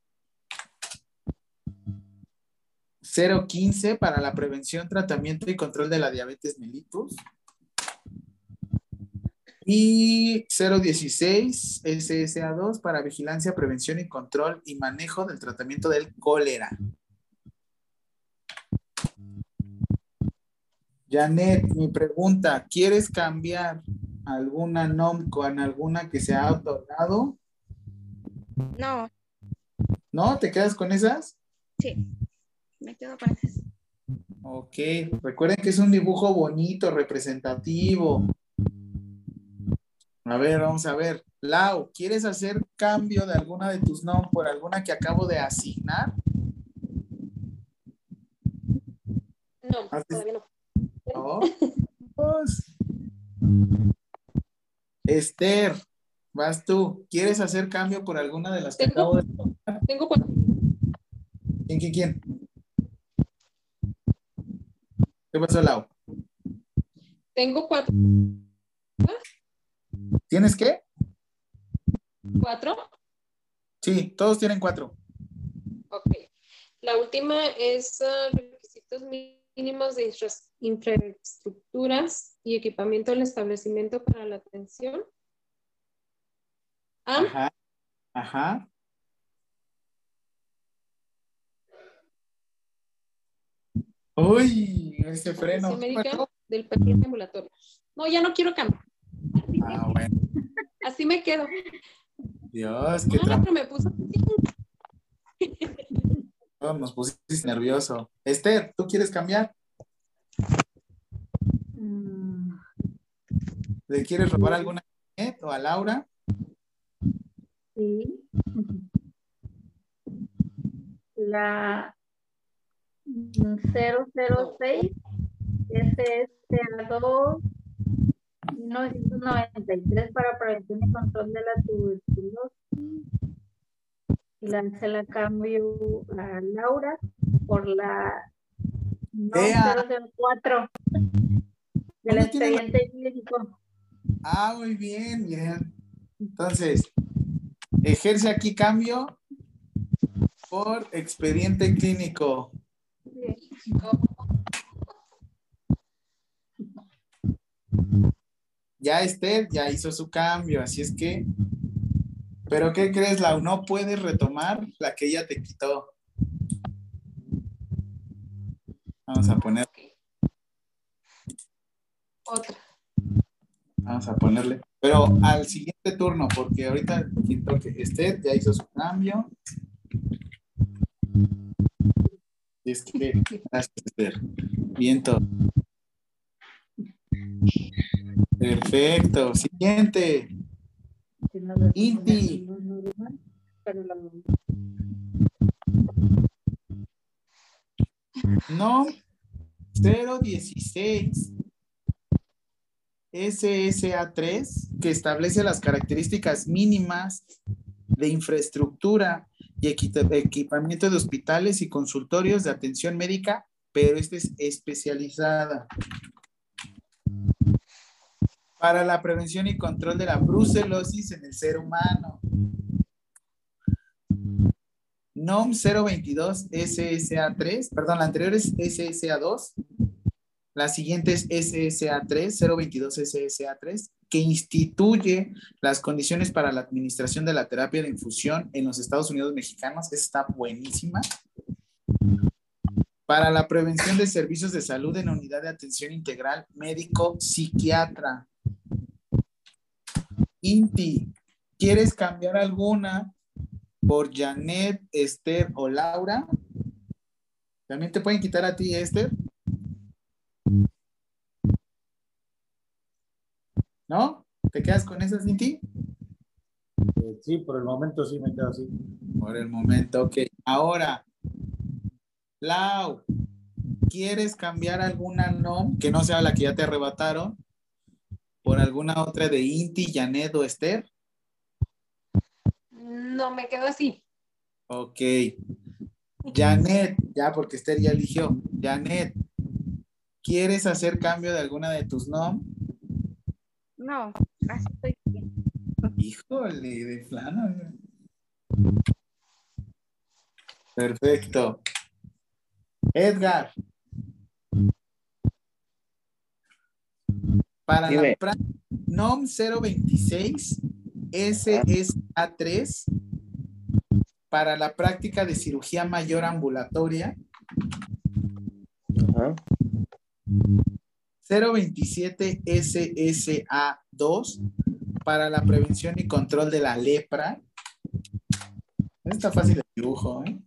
015 para la prevención, tratamiento y control de la diabetes mellitus. Y 016 SSA2 para vigilancia, prevención y control y manejo del tratamiento del cólera. Janet, mi pregunta, ¿quieres cambiar alguna NOM con alguna que se ha otorgado? No, ¿No? ¿Te quedas con esas? sí, me quedo con esas. Ok, recuerden que es un dibujo bonito, representativo. A ver, vamos a ver. Lau, ¿quieres hacer cambio de alguna de tus NOM por alguna que acabo de asignar? No, Haces- todavía no. No. Pues. Esther, vas tú. ¿Quieres hacer cambio por alguna de las que Tengo- acabo de Tengo cuatro. ¿Quién, quién, quién? ¿Qué pasó, Lau? Tengo cuatro. ¿Tienes qué? ¿Cuatro? Sí, todos tienen cuatro. Ok. La última es ah, requisitos mínimos de infra- infraestructuras y equipamiento del establecimiento para la atención. Ah, Ajá. Ajá. Uy, ese freno. médica Bueno, del paciente ambulatorio. No, ya no quiero cambiar. Ah, bueno. Así me quedo. Dios, qué pero me puso Nos pusiste nervioso. Esther, ¿tú quieres cambiar? Mm, ¿Le quieres robar alguna o a Laura? Sí. La mm, 006 SSA2 1993 para prevención y control de la tuberculosis. Y la, se la cambio a Laura por la No, Ea. 004. Del ¿Dónde tiene la- expediente clínico. Ah, muy bien, bien. Entonces, ejerce aquí cambio por expediente clínico. Ya Esther ya hizo su cambio, así es que. Pero ¿qué crees, Lau? No puedes retomar la que ella te quitó. Vamos a poner, Otra. vamos a ponerle. Pero al siguiente turno, porque ahorita quien toque, Esther ya hizo su cambio. Es que, gracias, Esther. Viento. Perfecto. Siguiente. Inti. No 016 SSA3 que establece las características mínimas de infraestructura y equipamiento de hospitales y consultorios de atención médica, pero esta es especializada. Para la prevención y control de la brucelosis en el ser humano. NOM 022 SSA3, perdón, la anterior es SSA2, la siguiente es SSA3, 022 SSA3, que instituye las condiciones para la administración de la terapia de infusión en los Estados Unidos mexicanos. Está buenísima. Para la prevención de servicios de salud en la unidad de atención integral médico-psiquiatra. Inti, ¿quieres cambiar alguna por Janet, Esther o Laura? También te pueden quitar a ti, Esther. ¿No? ¿Te quedas con esas, Inti? Eh, sí, por el momento sí me quedo así. Por el momento, ok. Ahora, Lau, ¿quieres cambiar alguna no que no sea la que ya te arrebataron por alguna otra de Inti, Janet o Esther? No, me quedo así. Ok. Janet, ya porque Esther ya eligió. Janet, ¿quieres hacer cambio de alguna de tus nom? No, así estoy bien. Híjole, de plano. Perfecto. Edgar. Para la Dime. pra- NOM 026 SSA3 para la práctica de cirugía mayor ambulatoria Ajá. 027 SSA2 para la prevención y control de la lepra. Está fácil el dibujo, ¿eh?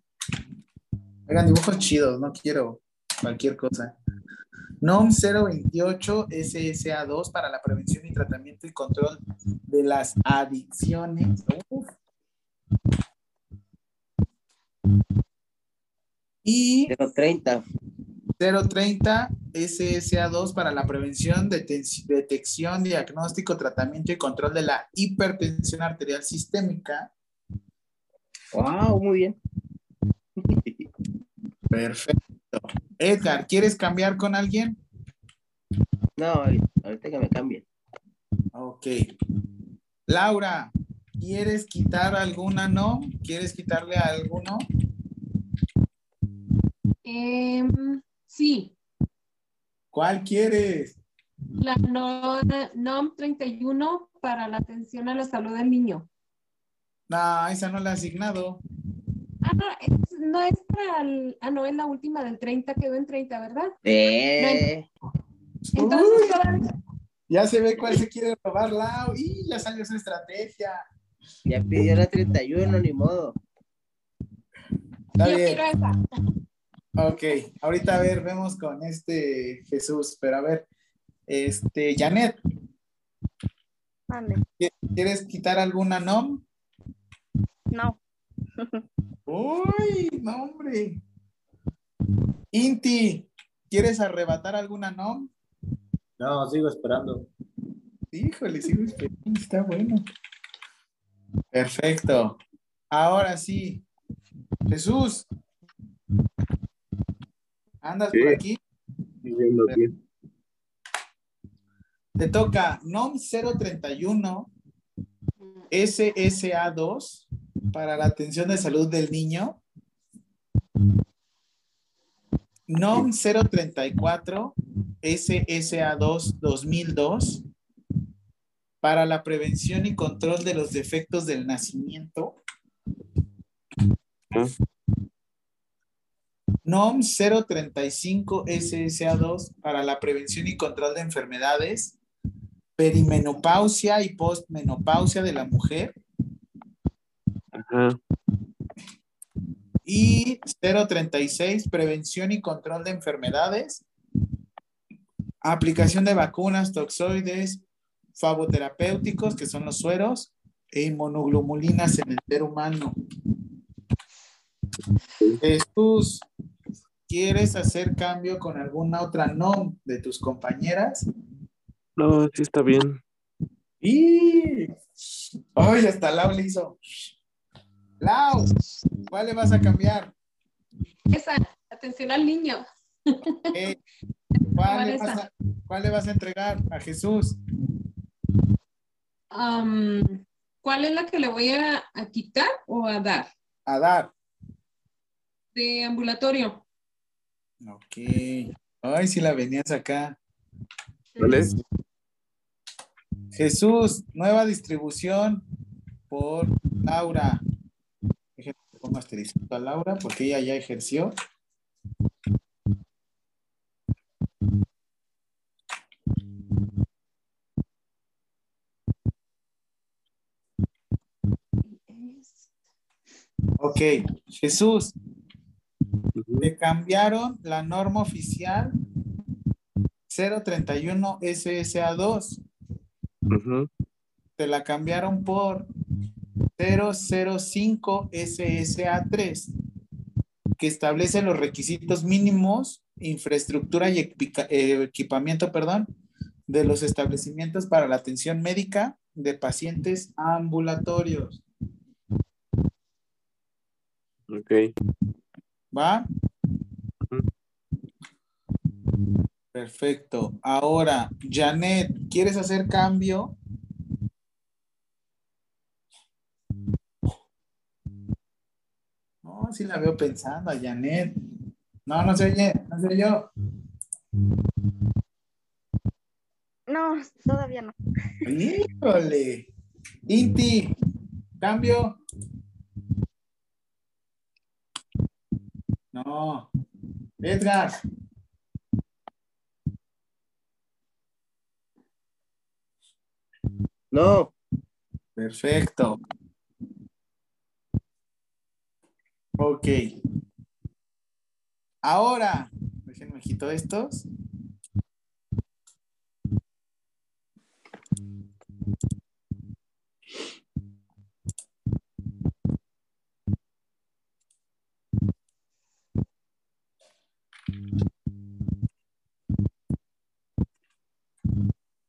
Hagan dibujos chidos, no quiero cualquier cosa. NOM 028 SSA2 para la prevención y tratamiento y control de las adicciones. Uf. Y 030. 030 SSA2 para la prevención, detección, diagnóstico, tratamiento y control de la hipertensión arterial sistémica. Wow, muy bien. Perfecto. Edgar, ¿quieres cambiar con alguien? No, ahorita, que me cambien. Ok. Laura, ¿quieres quitar alguna no? ¿Quieres quitarle a alguno? Em, sí, ¿Cuál quieres? la no- NOM 31 para la atención a la salud del niño. No, esa no la he asignado. Ah, no, es, no es para el, ah, no, es la última del 30, quedó en 30, ¿verdad? Eh, Entonces, todavía- Ya se ve cuál se quiere robar, Lau. Y ya salió su estrategia. ya pidió la 31, ni modo. Está yo bien. quiero esa. Ok, ahorita a ver, vemos con este Jesús, pero a ver, este, Janet, Mande. ¿quieres quitar alguna nom? No, Uy, no, hombre. Inti, ¿quieres arrebatar alguna nom? No, sigo esperando. Híjole, sí, está bueno. Perfecto. Ahora sí, Jesús. ¿Andas Sí. por aquí? Aquí. Te toca NOM 031 SSA2 para la atención de salud del niño. NOM 034 SSA2 2002 para la prevención y control de los defectos del nacimiento. Ah. NOM 035 SSA2 para la prevención y control de enfermedades, perimenopausia y postmenopausia de la mujer. Ajá. Y 036, prevención y control de enfermedades, aplicación de vacunas, toxoides, faboterapéuticos, que son los sueros, e inmunoglobulinas en el ser humano. Jesús, ¿quieres hacer cambio con alguna otra NOM de tus compañeras? No, sí está bien. Y ay, hasta Lau le hizo. Lau, ¿cuál le vas a cambiar? Esa, atención al niño. ¿cuál, le ¿Cuál vas a, cuál le vas a entregar a Jesús? ¿Cuál es la que le voy a, a quitar o a dar? A dar. De ambulatorio. Ok. Ay, si la venías acá. ¿Cuál es? Jesús, nueva distribución por Laura. Déjenme pongo asterisco a Laura porque ella ya ejerció. Ok, Jesús. Le cambiaron la norma oficial 031 SSA2. Ujú. Te la cambiaron por 005 SSA3, que establece los requisitos mínimos, infraestructura y eh, equipamiento, perdón, de los establecimientos para la atención médica de pacientes ambulatorios. Ok. ¿Va? Perfecto. Ahora, Janet, ¿quieres hacer cambio? No, sí la veo pensando a Janet. No, no se oye, no se yo. No, todavía no. Híjole. Inti, cambio. No. Edgar. No, Perfecto. Ok. Ahora, déjenme quito estos.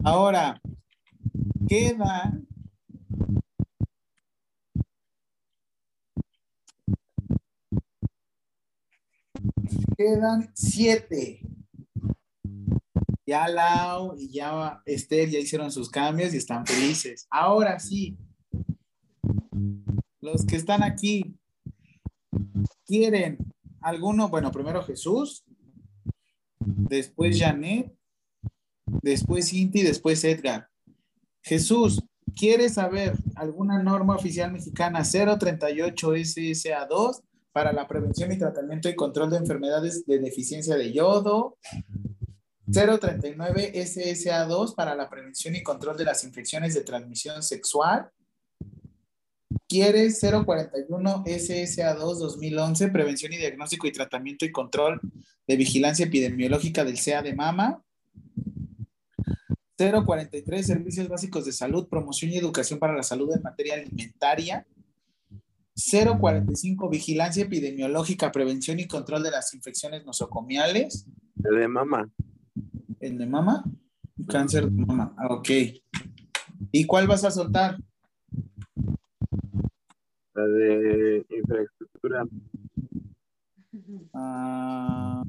Ahora, queda quedan siete. Ya Lau y ya Esther ya hicieron sus cambios y están felices. Ahora sí, los que están aquí quieren alguno, bueno, primero Jesús, después Janet, después Inti, después Edgar. Jesús, ¿quieres saber alguna norma oficial mexicana 038 SSA2 para la prevención y tratamiento y control de enfermedades de deficiencia de yodo? 039 SSA2 para la prevención y control de las infecciones de transmisión sexual. ¿Quieres 041 SSA2 2011 prevención y diagnóstico y tratamiento y control de vigilancia epidemiológica del CA de mama? 043 Servicios básicos de salud, promoción y educación para la salud en materia alimentaria. 045 Vigilancia epidemiológica, prevención y control de las infecciones nosocomiales. El de mamá. ¿El de mama? Cáncer de mama. Ah, ok. ¿Y cuál vas a soltar? La de infraestructura. Ah,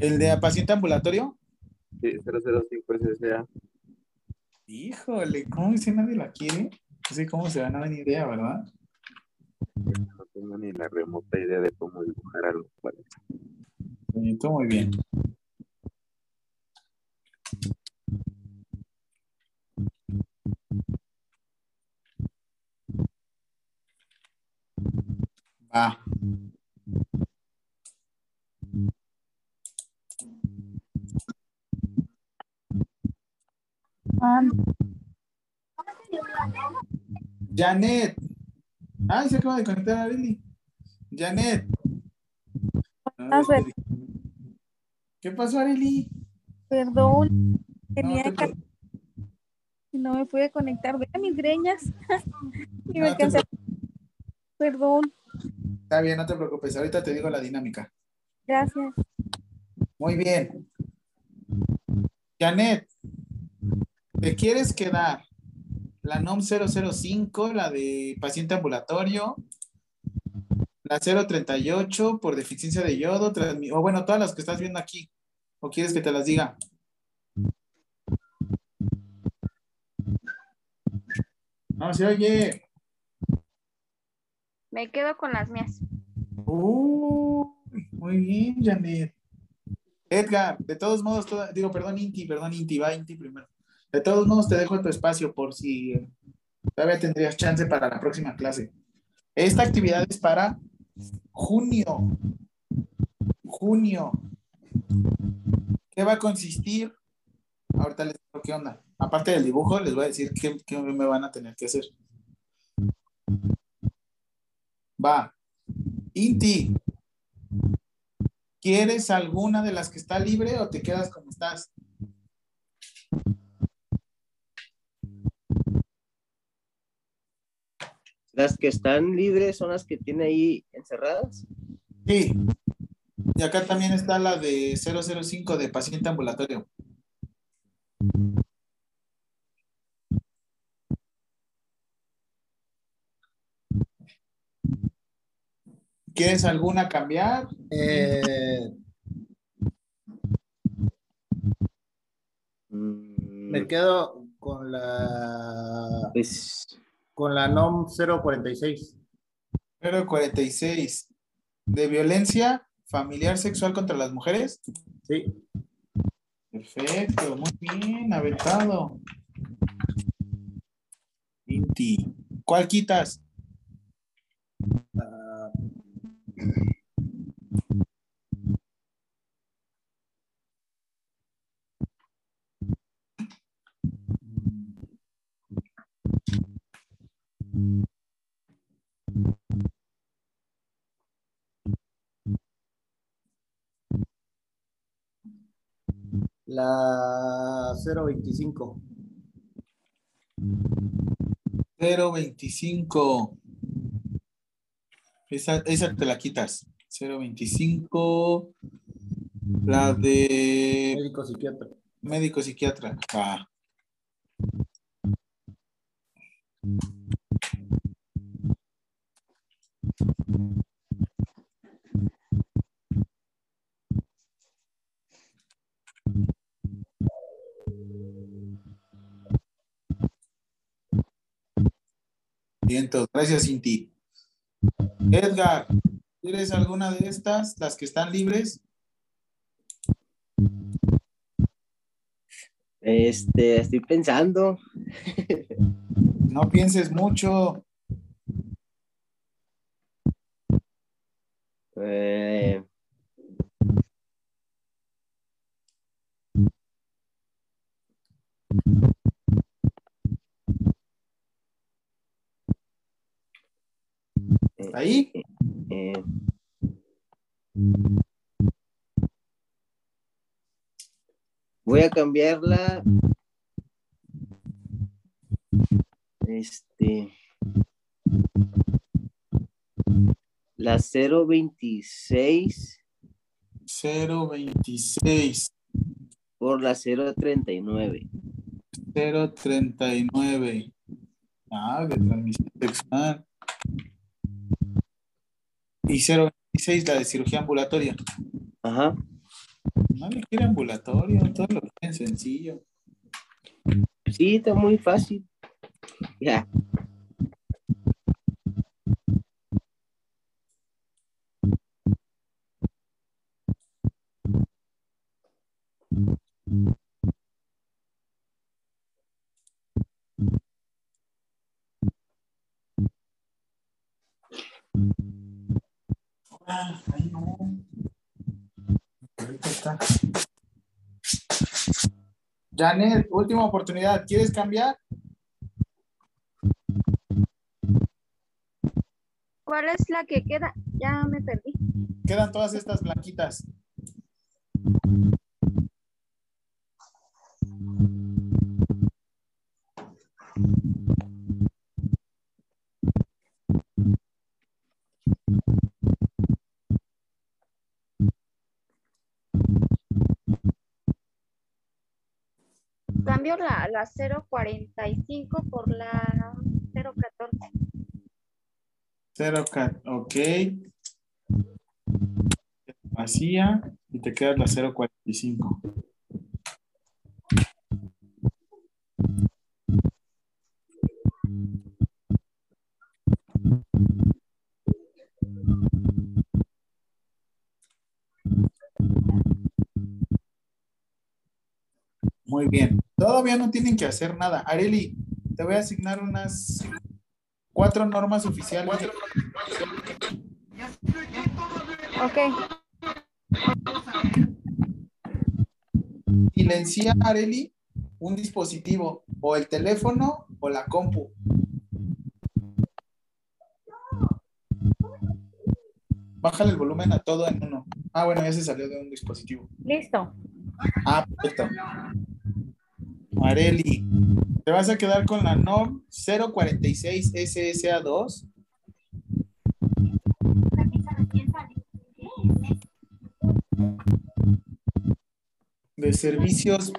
¿El de paciente ambulatorio? Sí, 005 SSA. Híjole, ¿cómo dice nadie la quiere? No sé cómo se van a ni idea, ¿verdad? No tengo ni la remota idea de cómo dibujar algo. Vale. Todo muy bien. Va. Janet. Ay, se acaba de conectar a. Janet. Ah, pues. ¿Qué pasó, Areli? Perdón, No, tenía te y no me pude conectar. Ve a mis greñas. y No me te cansé. Perdón, Está bien, no te preocupes. Ahorita te digo la dinámica. gracias. Muy bien. Janet, ¿te quieres quedar la NOM 005, la de paciente ambulatorio, la 038 por deficiencia de yodo, o bueno, todas las que estás viendo aquí? ¿O quieres que te las diga? No se oye. Me quedo con las mías. Uy, muy bien, Janet. Edgar, de todos modos, toda- digo, perdón, Inti, perdón, Inti, va Inti primero. De todos modos, te dejo tu espacio por si todavía tendrías chance para la próxima clase. Esta actividad es para junio. Junio. ¿Qué va a consistir? Ahorita les digo qué onda. Aparte del dibujo, les voy a decir qué, qué me van a tener que hacer. Va. Inti, ¿quieres alguna de las que está libre o te quedas como estás? Las que están libres son las que tiene ahí encerradas. Sí. Y acá también está la de 005 de paciente ambulatorio. ¿Quieres alguna cambiar? Eh, me quedo con la pues, con la NOM 046. 046. ¿De violencia familiar sexual contra las mujeres? Sí. Perfecto, muy bien, aventado. Inti. ¿Cuál quitas? Ah, La 025. 025. Esa, esa te la quitas. 025. La de Médico psiquiatra. médico psiquiatra. Va. Gracias, Cinti. Edgar, ¿quieres alguna de estas, las que están libres? este, estoy pensando. No pienses mucho. Eh, Ahí. eh, voy a cambiarla. Este. La 026 026. por la 039. 039. Ah, de transmisión sexual. Y 026, la de cirugía ambulatoria. Ajá. No le quiere ambulatorio, todo lo quieren sencillo. Sí, está muy fácil. Ya. No. Ahorita está. Janet, última oportunidad. ¿Quieres cambiar? ¿Cuál es la que queda? Ya me perdí. Quedan todas estas blanquitas. Cambio la, la 045 por la 014. 0, ok. Vacía y te queda la 045. Muy bien. Todavía no tienen que hacer nada. Areli, te voy a asignar unas cuatro normas oficiales. Ok. Silencia, Areli, un dispositivo, o el teléfono o la compu. Bájale el volumen a todo en uno. Ah, bueno, ya se salió de un dispositivo. Listo. Ah, perfecto. Areli, te vas a quedar con la NOM 046 SSA2. De servicios.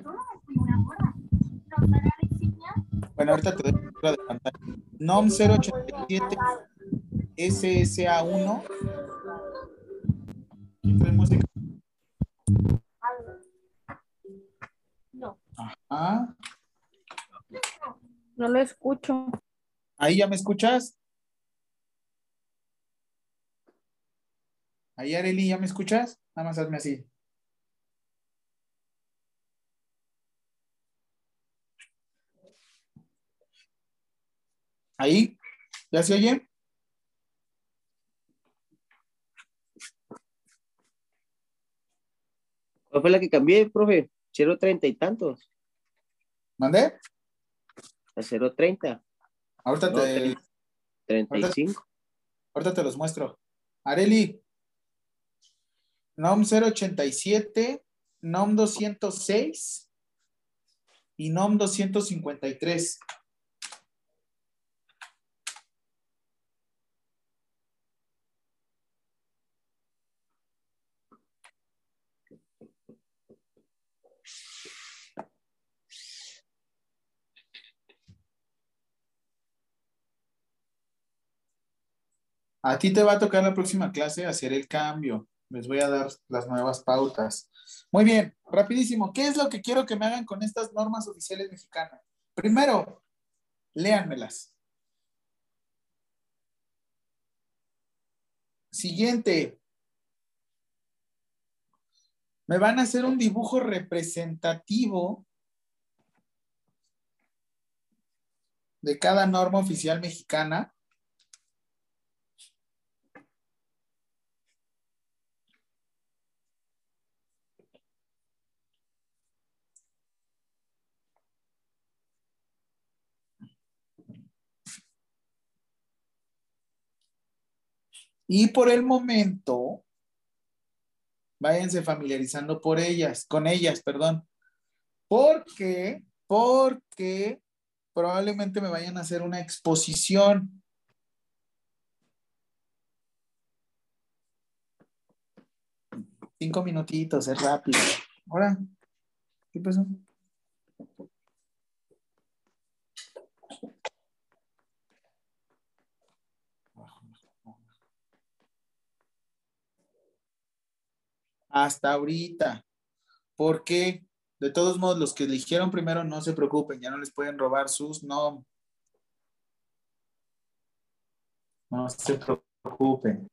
Bueno, ahorita te doy la de pantalla. NOM 087 SSA1. ¿Quién trae música? Ajá. No lo escucho. ¿Ahí ya me escuchas? Ahí, Areli, ¿ya me escuchas? Nada más hazme así. ¿Ahí? ¿Ya se oye? ¿Cuál fue la que cambié, profe? 030 y tantos. ¿Mandé? A 030. Ahorita No, te, 35. ahorita te los muestro. Areli. NOM 087, NOM 206 y NOM 253. A ti te va a tocar la próxima clase hacer el cambio. Les voy a dar las nuevas pautas. Muy bien, rapidísimo. ¿Qué es lo que quiero que me hagan con estas normas oficiales mexicanas? Primero, léanmelas. Siguiente. Me van a hacer un dibujo representativo de cada norma oficial mexicana. Y por el momento, váyanse familiarizando por ellas, con ellas, perdón. Porque, porque probablemente me vayan a hacer una exposición. Cinco minutitos, es rápido. Ahora, ¿qué pasó? Hasta ahorita. porque de todos modos los que eligieron primero no se preocupen, ya no les pueden robar sus no. No se preocupen.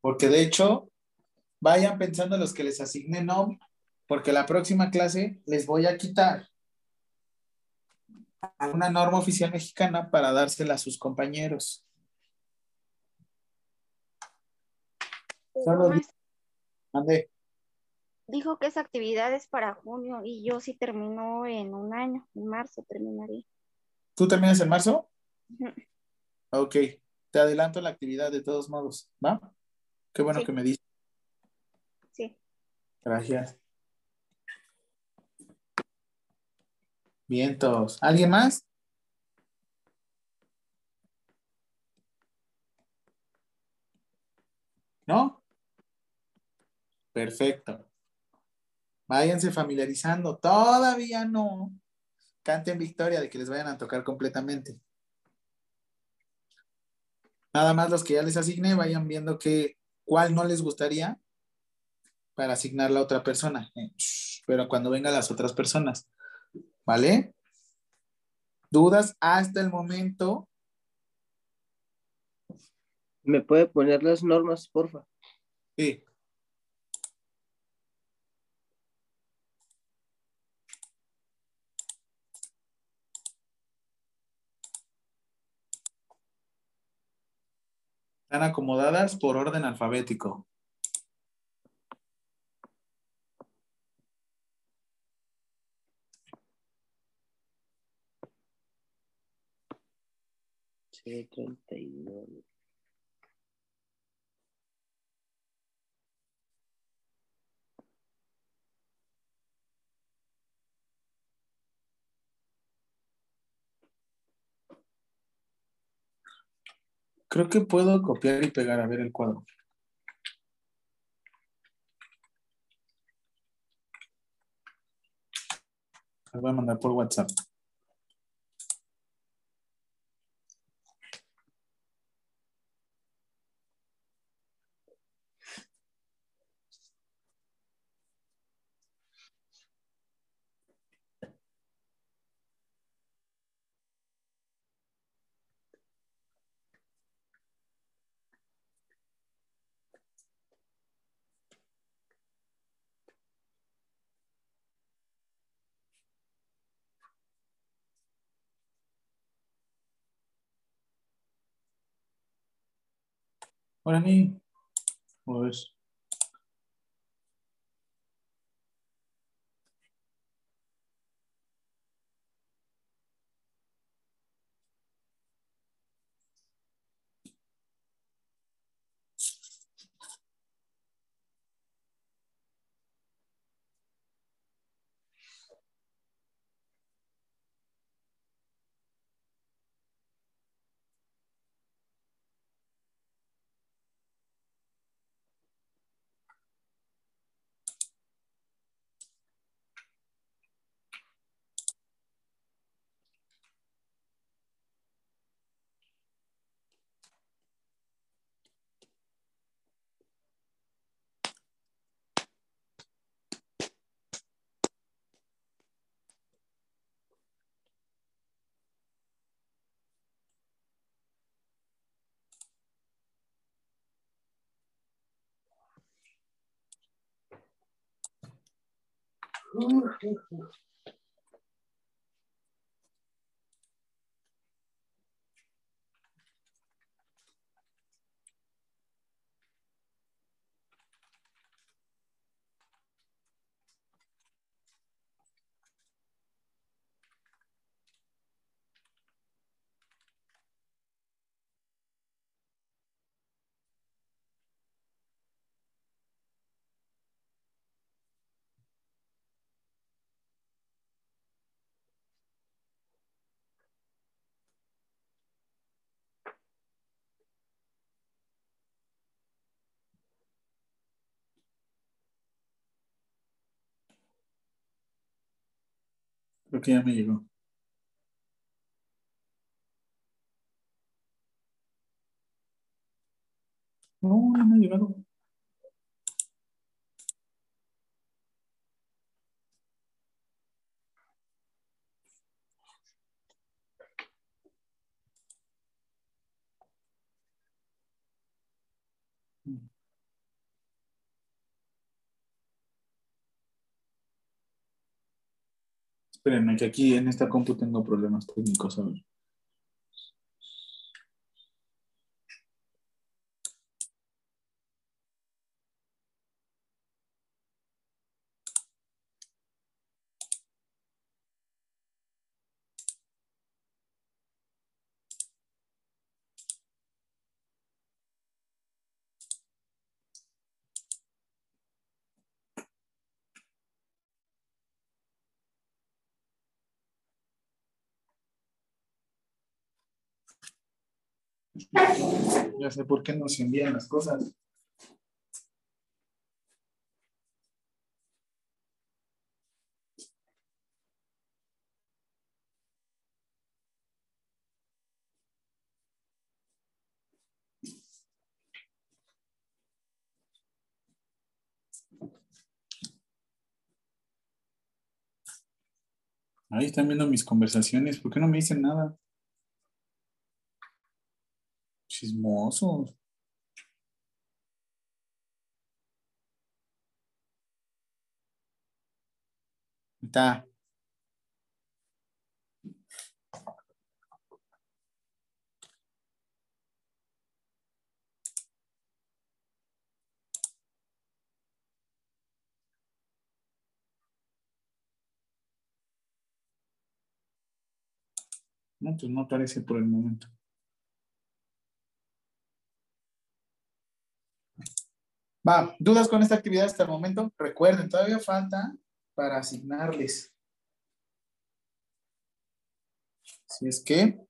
Porque de hecho, vayan pensando los que les asignen no, porque la próxima clase les voy a quitar una norma oficial mexicana para dársela a sus compañeros. Solo Dijo que esa actividad es para junio y yo sí termino en un año, en marzo terminaría. ¿Tú terminas en marzo? Ok, te adelanto la actividad de todos modos, ¿va? Qué bueno Sí. que me dices. Sí. Gracias. Vientos. ¿Alguien más? ¿No? Perfecto. Váyanse familiarizando. Todavía no. Canten victoria de que les vayan a tocar completamente. Nada más los que ya les asigné, vayan viendo que, cuál no les gustaría para asignarla a otra persona. Eh, Pero cuando vengan las otras personas. ¿Vale? ¿Dudas hasta el momento? ¿Me puede poner las normas, porfa? Sí. Están acomodadas por orden alfabético. Creo que puedo copiar y pegar a ver el cuadro. Lo voy a mandar por WhatsApp. Ahora ni. Pues. Puh, puh, puh. Creo que ya me llegó. No, no me ha llegado. Espérenme, que aquí en esta compu tengo problemas técnicos. A ver. Ya sé por qué nos envían las cosas. Ahí están viendo mis conversaciones. ¿Por qué no me dicen nada? Chismosos. Está. No, pues no aparece por el momento. Va, ¿dudas con esta actividad hasta el momento? Recuerden, todavía falta para asignarles. Si es que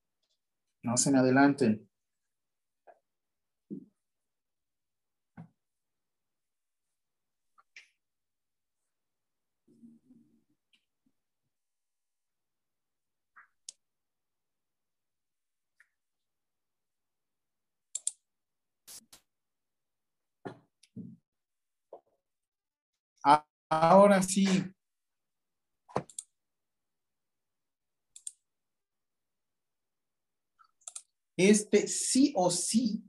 no se me adelanten. Ahora sí. Este sí o sí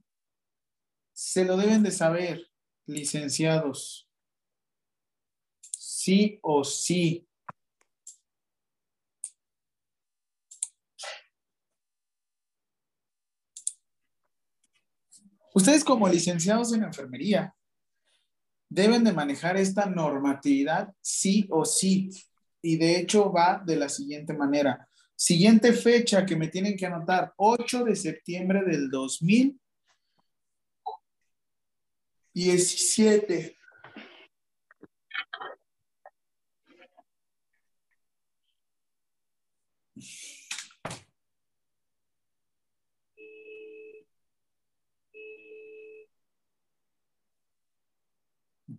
se lo deben de saber, licenciados. Sí o sí. Ustedes como licenciados en enfermería deben de manejar esta normatividad sí o sí. Y de hecho va de la siguiente manera. Siguiente fecha que me tienen que anotar, 8 de septiembre del 2017.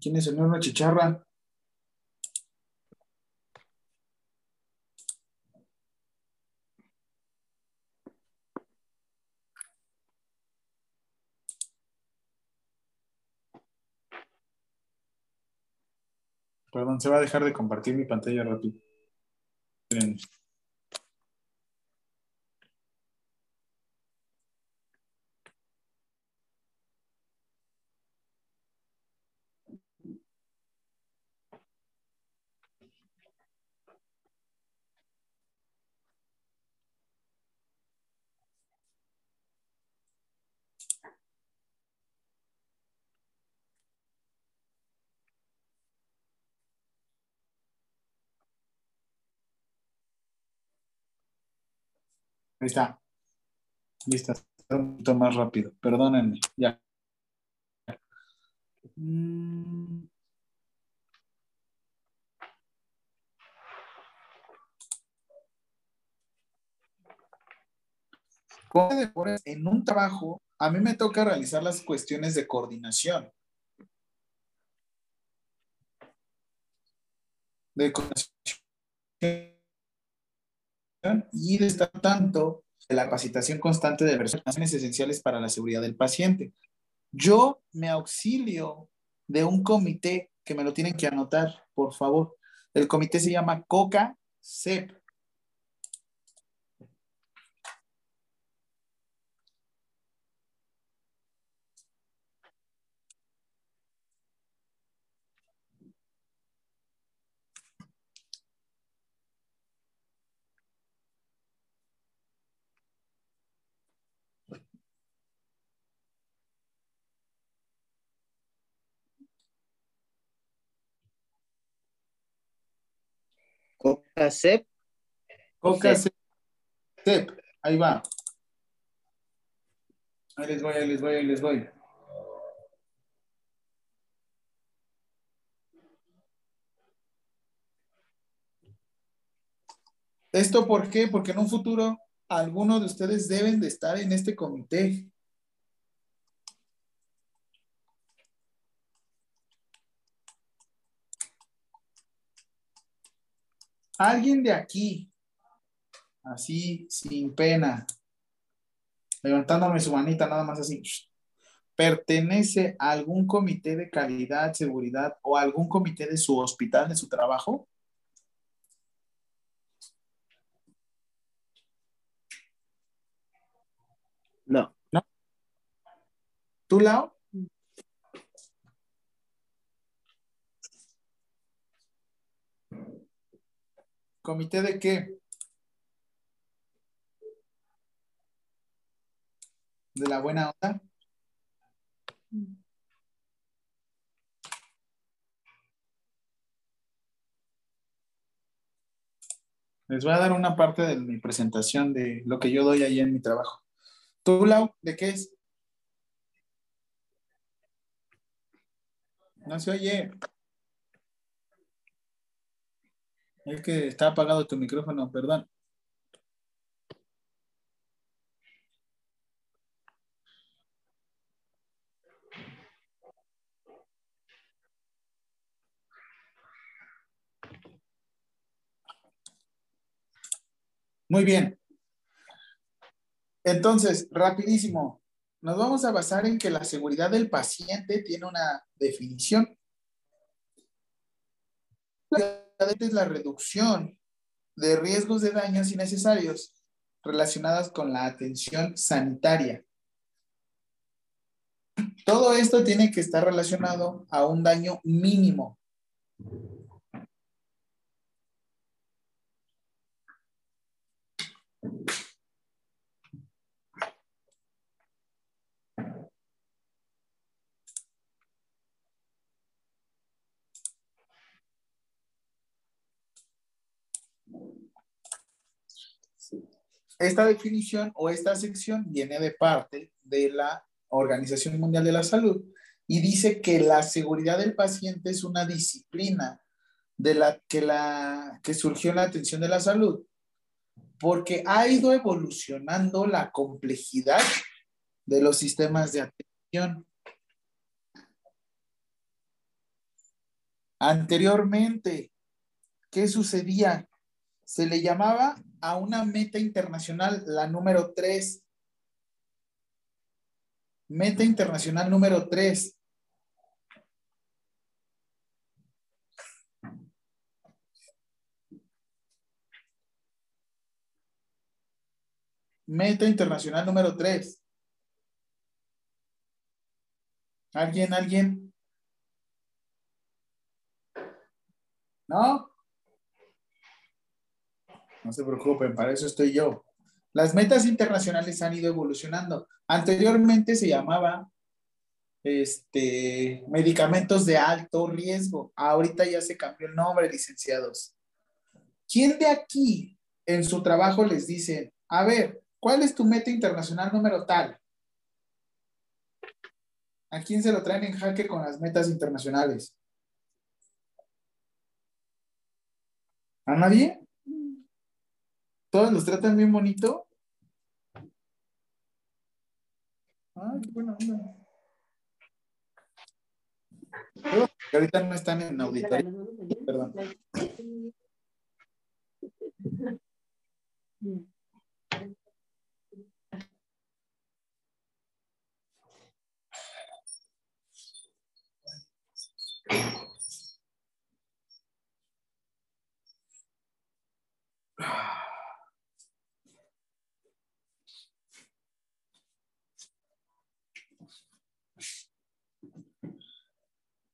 ¿Quién es el nuevo chicharra? Perdón, se va a dejar de compartir mi pantalla rápido. Ahí está. Listo. Un poquito más rápido. Perdónenme. Ya. Mm. En un trabajo, a mí me toca realizar las cuestiones de coordinación. De coordinación y de estar tanto la capacitación constante de versiones esenciales para la seguridad del paciente. Yo me auxilio de un comité que me lo tienen que anotar, por favor. El comité se llama COCA-CEP. Coca CEP. Coca Cep. CEP. Ahí va. Ahí les voy, ahí les voy, ahí les voy. ¿Esto por qué? Porque en un futuro algunos de ustedes deben de estar en este comité. Alguien de aquí, así, sin pena, levantándome su manita nada más así, pertenece a algún comité de calidad, seguridad o algún comité de su hospital, de su trabajo? No. ¿Tú, Lau? ¿Comité de qué? ¿De la buena onda? Les voy a dar una parte de mi presentación de lo que yo doy ahí en mi trabajo. ¿Tú, Lau, de qué es? No se oye. Es que está apagado tu micrófono, perdón. Muy bien. Entonces, rapidísimo, nos vamos a basar en que la seguridad del paciente tiene una definición. Es la reducción de riesgos de daños innecesarios relacionadas con la atención sanitaria. Todo esto tiene que estar relacionado a un daño mínimo. Esta definición o esta sección viene de parte de la Organización Mundial de la Salud y dice que la seguridad del paciente es una disciplina de la que, la, que surgió en la atención de la salud porque ha ido evolucionando la complejidad de los sistemas de atención. Anteriormente, ¿qué sucedía? Se le llamaba a una meta internacional, la número 3. Meta internacional número 3. Meta internacional número 3. ¿Alguien, alguien? ¿No? No se preocupen, para eso estoy yo. Las metas internacionales han ido evolucionando. Anteriormente se llamaba este, medicamentos de alto riesgo. Ahorita ya se cambió el nombre, licenciados. ¿Quién de aquí en su trabajo les dice, a ver, ¿cuál es tu meta internacional número tal? ¿A quién se lo traen en jaque con las metas internacionales? ¿A nadie? ¿Todos los tratan bien bonito? Ay, qué buena onda. Ahorita no están en auditorio. Perdón.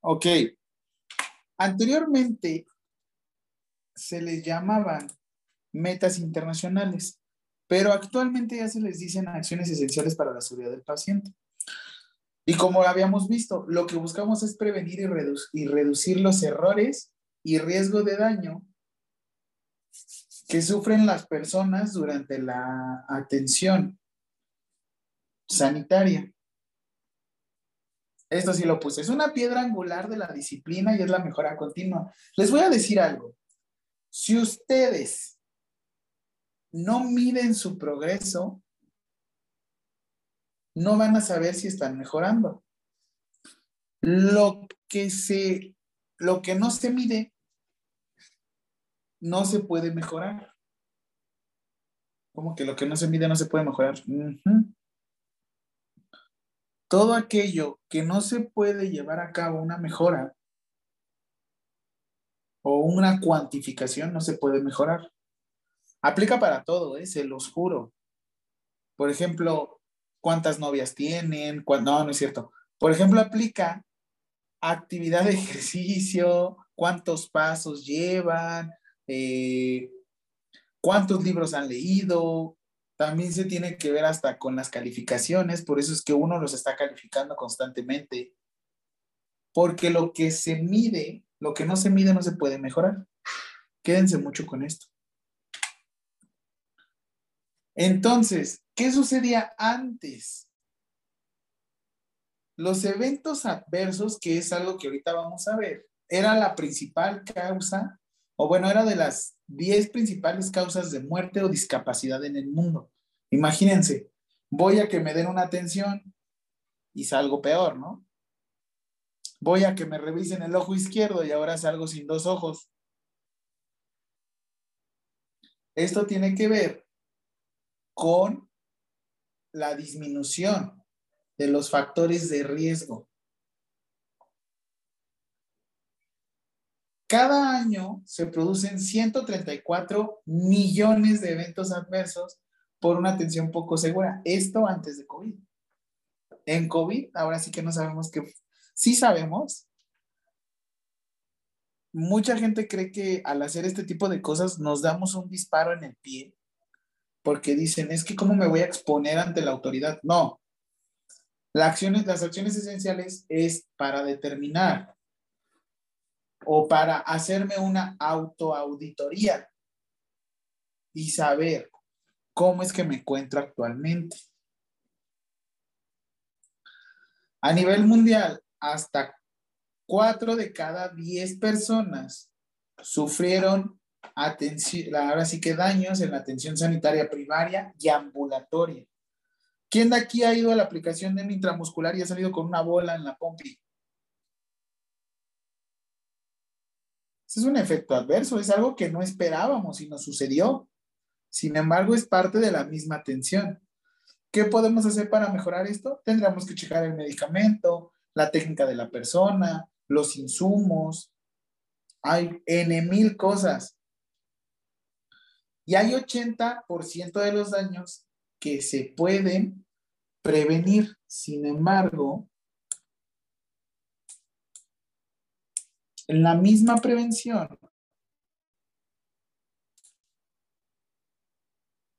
Ok. Anteriormente se les llamaban metas internacionales, pero actualmente ya se les dicen acciones esenciales para la seguridad del paciente. Y como habíamos visto, lo que buscamos es prevenir y, redu y reducir los errores y riesgo de daño que sufren las personas durante la atención sanitaria. Esto sí lo puse. Es una piedra angular de la disciplina y es la mejora continua. Les voy a decir algo. Si ustedes no miden su progreso, no van a saber si están mejorando. Lo que se, lo que no se mide, no se puede mejorar. Como que lo que no se mide no se puede mejorar. Todo aquello que no se puede llevar a cabo una mejora o una cuantificación no se puede mejorar. Aplica para todo, ¿eh? se los juro. Por ejemplo, cuántas novias tienen, no, no es cierto. Por ejemplo, aplica actividad de ejercicio, cuántos pasos llevan, eh, cuántos libros han leído. También se tiene que ver hasta con las calificaciones, por eso es que uno los está calificando constantemente. Porque lo que se mide, lo que no se mide no se puede mejorar. Quédense mucho con esto. Entonces, ¿qué sucedía antes? Los eventos adversos, que es algo que ahorita vamos a ver, era la principal causa, o bueno, era de las 10 principales causas de muerte o discapacidad en el mundo. Imagínense, voy a que me den una atención y salgo peor, ¿no? Voy a que me revisen el ojo izquierdo y ahora salgo sin dos ojos. Esto tiene que ver con la disminución de los factores de riesgo. Cada año se producen 134 millones de eventos adversos por una atención poco segura. Esto antes de COVID. En COVID, ahora sí que no sabemos qué. Sí sabemos. Mucha gente cree que al hacer este tipo de cosas nos damos un disparo en el pie porque dicen, es que cómo me voy a exponer ante la autoridad. No. Acciones, las acciones esenciales es para determinar o para hacerme una autoauditoría y saber cómo es que me encuentro actualmente. A nivel mundial, hasta cuatro de cada diez personas sufrieron ahora sí que daños en la atención sanitaria primaria y ambulatoria. ¿Quién de aquí ha ido a la aplicación de intramuscular y ha salido con una bola en la pompi? Es un efecto adverso, es algo que no esperábamos y nos sucedió. Sin embargo, es parte de la misma atención. ¿Qué podemos hacer para mejorar esto? Tendríamos que checar el medicamento, la técnica de la persona, los insumos. Hay N mil cosas. Y hay 80% de los daños que se pueden prevenir. Sin embargo, la misma prevención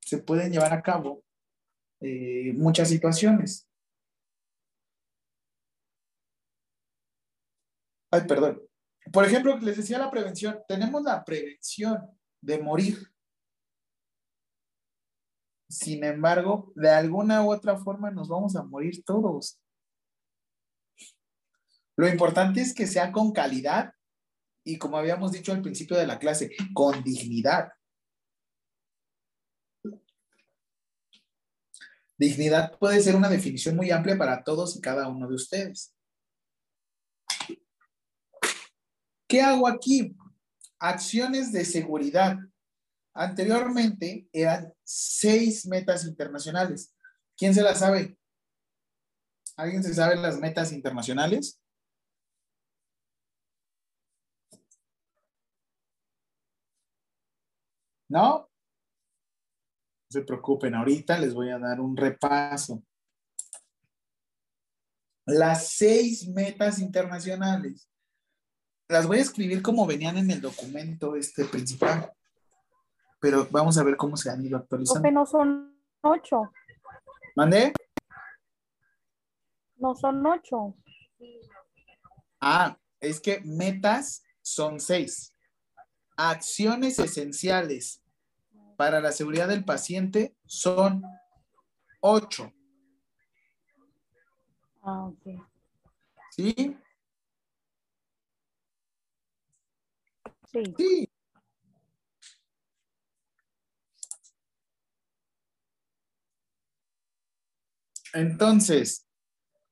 se pueden llevar a cabo eh, muchas situaciones. Ay, perdón. Por ejemplo, les decía la prevención. Tenemos la prevención de morir. Sin embargo, de alguna u otra forma nos vamos a morir todos. Lo importante es que sea con calidad y como habíamos dicho al principio de la clase, con dignidad. Dignidad puede ser una definición muy amplia para todos y cada uno de ustedes. ¿Qué hago aquí? Acciones de seguridad. Anteriormente eran seis metas internacionales. ¿Quién se las sabe? ¿Alguien se sabe las metas internacionales? ¿No? No se preocupen, ahorita les voy a dar un repaso. Las seis metas internacionales. Las voy a escribir como venían en el documento este principal. Pero vamos a ver cómo se han ido actualizando. No son ocho. ¿Mandé? No son ocho. Ah, es que metas son seis. Acciones esenciales para la seguridad del paciente son ocho. Ah, ok. ¿Sí? Sí. Sí. Entonces,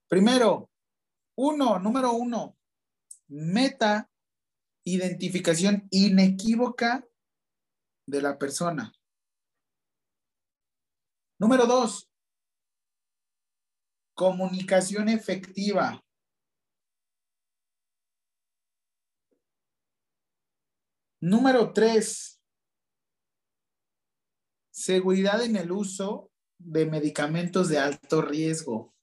primero, uno, número uno, meta, identificación inequívoca de la persona. Número dos, comunicación efectiva. Número tres, seguridad en el uso de medicamentos de alto riesgo.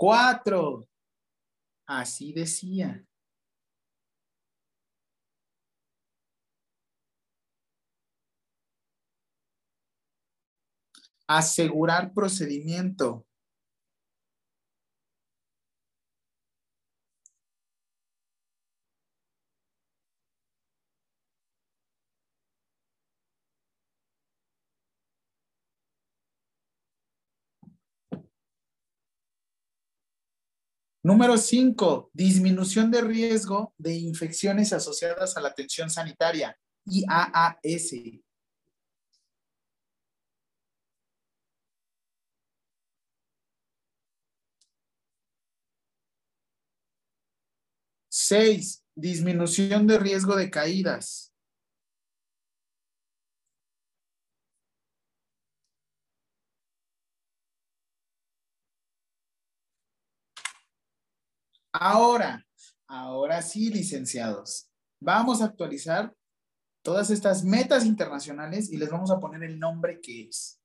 Cuatro, así decía. Asegurar procedimiento. Número cinco, disminución de riesgo de infecciones asociadas a la atención sanitaria, IAAS. Seis, disminución de riesgo de caídas. Ahora, ahora sí, licenciados, vamos a actualizar todas estas metas internacionales y les vamos a poner el nombre que es.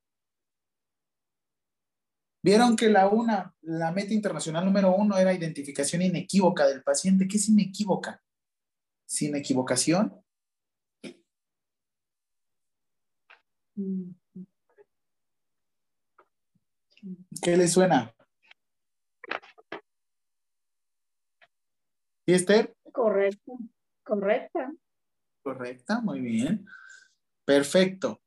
Vieron que la una, la meta internacional número uno era identificación inequívoca del paciente. ¿Qué es inequívoca? Sin equivocación. ¿Qué le suena? ¿Y Esther? Correcto, correcta. Correcta, muy bien. Perfecto.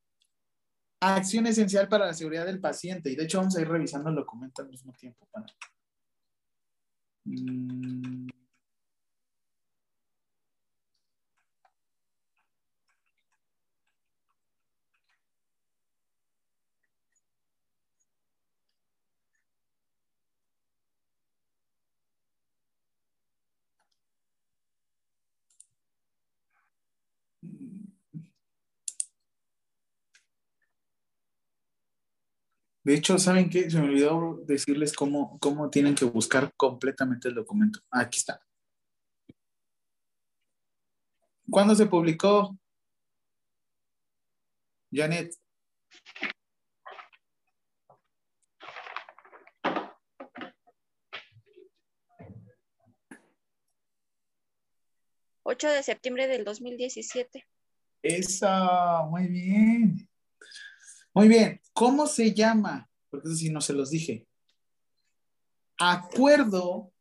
Acción esencial para la seguridad del paciente. Y de hecho vamos a ir revisando el documento al mismo tiempo. Para... Mm. De hecho, ¿saben qué? Se me olvidó decirles cómo, cómo tienen que buscar completamente el documento. Aquí está. ¿Cuándo se publicó? Janet. Ocho de septiembre del 2017. Esa, muy bien. Muy bien. ¿Cómo se llama? Porque eso sí no se los dije. Acuerdo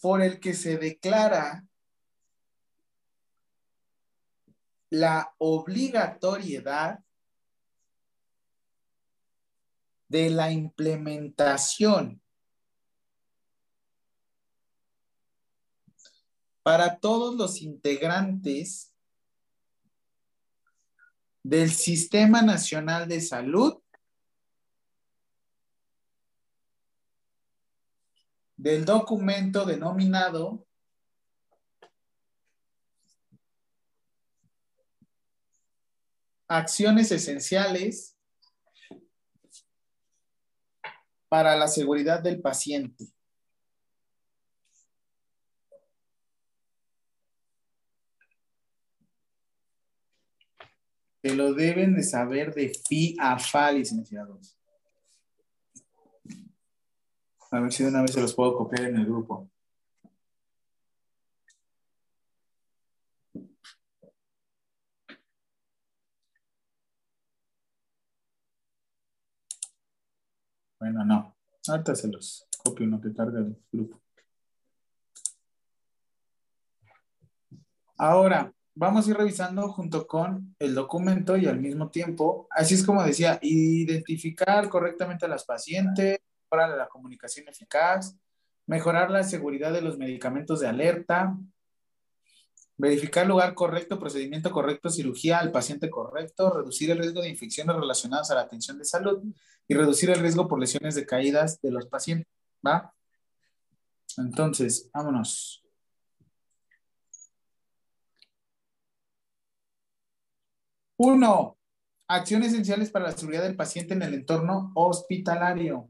por el que se declara la obligatoriedad de la implementación para todos los integrantes del Sistema Nacional de Salud del documento denominado Acciones Esenciales para la Seguridad del Paciente. Que lo deben de saber de fi a fa, licenciados. A ver si de una vez se los puedo copiar en el grupo. Bueno, no. Ahorita se los copio uno que carga el grupo. Ahora, vamos a ir revisando junto con el documento y al mismo tiempo, así es como decía, identificar correctamente a las pacientes, mejorar la comunicación eficaz, mejorar la seguridad de los medicamentos de alerta, verificar lugar correcto, procedimiento correcto, cirugía al paciente correcto, reducir el riesgo de infecciones relacionadas a la atención de salud y reducir el riesgo por lesiones de caídas de los pacientes. ¿Va? Entonces, vámonos. Uno, acciones esenciales para la seguridad del paciente en el entorno hospitalario.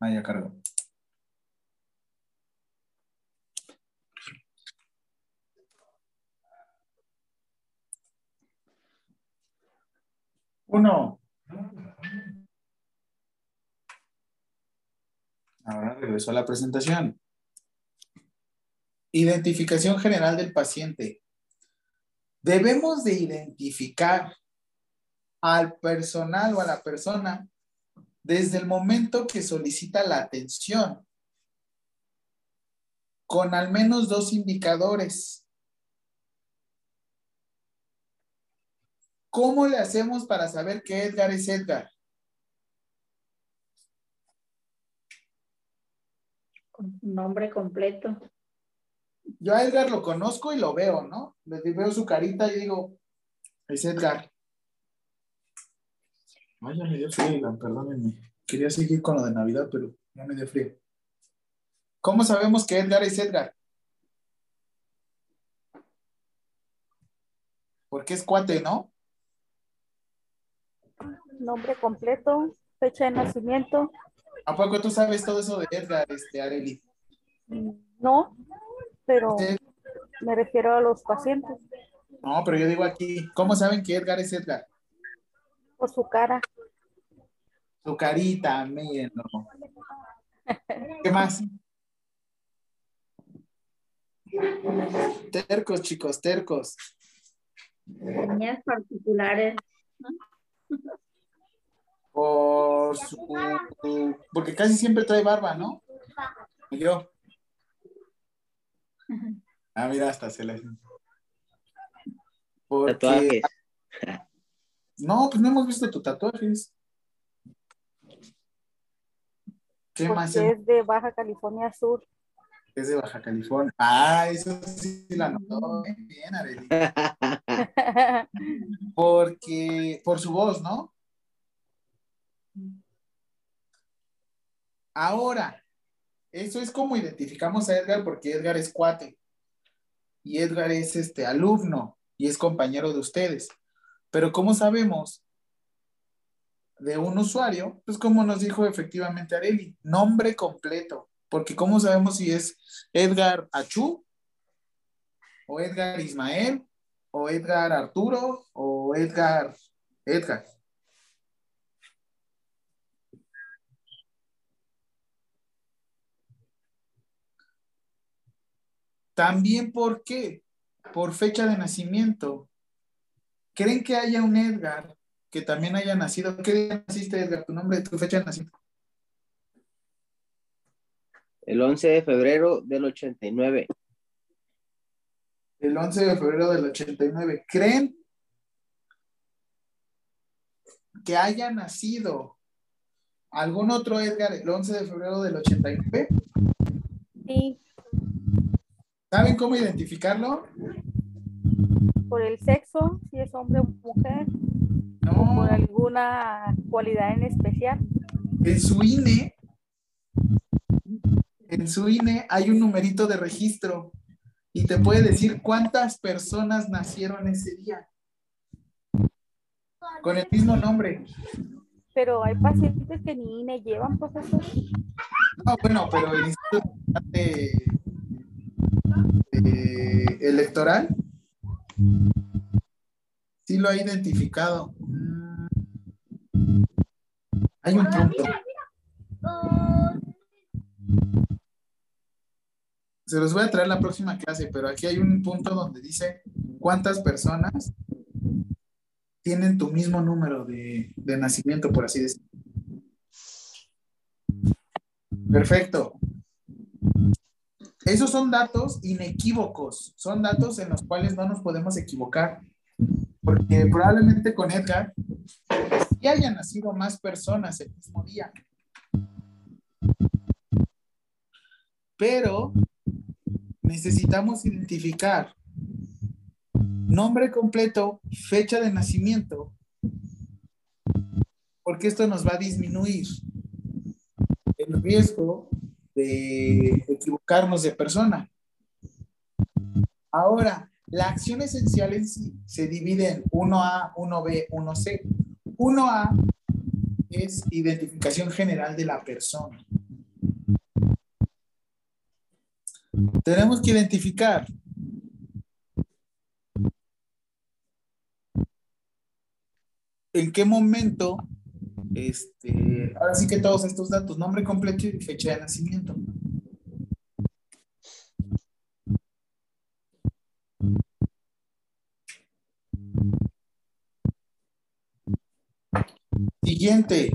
Ah, ya cargo. Uno. Ahora regreso a la presentación. Identificación general del paciente. Debemos de identificar al personal o a la persona desde el momento que solicita la atención con al menos dos indicadores. ¿Cómo le hacemos para saber que Edgar es Edgar? Nombre completo. Yo a Edgar lo conozco y lo veo, ¿no? Veo su carita y digo, es Edgar. Ay, ya me dio frío, perdónenme. Quería seguir con lo de Navidad, pero ya me dio frío. ¿Cómo sabemos que Edgar es Edgar? Porque es cuate, ¿no? Nombre completo, fecha de nacimiento. ¿A poco tú sabes todo eso de Edgar, este, Areli? No, pero Usted- me refiero a los pacientes No, pero yo digo aquí, ¿cómo saben que Edgar es Edgar? por su cara. Su carita, mírenlo. ¿Qué más? Tercos, chicos, tercos. Señas particulares. Por su... Porque casi siempre trae barba, ¿no? Y Yo. Ah, mira, hasta se le... Porque... Tatuajes. No, pues no hemos visto tus tatuajes. ¿Qué más es de Baja California Sur. es de Baja California? Ah, eso sí la notó. ¿eh? Bien, Arely. Porque, por su voz, ¿no? Ahora, eso es como identificamos a Edgar porque Edgar es cuate y Edgar es este alumno y es compañero de ustedes. Pero ¿cómo sabemos de un usuario? Pues como nos dijo efectivamente Areli, nombre completo. Porque ¿cómo sabemos si es Edgar Achú o Edgar Ismael o Edgar Arturo o Edgar Edgar? También, ¿por qué? Por fecha de nacimiento. ¿Creen que haya un Edgar que también haya nacido? ¿Qué día naciste, Edgar? Tu nombre, tu fecha de nacimiento. El 11 de febrero del 89. El 11 de febrero del 89. ¿Creen que haya nacido algún otro Edgar el 11 de febrero del 89? Sí, ¿Saben cómo identificarlo? por el sexo, si es hombre o mujer, o No, por alguna cualidad en especial. en su INE, en su INE hay un numerito de registro y te puede decir cuántas personas nacieron ese día con el mismo nombre. Pero hay pacientes que ni INE llevan, profesor. No, bueno, pero el Instituto de- de electoral sí lo ha identificado. Mm. Hay un punto. Se los voy a traer la próxima clase, pero aquí hay un punto donde dice cuántas personas tienen tu mismo número de, de nacimiento, por así decirlo. Perfecto. Esos son datos inequívocos, son datos en los cuales no nos podemos equivocar, porque probablemente con Edgar sí hayan nacido más personas el mismo día. Pero necesitamos identificar nombre completo, fecha de nacimiento, porque esto nos va a disminuir el riesgo de equivocarnos de persona. Ahora, la acción esencial en sí se divide en 1A, 1B, 1C. 1A es identificación general de la persona. Tenemos que identificar en qué momento, este, ahora sí que todos estos datos, nombre completo y fecha de nacimiento. Siguiente.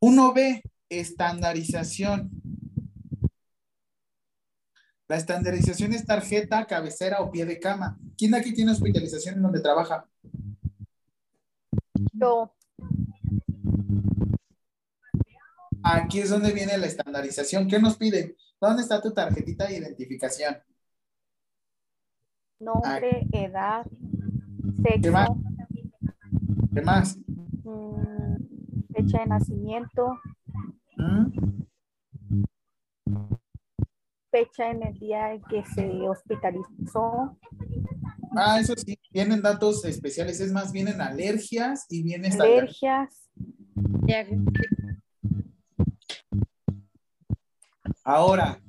1B, estandarización. La estandarización es tarjeta, cabecera o pie de cama. ¿Quién de aquí tiene hospitalización en donde trabaja? Yo. Aquí es donde viene la estandarización. ¿Qué nos pide? ¿Dónde está tu tarjetita de identificación? Nombre, edad, ¿Qué más? sexo, ¿Qué más? mm, fecha de nacimiento, ¿Mm? fecha en el día en que se hospitalizó, Ah, eso sí, vienen datos especiales, es más, vienen alergias y viene estandarización. alergias, Ahora,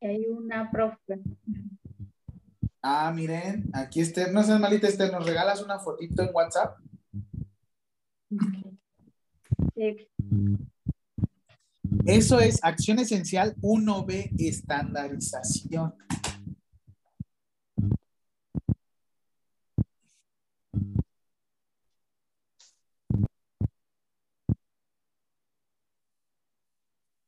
Hay una profe. ah, miren, aquí Esther, no seas malita, Esther, ¿nos regalas una fotito en WhatsApp? Eso es acción esencial 1B, estandarización.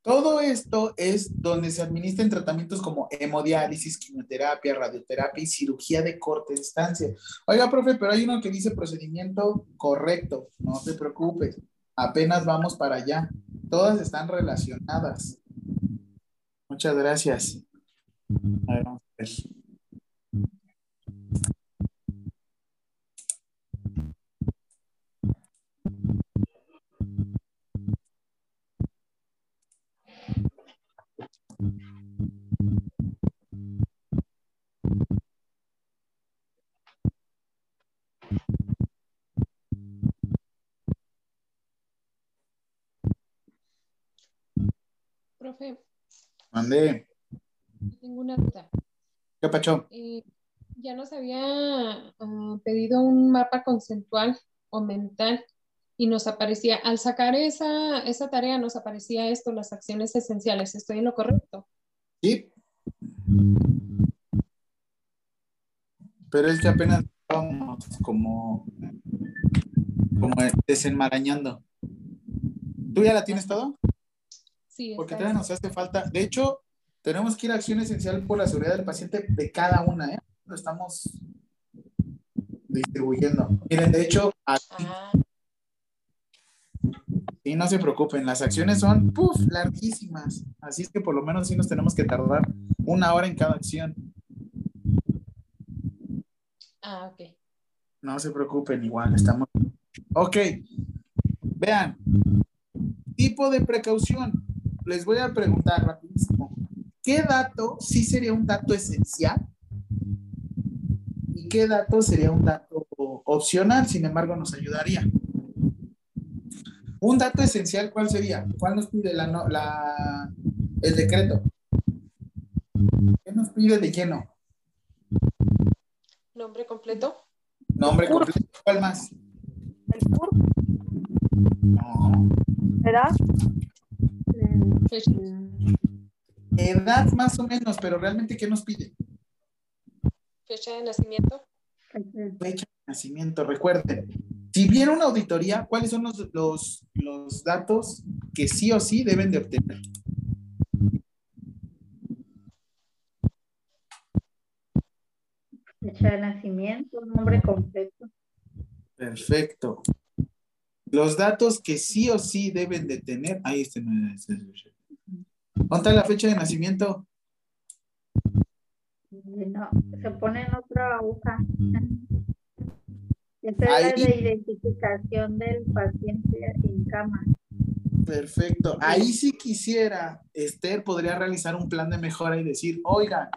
Todo esto es donde se administran tratamientos como hemodiálisis, quimioterapia, radioterapia y cirugía de corta distancia. Oiga, profe, pero hay uno que dice procedimiento correcto. No te preocupes. Apenas vamos para allá. Todas están relacionadas. Muchas gracias. A ver, vamos a ver. Profe, Mandé. tengo una duda. ¿Qué pacho? Eh, ya nos había ah, pedido un mapa conceptual o mental y nos aparecía, al sacar esa, esa tarea, nos aparecía esto, las acciones esenciales. ¿Estoy en lo correcto? Sí. Pero es que apenas estábamos como, como desenmarañando. ¿Tú ya la tienes todo? Sí, Porque todavía nos hace falta. De hecho, tenemos que ir a acción esencial por la seguridad del paciente de cada una, ¿eh? Lo estamos distribuyendo. Miren, de hecho, aquí, Ah, no se preocupen, las acciones son, puf, larguísimas. Así es que por lo menos sí nos tenemos que tardar una hora en cada acción. ah, ok. No se preocupen, igual estamos. Ok, vean, tipo de precaución. Les voy a preguntar rapidísimo. ¿Qué dato sí sería un dato esencial? ¿Y qué dato sería un dato opcional? Sin embargo, nos ayudaría. Un dato esencial, ¿cuál sería? ¿Cuál nos pide la, no- la- el decreto? ¿Qué nos pide de lleno? ¿Nombre completo? Nombre completo. ¿Cuál más? el CURP, No. ¿Verdad? Edad más o menos, pero realmente, ¿qué nos pide? fecha de nacimiento. Fecha de nacimiento. Recuerden, si viene una auditoría, ¿cuáles son los, los, los datos que sí o sí deben de obtener? Fecha de nacimiento, nombre completo. Perfecto. Los datos que sí o sí deben de tener. Ahí este no es. es- ¿Dónde está la fecha de nacimiento? No, se pone en otra hoja. Esa es Ahí. la de identificación del paciente en cama. Perfecto. Ahí sí quisiera, Esther podría realizar un plan de mejora y decir, oigan,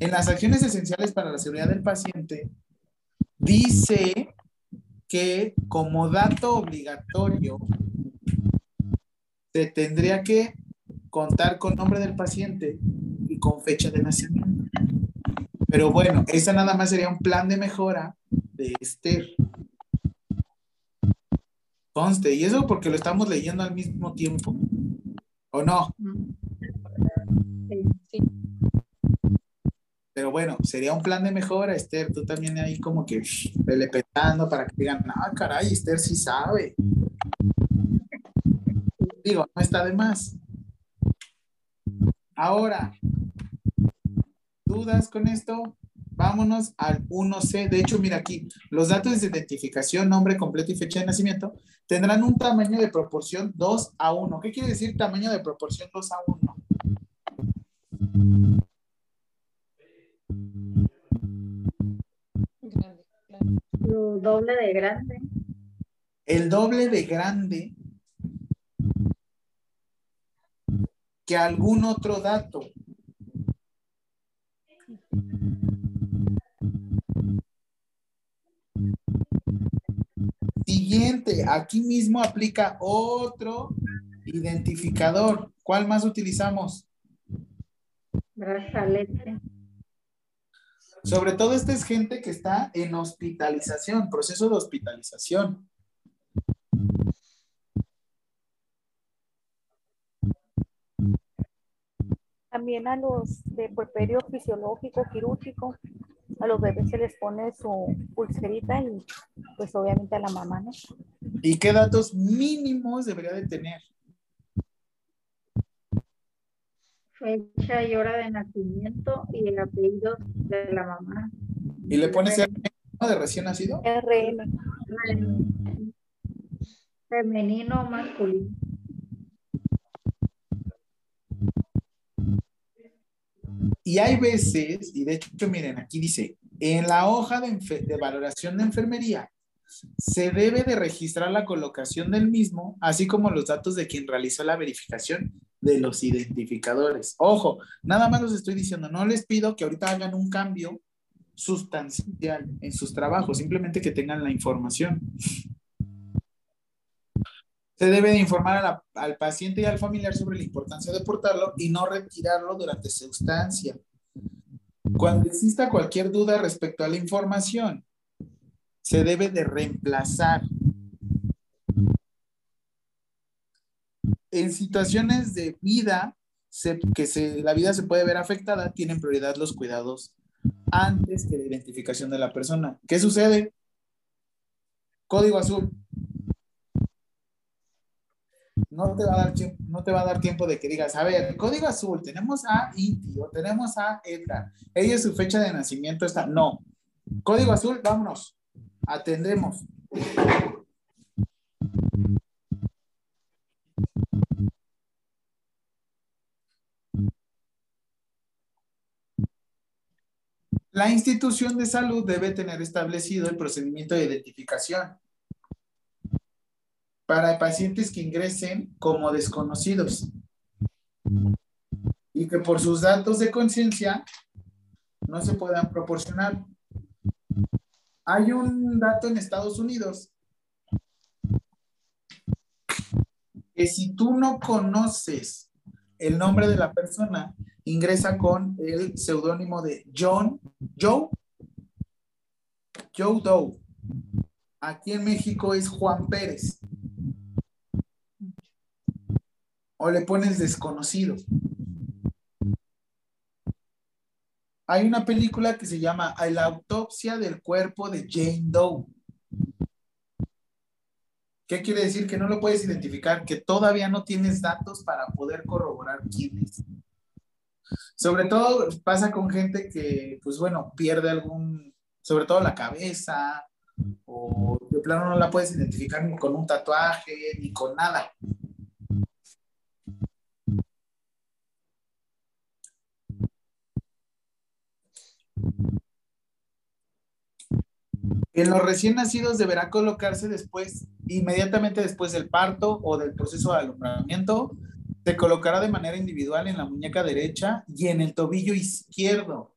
en las acciones esenciales para la seguridad del paciente, dice que como dato obligatorio se tendría que contar con nombre del paciente y con fecha de nacimiento. Pero bueno, esa nada más sería un plan de mejora de Esther. Conste, y eso porque lo estamos leyendo al mismo tiempo. ¿O no? Pero bueno, sería un plan de mejora, Esther. Tú también ahí como que shh, pelepetando para que digan, ah, caray, Esther sí sabe. Digo, no está de más. Ahora, ¿dudas con esto? Vámonos al 1C. De hecho, mira aquí, los datos de identificación, nombre completo y fecha de nacimiento tendrán un tamaño de proporción 2 a 1. ¿Qué quiere decir tamaño de proporción 2 a 1? Doble de grande. el doble de grande que algún otro dato. Siguiente, aquí mismo aplica otro identificador. ¿Cuál más utilizamos? Brazalete. Sobre todo esta es gente que está en hospitalización, proceso de hospitalización. También a los de puerperio fisiológico, quirúrgico, a los bebés se les pone su pulserita y pues obviamente a la mamá, ¿no? ¿Y qué datos mínimos debería de tener? Fecha y hora de nacimiento y el apellido de la mamá. ¿Y le pones el de recién nacido? RM. Femenino o masculino. Y hay veces, y de hecho, miren, aquí dice, en la hoja de, de valoración de enfermería se debe de registrar la colocación del mismo, así como los datos de quien realizó la verificación de los identificadores. Ojo, nada más los estoy diciendo, no les pido que ahorita hagan un cambio sustancial en sus trabajos, simplemente que tengan la información. Se debe de informar al paciente y al familiar sobre la importancia de portarlo y no retirarlo durante su estancia. Cuando exista cualquier duda respecto a la información, se debe de reemplazar. En situaciones de vida, que la vida se puede ver afectada, tienen prioridad los cuidados antes que la identificación de la persona. ¿Qué sucede? Código azul. No te va a dar no te va a dar tiempo de que digas, a ver, código azul, tenemos a Inti o tenemos a Edgar. Ella su fecha de nacimiento está. No. Código azul, vámonos. Atendemos. La institución de salud debe tener establecido el procedimiento de identificación para pacientes que ingresen como desconocidos y que por sus datos de conciencia no se puedan proporcionar. Hay un dato en Estados Unidos que si tú no conoces el nombre de la persona, ingresa con el seudónimo de John, Joe, Joe Doe. Aquí en México es Juan Pérez. o le pones desconocido. Hay una película que se llama La autopsia del cuerpo de Jane Doe. ¿Qué quiere decir? Que no lo puedes identificar, que todavía no tienes datos para poder corroborar quién es. Sobre todo pasa con gente que, pues bueno, pierde algún, sobre todo la cabeza, o de plano no la puedes identificar ni con un tatuaje, ni con nada. En los recién nacidos deberá colocarse después, inmediatamente después del parto o del proceso de alumbramiento, se colocará de manera individual en la muñeca derecha y en el tobillo izquierdo,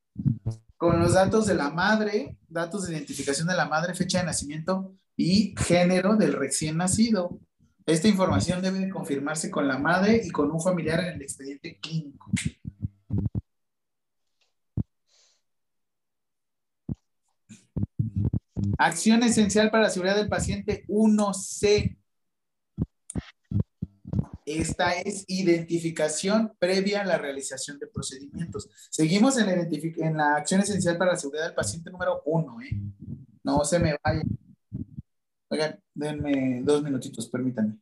con los datos de la madre, datos de identificación de la madre, fecha de nacimiento y género del recién nacido. Esta información debe confirmarse con la madre y con un familiar en el expediente clínico. Acción esencial para la seguridad del paciente 1C. Esta es identificación previa a la realización de procedimientos. Seguimos en la, acción esencial para la seguridad del paciente número 1. ¿eh? No se me vayan. Oigan, denme dos minutitos, permítanme.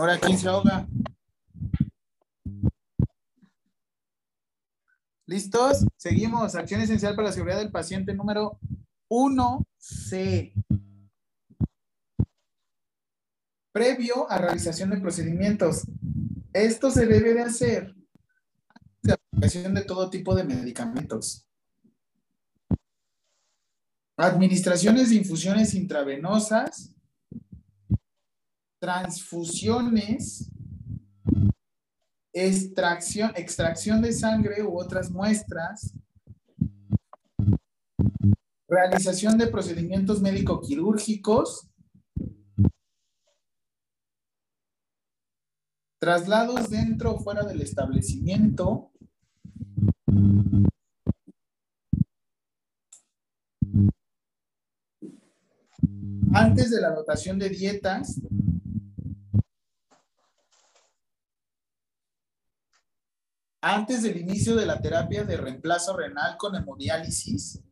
Ahora, ¿quién se ahoga? ¿Listos? Seguimos. Acción esencial para la seguridad del paciente número 1C. Previo a realización de procedimientos. Esto se debe de hacer la aplicación de todo tipo de medicamentos. Administraciones de infusiones intravenosas, transfusiones, extracción, extracción de sangre u otras muestras, realización de procedimientos médico-quirúrgicos, traslados dentro o fuera del establecimiento, antes de la dotación de dietas, antes del inicio de la terapia de reemplazo renal con hemodiálisis,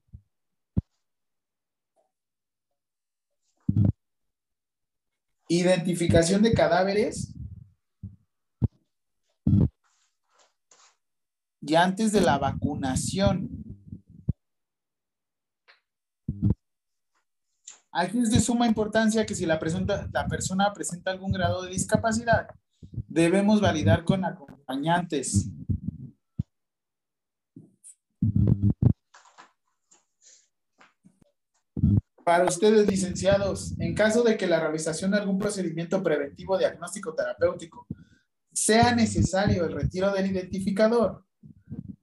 identificación de cadáveres y antes de la vacunación. Aquí es de suma importancia que si la, la persona presenta algún grado de discapacidad, debemos validar con acompañantes. Para ustedes, licenciados, en caso de que la realización de algún procedimiento preventivo diagnóstico terapéutico sea necesario el retiro del identificador,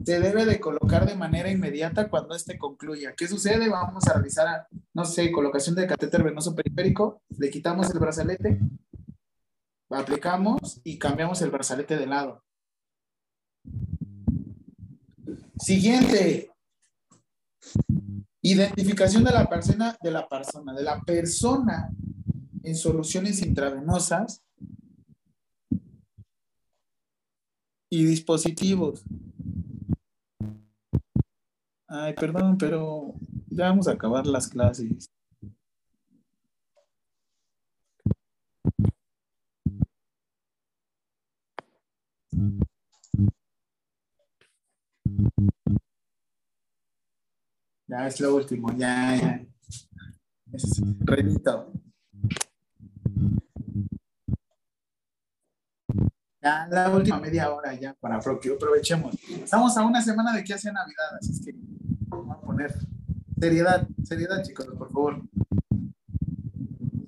se debe de colocar de manera inmediata cuando éste concluya. ¿Qué sucede? Vamos a realizar, no sé, colocación de catéter venoso periférico, le quitamos el brazalete, aplicamos y cambiamos el brazalete de lado. Siguiente. Identificación de la persona, de la persona, de la persona en soluciones intravenosas y dispositivos. Ay, perdón, pero ya vamos a acabar las clases. Ya es lo último, ya, ya. Es Renito. Ya la última media hora ya para que aprovechemos. Estamos a una semana de que hace Navidad, así que vamos a poner seriedad, seriedad chicos, por favor.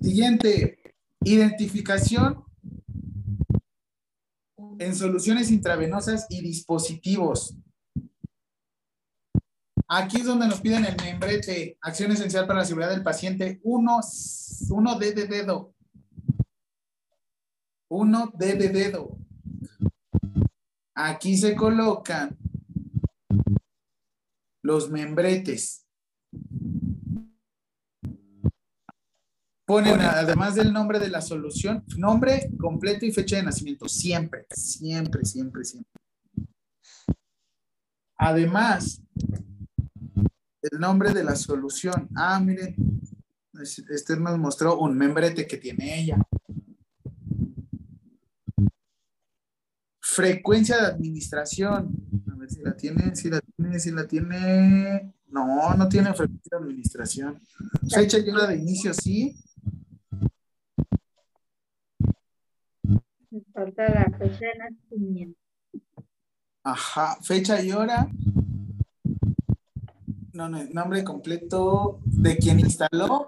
Siguiente, identificación en soluciones intravenosas y dispositivos. Aquí es donde nos piden el membrete, acción esencial para la seguridad del paciente. Uno, uno D de dedo. Uno D de dedo. Aquí se colocan los membretes. Ponen, además del nombre de la solución, nombre completo y fecha de nacimiento. Siempre, siempre, siempre, siempre. Además, el nombre de la solución. Ah, miren, este nos mostró un membrete que tiene ella. Frecuencia de administración. A ver si la tiene, si la tiene, si la tiene. No, no tiene frecuencia de administración. Fecha y hora de inicio, sí. Me falta la fecha de nacimiento. Ajá, fecha y hora no, no, nombre completo de quien instaló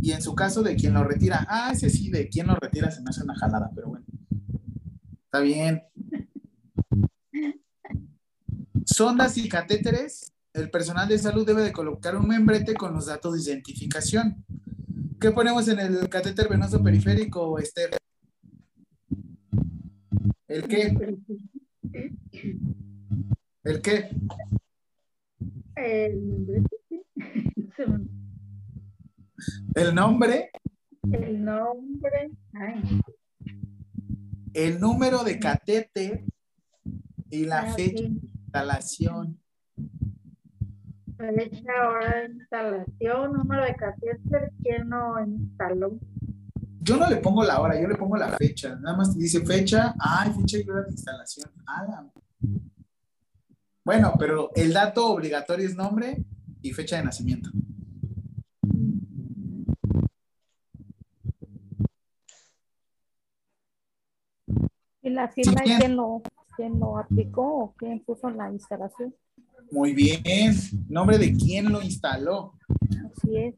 y en su caso de quien lo retira. Ah, ese sí, de quien lo retira se me hace una jalada, pero bueno. Está bien. Sondas y catéteres. El personal de salud debe de colocar un membrete con los datos de identificación. ¿Qué ponemos en el catéter venoso periférico, Esther? ¿El qué? ¿El qué? El, El nombre, el nombre. Ay, el número de catéter y la Ah, fecha de instalación. fecha, hora de instalación, número de catéter, quién lo instaló. Yo no le pongo la hora, yo le pongo la fecha. Nada más te dice fecha, ay, fecha y hora de instalación. Ah, Bueno, pero el dato obligatorio es nombre y fecha de nacimiento. ¿Y la firma bien. quién lo, quién lo aplicó o quién puso la instalación? Muy bien. Nombre de quién lo instaló. Así es.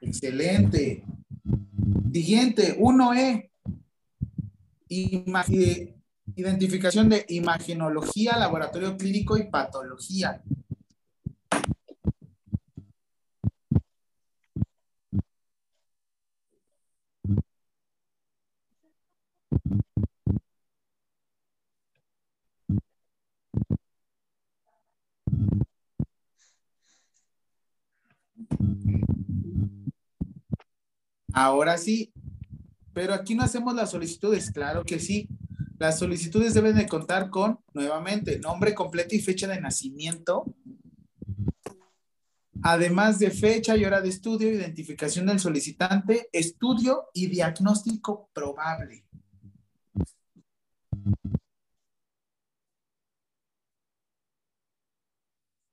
Excelente. Siguiente, 1E. Ima- eh, Identificación de imagenología, laboratorio clínico y patología. Ahora sí, pero aquí no hacemos las solicitudes, claro que sí. Las solicitudes deben de contar con, nuevamente, nombre completo y fecha de nacimiento, además de fecha y hora de estudio, identificación del solicitante, estudio y diagnóstico probable.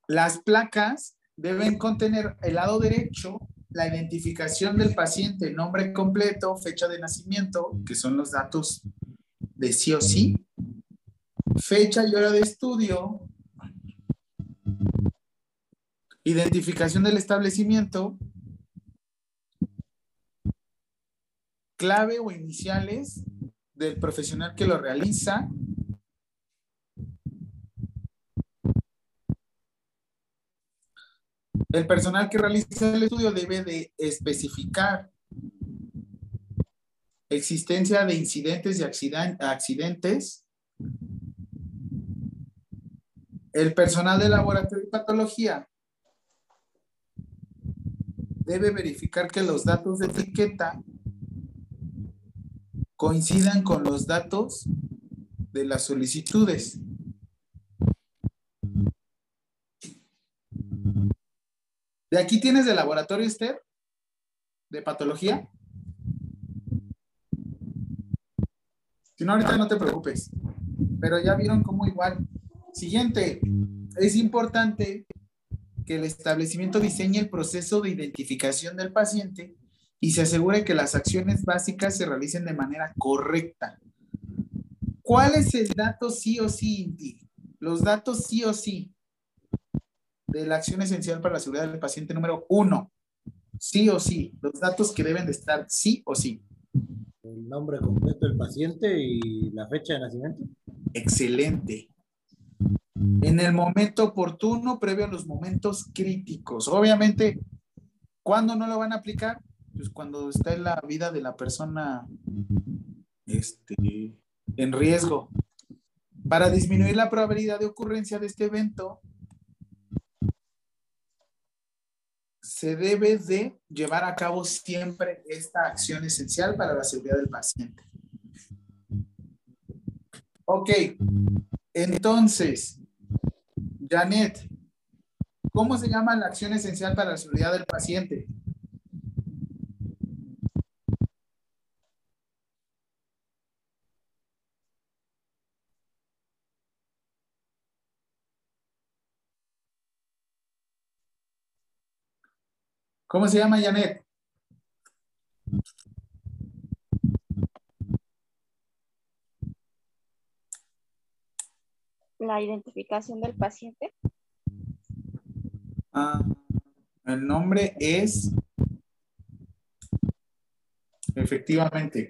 Las placas deben contener el lado derecho la identificación del paciente, nombre completo, fecha de nacimiento, que son los datos de sí o sí, fecha y hora de estudio, identificación del establecimiento, clave o iniciales del profesional que lo realiza, El personal que realiza el estudio debe de especificar existencia de incidentes y accident- accidentes. El personal de laboratorio y patología debe verificar que los datos de etiqueta coincidan con los datos de las solicitudes. ¿De aquí tienes de laboratorio, Esther? ¿De patología? Si no, ahorita no te preocupes. Pero ya vieron cómo igual. Siguiente. Es importante que el establecimiento diseñe el proceso de identificación del paciente y se asegure que las acciones básicas se realicen de manera correcta. ¿Cuál es el dato sí o sí, Inti? Los datos sí o sí de la acción esencial para la seguridad del paciente número uno. Sí o sí. Los datos que deben de estar sí o sí. El nombre completo del paciente y la fecha de nacimiento. Excelente. En el momento oportuno, previo a los momentos críticos. Obviamente, ¿cuándo no lo van a aplicar? Pues cuando está en la vida de la persona este, en riesgo. Para disminuir la probabilidad de ocurrencia de este evento, se debe de llevar a cabo siempre esta acción esencial para la seguridad del paciente. Ok, entonces, Janet, ¿cómo se llama la acción esencial para la seguridad del paciente? ¿Cómo se llama Janet? La identificación del paciente. Ah, el nombre es efectivamente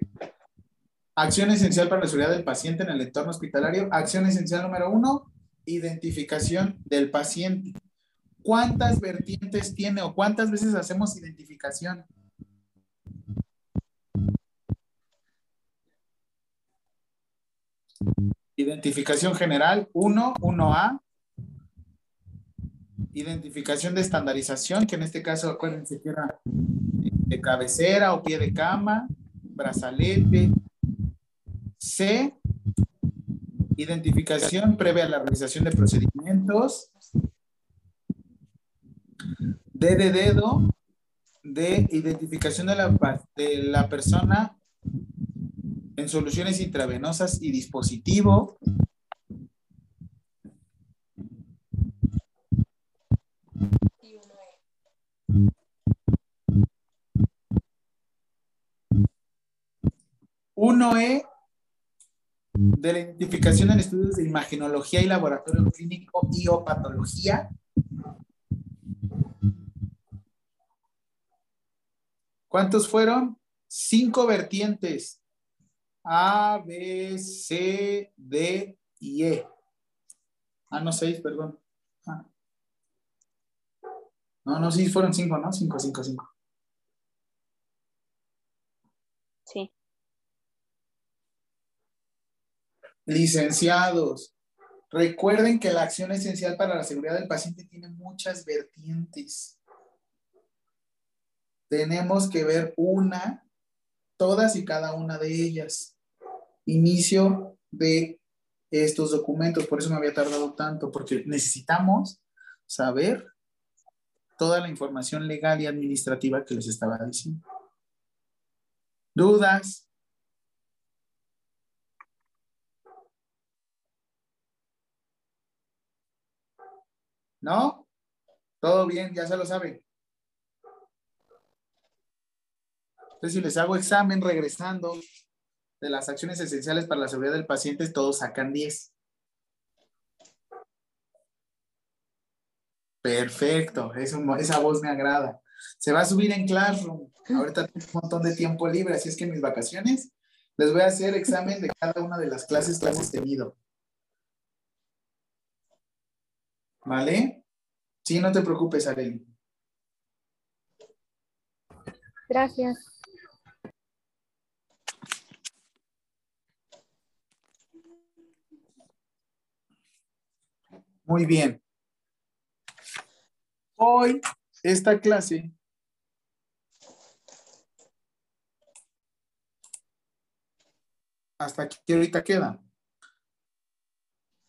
acción esencial para la seguridad del paciente en el entorno hospitalario. Acción esencial número uno, identificación del paciente. ¿Cuántas vertientes tiene o cuántas veces hacemos identificación? Identificación general 1, 1A. Identificación de estandarización, que en este caso acuérdense que era de cabecera o pie de cama, brazalete. C. Identificación previa a la realización de procedimientos. D de dedo, de identificación de la, de la persona en soluciones intravenosas y dispositivo. Uno E de la identificación en estudios de imagenología y laboratorio clínico y o patología. ¿Cuántos fueron? Cinco vertientes. A, B, C, D y E. Ah, no, seis, perdón. Ah. No, no, sí, fueron cinco, ¿no? Cinco, cinco, cinco. Sí. Licenciados, recuerden que la acción esencial para la seguridad del paciente tiene muchas vertientes. Tenemos que ver una, todas y cada una de ellas. Inicio de estos documentos, por eso me había tardado tanto, porque necesitamos saber toda la información legal y administrativa que les estaba diciendo. ¿Dudas? ¿No? Todo bien, ya se lo saben. Entonces, si les hago examen regresando de las acciones esenciales para la seguridad del paciente, todos sacan 10. Perfecto, esa voz me agrada. Se va a subir en Classroom. Ahorita tengo un montón de tiempo libre, así es que en mis vacaciones les voy a hacer examen de cada una de las clases que hemos tenido. ¿Vale? Sí, no te preocupes, Arely. Gracias. Muy bien. Hoy, esta clase hasta aquí ahorita queda.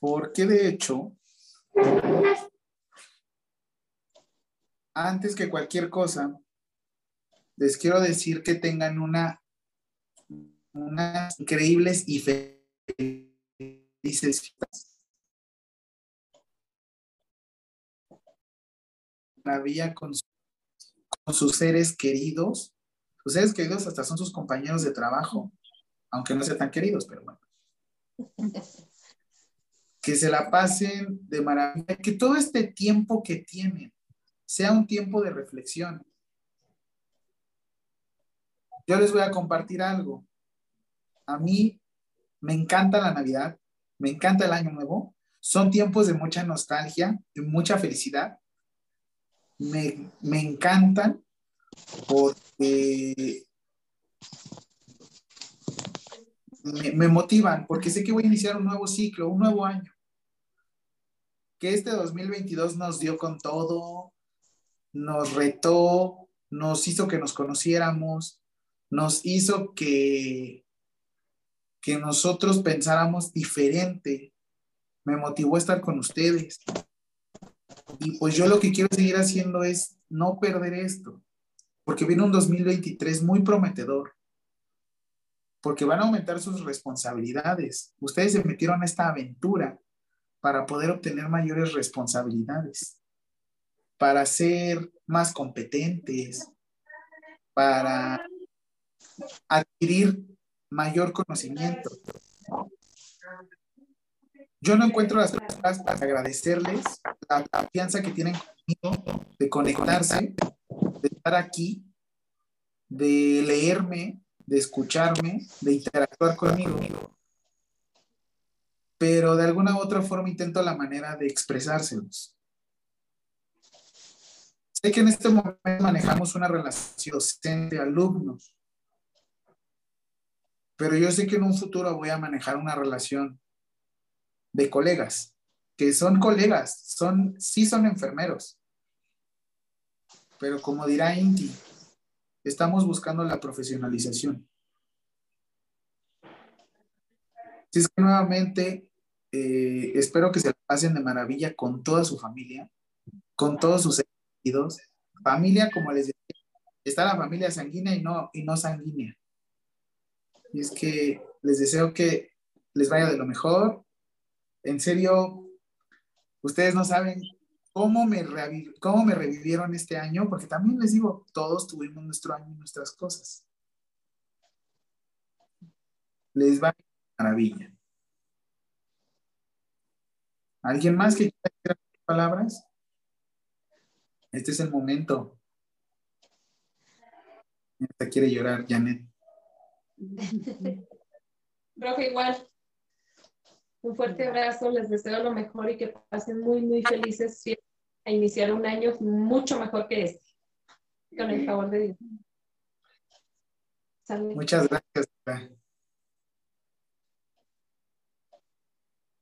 Porque de hecho, antes que cualquier cosa, les quiero decir que tengan una unas increíbles y felices. Maravilla con, con sus seres queridos. Sus seres queridos hasta son sus compañeros de trabajo, aunque no sean tan queridos, pero bueno. Que se la pasen de maravilla, que todo este tiempo que tienen sea un tiempo de reflexión. Yo les voy a compartir algo. A mí me encanta la Navidad, me encanta el Año Nuevo. Son tiempos de mucha nostalgia, de mucha felicidad. Me, me encantan porque me, me motivan, porque sé que voy a iniciar un nuevo ciclo, un nuevo año. Que este 2022 nos dio con todo, nos retó, nos hizo que nos conociéramos, nos hizo que, que nosotros pensáramos diferente. Me motivó a estar con ustedes. Y pues yo lo que quiero seguir haciendo es no perder esto, porque viene un 2023 muy prometedor, porque van a aumentar sus responsabilidades. Ustedes se metieron a esta aventura para poder obtener mayores responsabilidades, para ser más competentes, para adquirir mayor conocimiento. Yo no encuentro las palabras para agradecerles la confianza que tienen conmigo de conectarse, de estar aquí, de leerme, de escucharme, de interactuar conmigo. Pero de alguna u otra forma intento la manera de expresárselos. Sé que en este momento manejamos una relación docente-alumnos, pero yo sé que en un futuro voy a manejar una relación de colegas, que son colegas, son, sí son enfermeros. Pero como dirá Inti, estamos buscando la profesionalización. Así es que nuevamente eh, espero que se pasen de maravilla con toda su familia, con todos sus sentidos. Familia, como les decía, está la familia sanguínea y no, y no sanguínea. Y es que les deseo que les vaya de lo mejor. En serio, ustedes no saben cómo me, cómo me revivieron este año, porque también les digo, todos tuvimos nuestro año y nuestras cosas. Les va maravilla. ¿Alguien más que quiera decir palabras? Este es el momento. Quiere llorar, Janet. Profe, igual. Un fuerte abrazo, les deseo lo mejor y que pasen muy, muy felices a iniciar un año mucho mejor que este. Con el favor de Dios. Muchas gracias.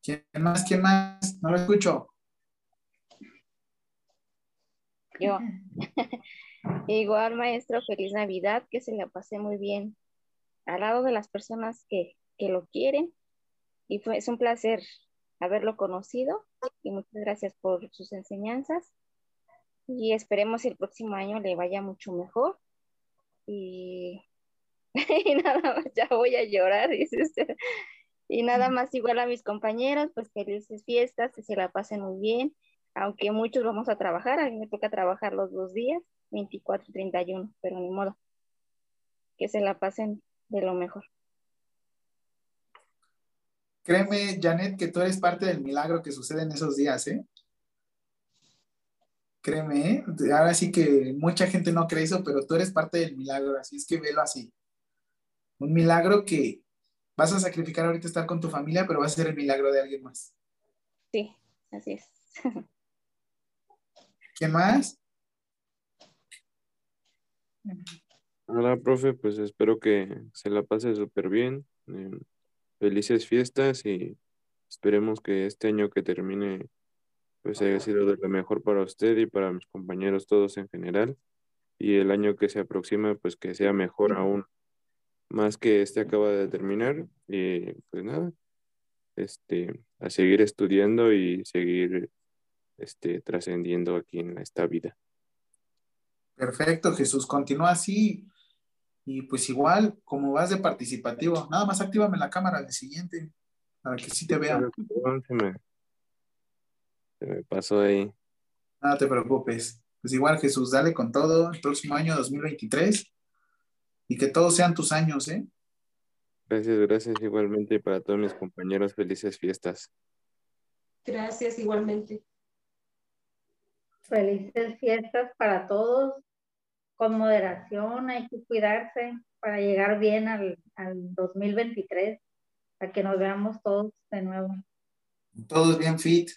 ¿Quién más? ¿Quién más? No lo escucho. Yo. Igual, maestro, feliz Navidad, que se la pase muy bien al lado de las personas que, que lo quieren. Y fue, es un placer haberlo conocido y muchas gracias por sus enseñanzas. Y esperemos el próximo año le vaya mucho mejor. Y, y nada más, ya voy a llorar, dice usted. Y nada más igual a mis compañeros, pues felices fiestas, que se la pasen muy bien, aunque muchos vamos a trabajar, a mí me toca trabajar los dos días, 24 y 31, pero ni modo, que se la pasen de lo mejor. Créeme, Janet, que tú eres parte del milagro que sucede en esos días, ¿eh? Créeme, ¿eh? ahora sí que mucha gente no cree eso, pero tú eres parte del milagro, así es que velo así. Un milagro que vas a sacrificar ahorita estar con tu familia, pero va a ser el milagro de alguien más. Sí, así es. ¿Quién más? Hola, profe, pues espero que se la pase súper bien. Felices fiestas y esperemos que este año que termine pues haya sido de lo mejor para usted y para mis compañeros todos en general. Y el año que se aproxima, pues que sea mejor aún, más que este acaba de terminar. Y pues nada, este, a seguir estudiando y seguir este, trascendiendo aquí en esta vida. Perfecto, Jesús, continúa así. Y pues igual, como vas de participativo, nada más actívame la cámara al siguiente, para que sí te vean. Se me, se me pasó ahí. No te preocupes. Pues igual, Jesús, dale con todo el próximo año 2023 y que todos sean tus años, ¿eh? Gracias, gracias igualmente y para todos mis compañeros, felices fiestas. Gracias igualmente. Felices fiestas para todos. Con moderación, hay que cuidarse para llegar bien al, al 2023, para que nos veamos todos de nuevo. Todos bien fit.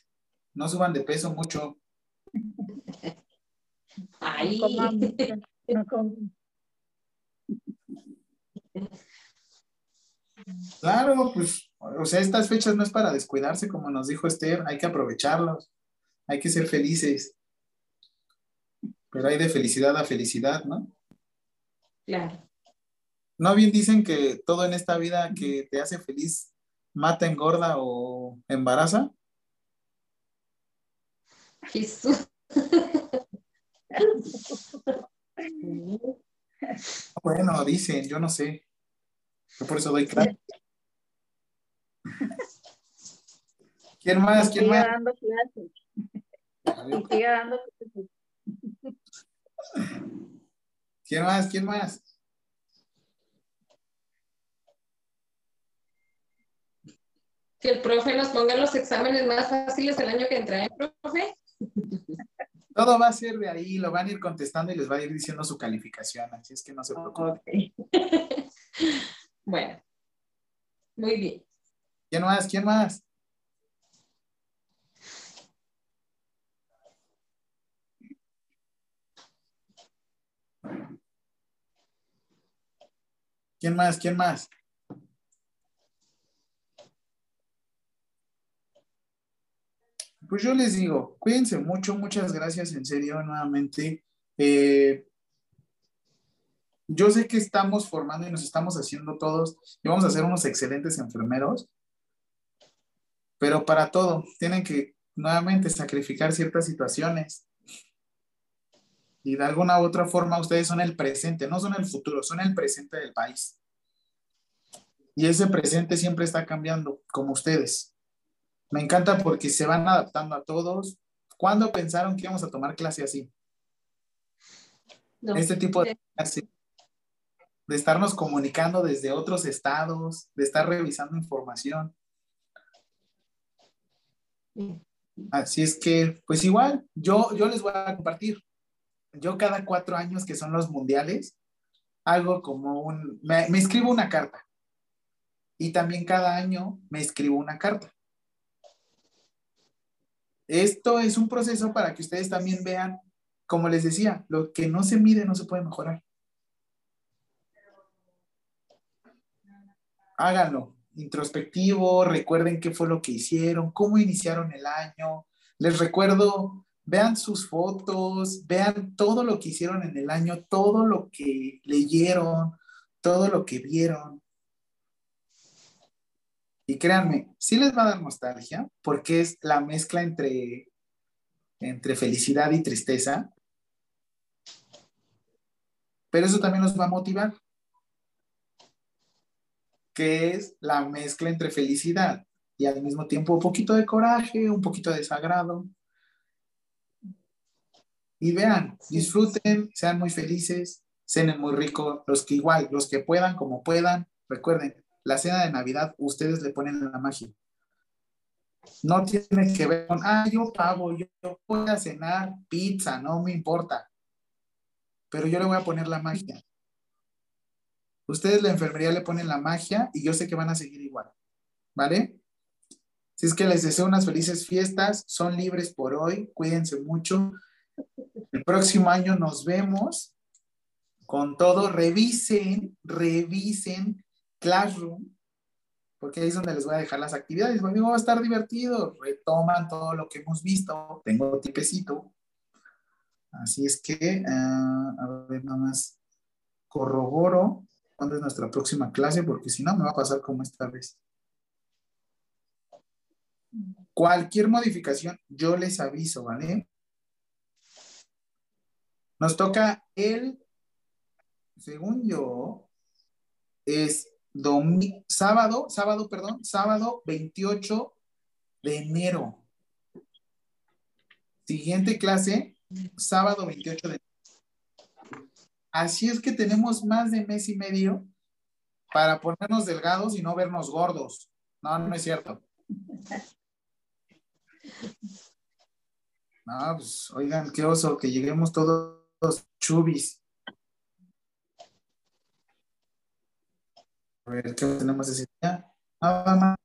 No suban de peso mucho. Ay. Coman no. Claro, pues, o sea, estas fechas no es para descuidarse, como nos dijo Esther, hay que aprovecharlos, hay que ser felices. Pero hay de felicidad a felicidad, ¿no? Claro. ¿No bien dicen que todo en esta vida que te hace feliz mata, engorda o embaraza? Jesús. Bueno, dicen, yo no sé. Yo por eso doy clase. ¿Quién más? ¿Quién más? dando clases. Y siga dando clases. ¿Quién más? ¿Quién más? Que el profe nos ponga los exámenes más fáciles el año que entra, ¿eh, profe? Todo va a ser de ahí, lo van a ir contestando y les va a ir diciendo su calificación, así es que no se preocupen. Bueno. Muy bien. ¿Quién más? ¿Quién más? ¿Quién más? ¿Quién más? Pues yo les digo, cuídense mucho, muchas gracias en serio nuevamente. Eh, yo sé que estamos formando y nos estamos haciendo todos y vamos a ser unos excelentes enfermeros, pero para todo tienen que nuevamente sacrificar ciertas situaciones. Y de alguna u otra forma ustedes son el presente, no son el futuro, son el presente del país. Y ese presente siempre está cambiando, como ustedes. Me encanta porque se van adaptando a todos. ¿Cuándo pensaron que íbamos a tomar clase así? No. Este tipo de clase, de estarnos comunicando desde otros estados, de estar revisando información. Así es que, pues igual, yo, yo les voy a compartir. Yo cada cuatro años que son los mundiales, hago como un, me, escribo una carta. Y también cada año me escribo una carta. Esto es un proceso para que ustedes también vean, como les decía, lo que no se mide no se puede mejorar. Háganlo, introspectivo, recuerden qué fue lo que hicieron, cómo iniciaron el año. Les recuerdo, vean sus fotos, vean todo lo que hicieron en el año, todo lo que leyeron, todo lo que vieron. Y créanme, sí les va a dar nostalgia porque es la mezcla entre, entre felicidad y tristeza. Pero eso también los va a motivar. Que es la mezcla entre felicidad y al mismo tiempo un poquito de coraje, un poquito de desagrado. Y vean, disfruten, sean muy felices, cenen muy rico, los que igual, los que puedan, como puedan, recuerden, la cena de Navidad, ustedes le ponen la magia. No tiene que ver con, ah, yo pago, yo voy a cenar pizza, no me importa. Pero yo le voy a poner la magia. Ustedes la enfermería le ponen la magia y yo sé que van a seguir igual. ¿Vale? Si es que les deseo unas felices fiestas, son libres por hoy, cuídense mucho. El próximo año nos vemos con todo. Revisen, revisen Classroom, porque ahí es donde les voy a dejar las actividades. Conmigo va a estar divertido. Retoman todo lo que hemos visto. Tengo tipecito. Así es que, ah, a ver, nada más corroboro cuándo es nuestra próxima clase, porque si no, me va a pasar como esta vez. Cualquier modificación, yo les aviso, ¿vale? Nos toca el, según yo, es sábado, sábado, perdón, sábado 28 de enero. Siguiente clase, sábado 28 de enero. Así es que tenemos más de mes y medio para ponernos delgados y no vernos gordos. No, no es cierto. No, pues, oigan, qué oso, que lleguemos todos chubis. A ver, ¿qué tenemos ese día? Nada más.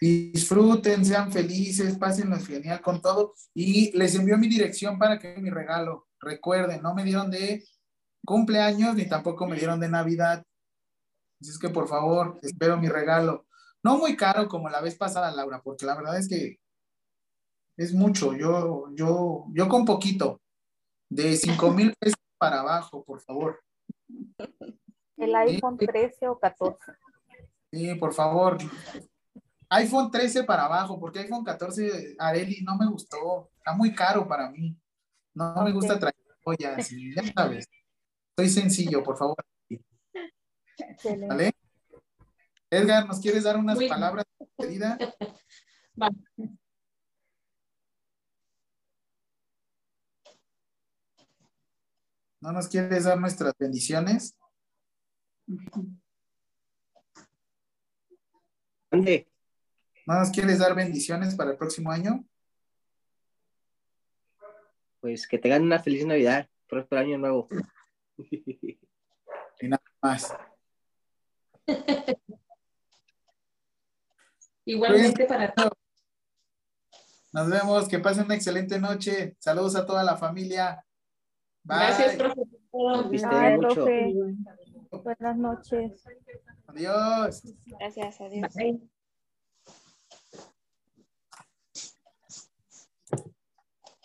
Disfruten, sean felices, pásenlo genial con todo. Y les envío mi dirección para que mi regalo. Recuerden, no me dieron de cumpleaños ni tampoco me dieron de Navidad. Así es que por favor, espero mi regalo. No muy caro como la vez pasada, Laura, porque la verdad es que es mucho. Yo, yo, yo con poquito. De 5 mil pesos para abajo, por favor. El iPhone 13 o 14. Sí, por favor. iPhone 13 para abajo, porque iPhone 14, Areli, no me gustó. Está muy caro para mí. No me gusta traer joyas, ya sabes. Soy sencillo, por favor. ¿Vale? Edgar, ¿nos quieres dar unas palabras de despedida? ¿No nos quieres dar nuestras bendiciones? ¿Dónde? ¿No nos quieres dar bendiciones para el próximo año? Pues que tengan una feliz Navidad, próspero año nuevo. Y nada más. Igualmente para todos. Nos vemos, que pasen una excelente noche. Saludos a toda la familia. Bye. Gracias, profesor. Viste Ay, mucho. profe. Buenas noches. Adiós. Gracias a Dios. Bye.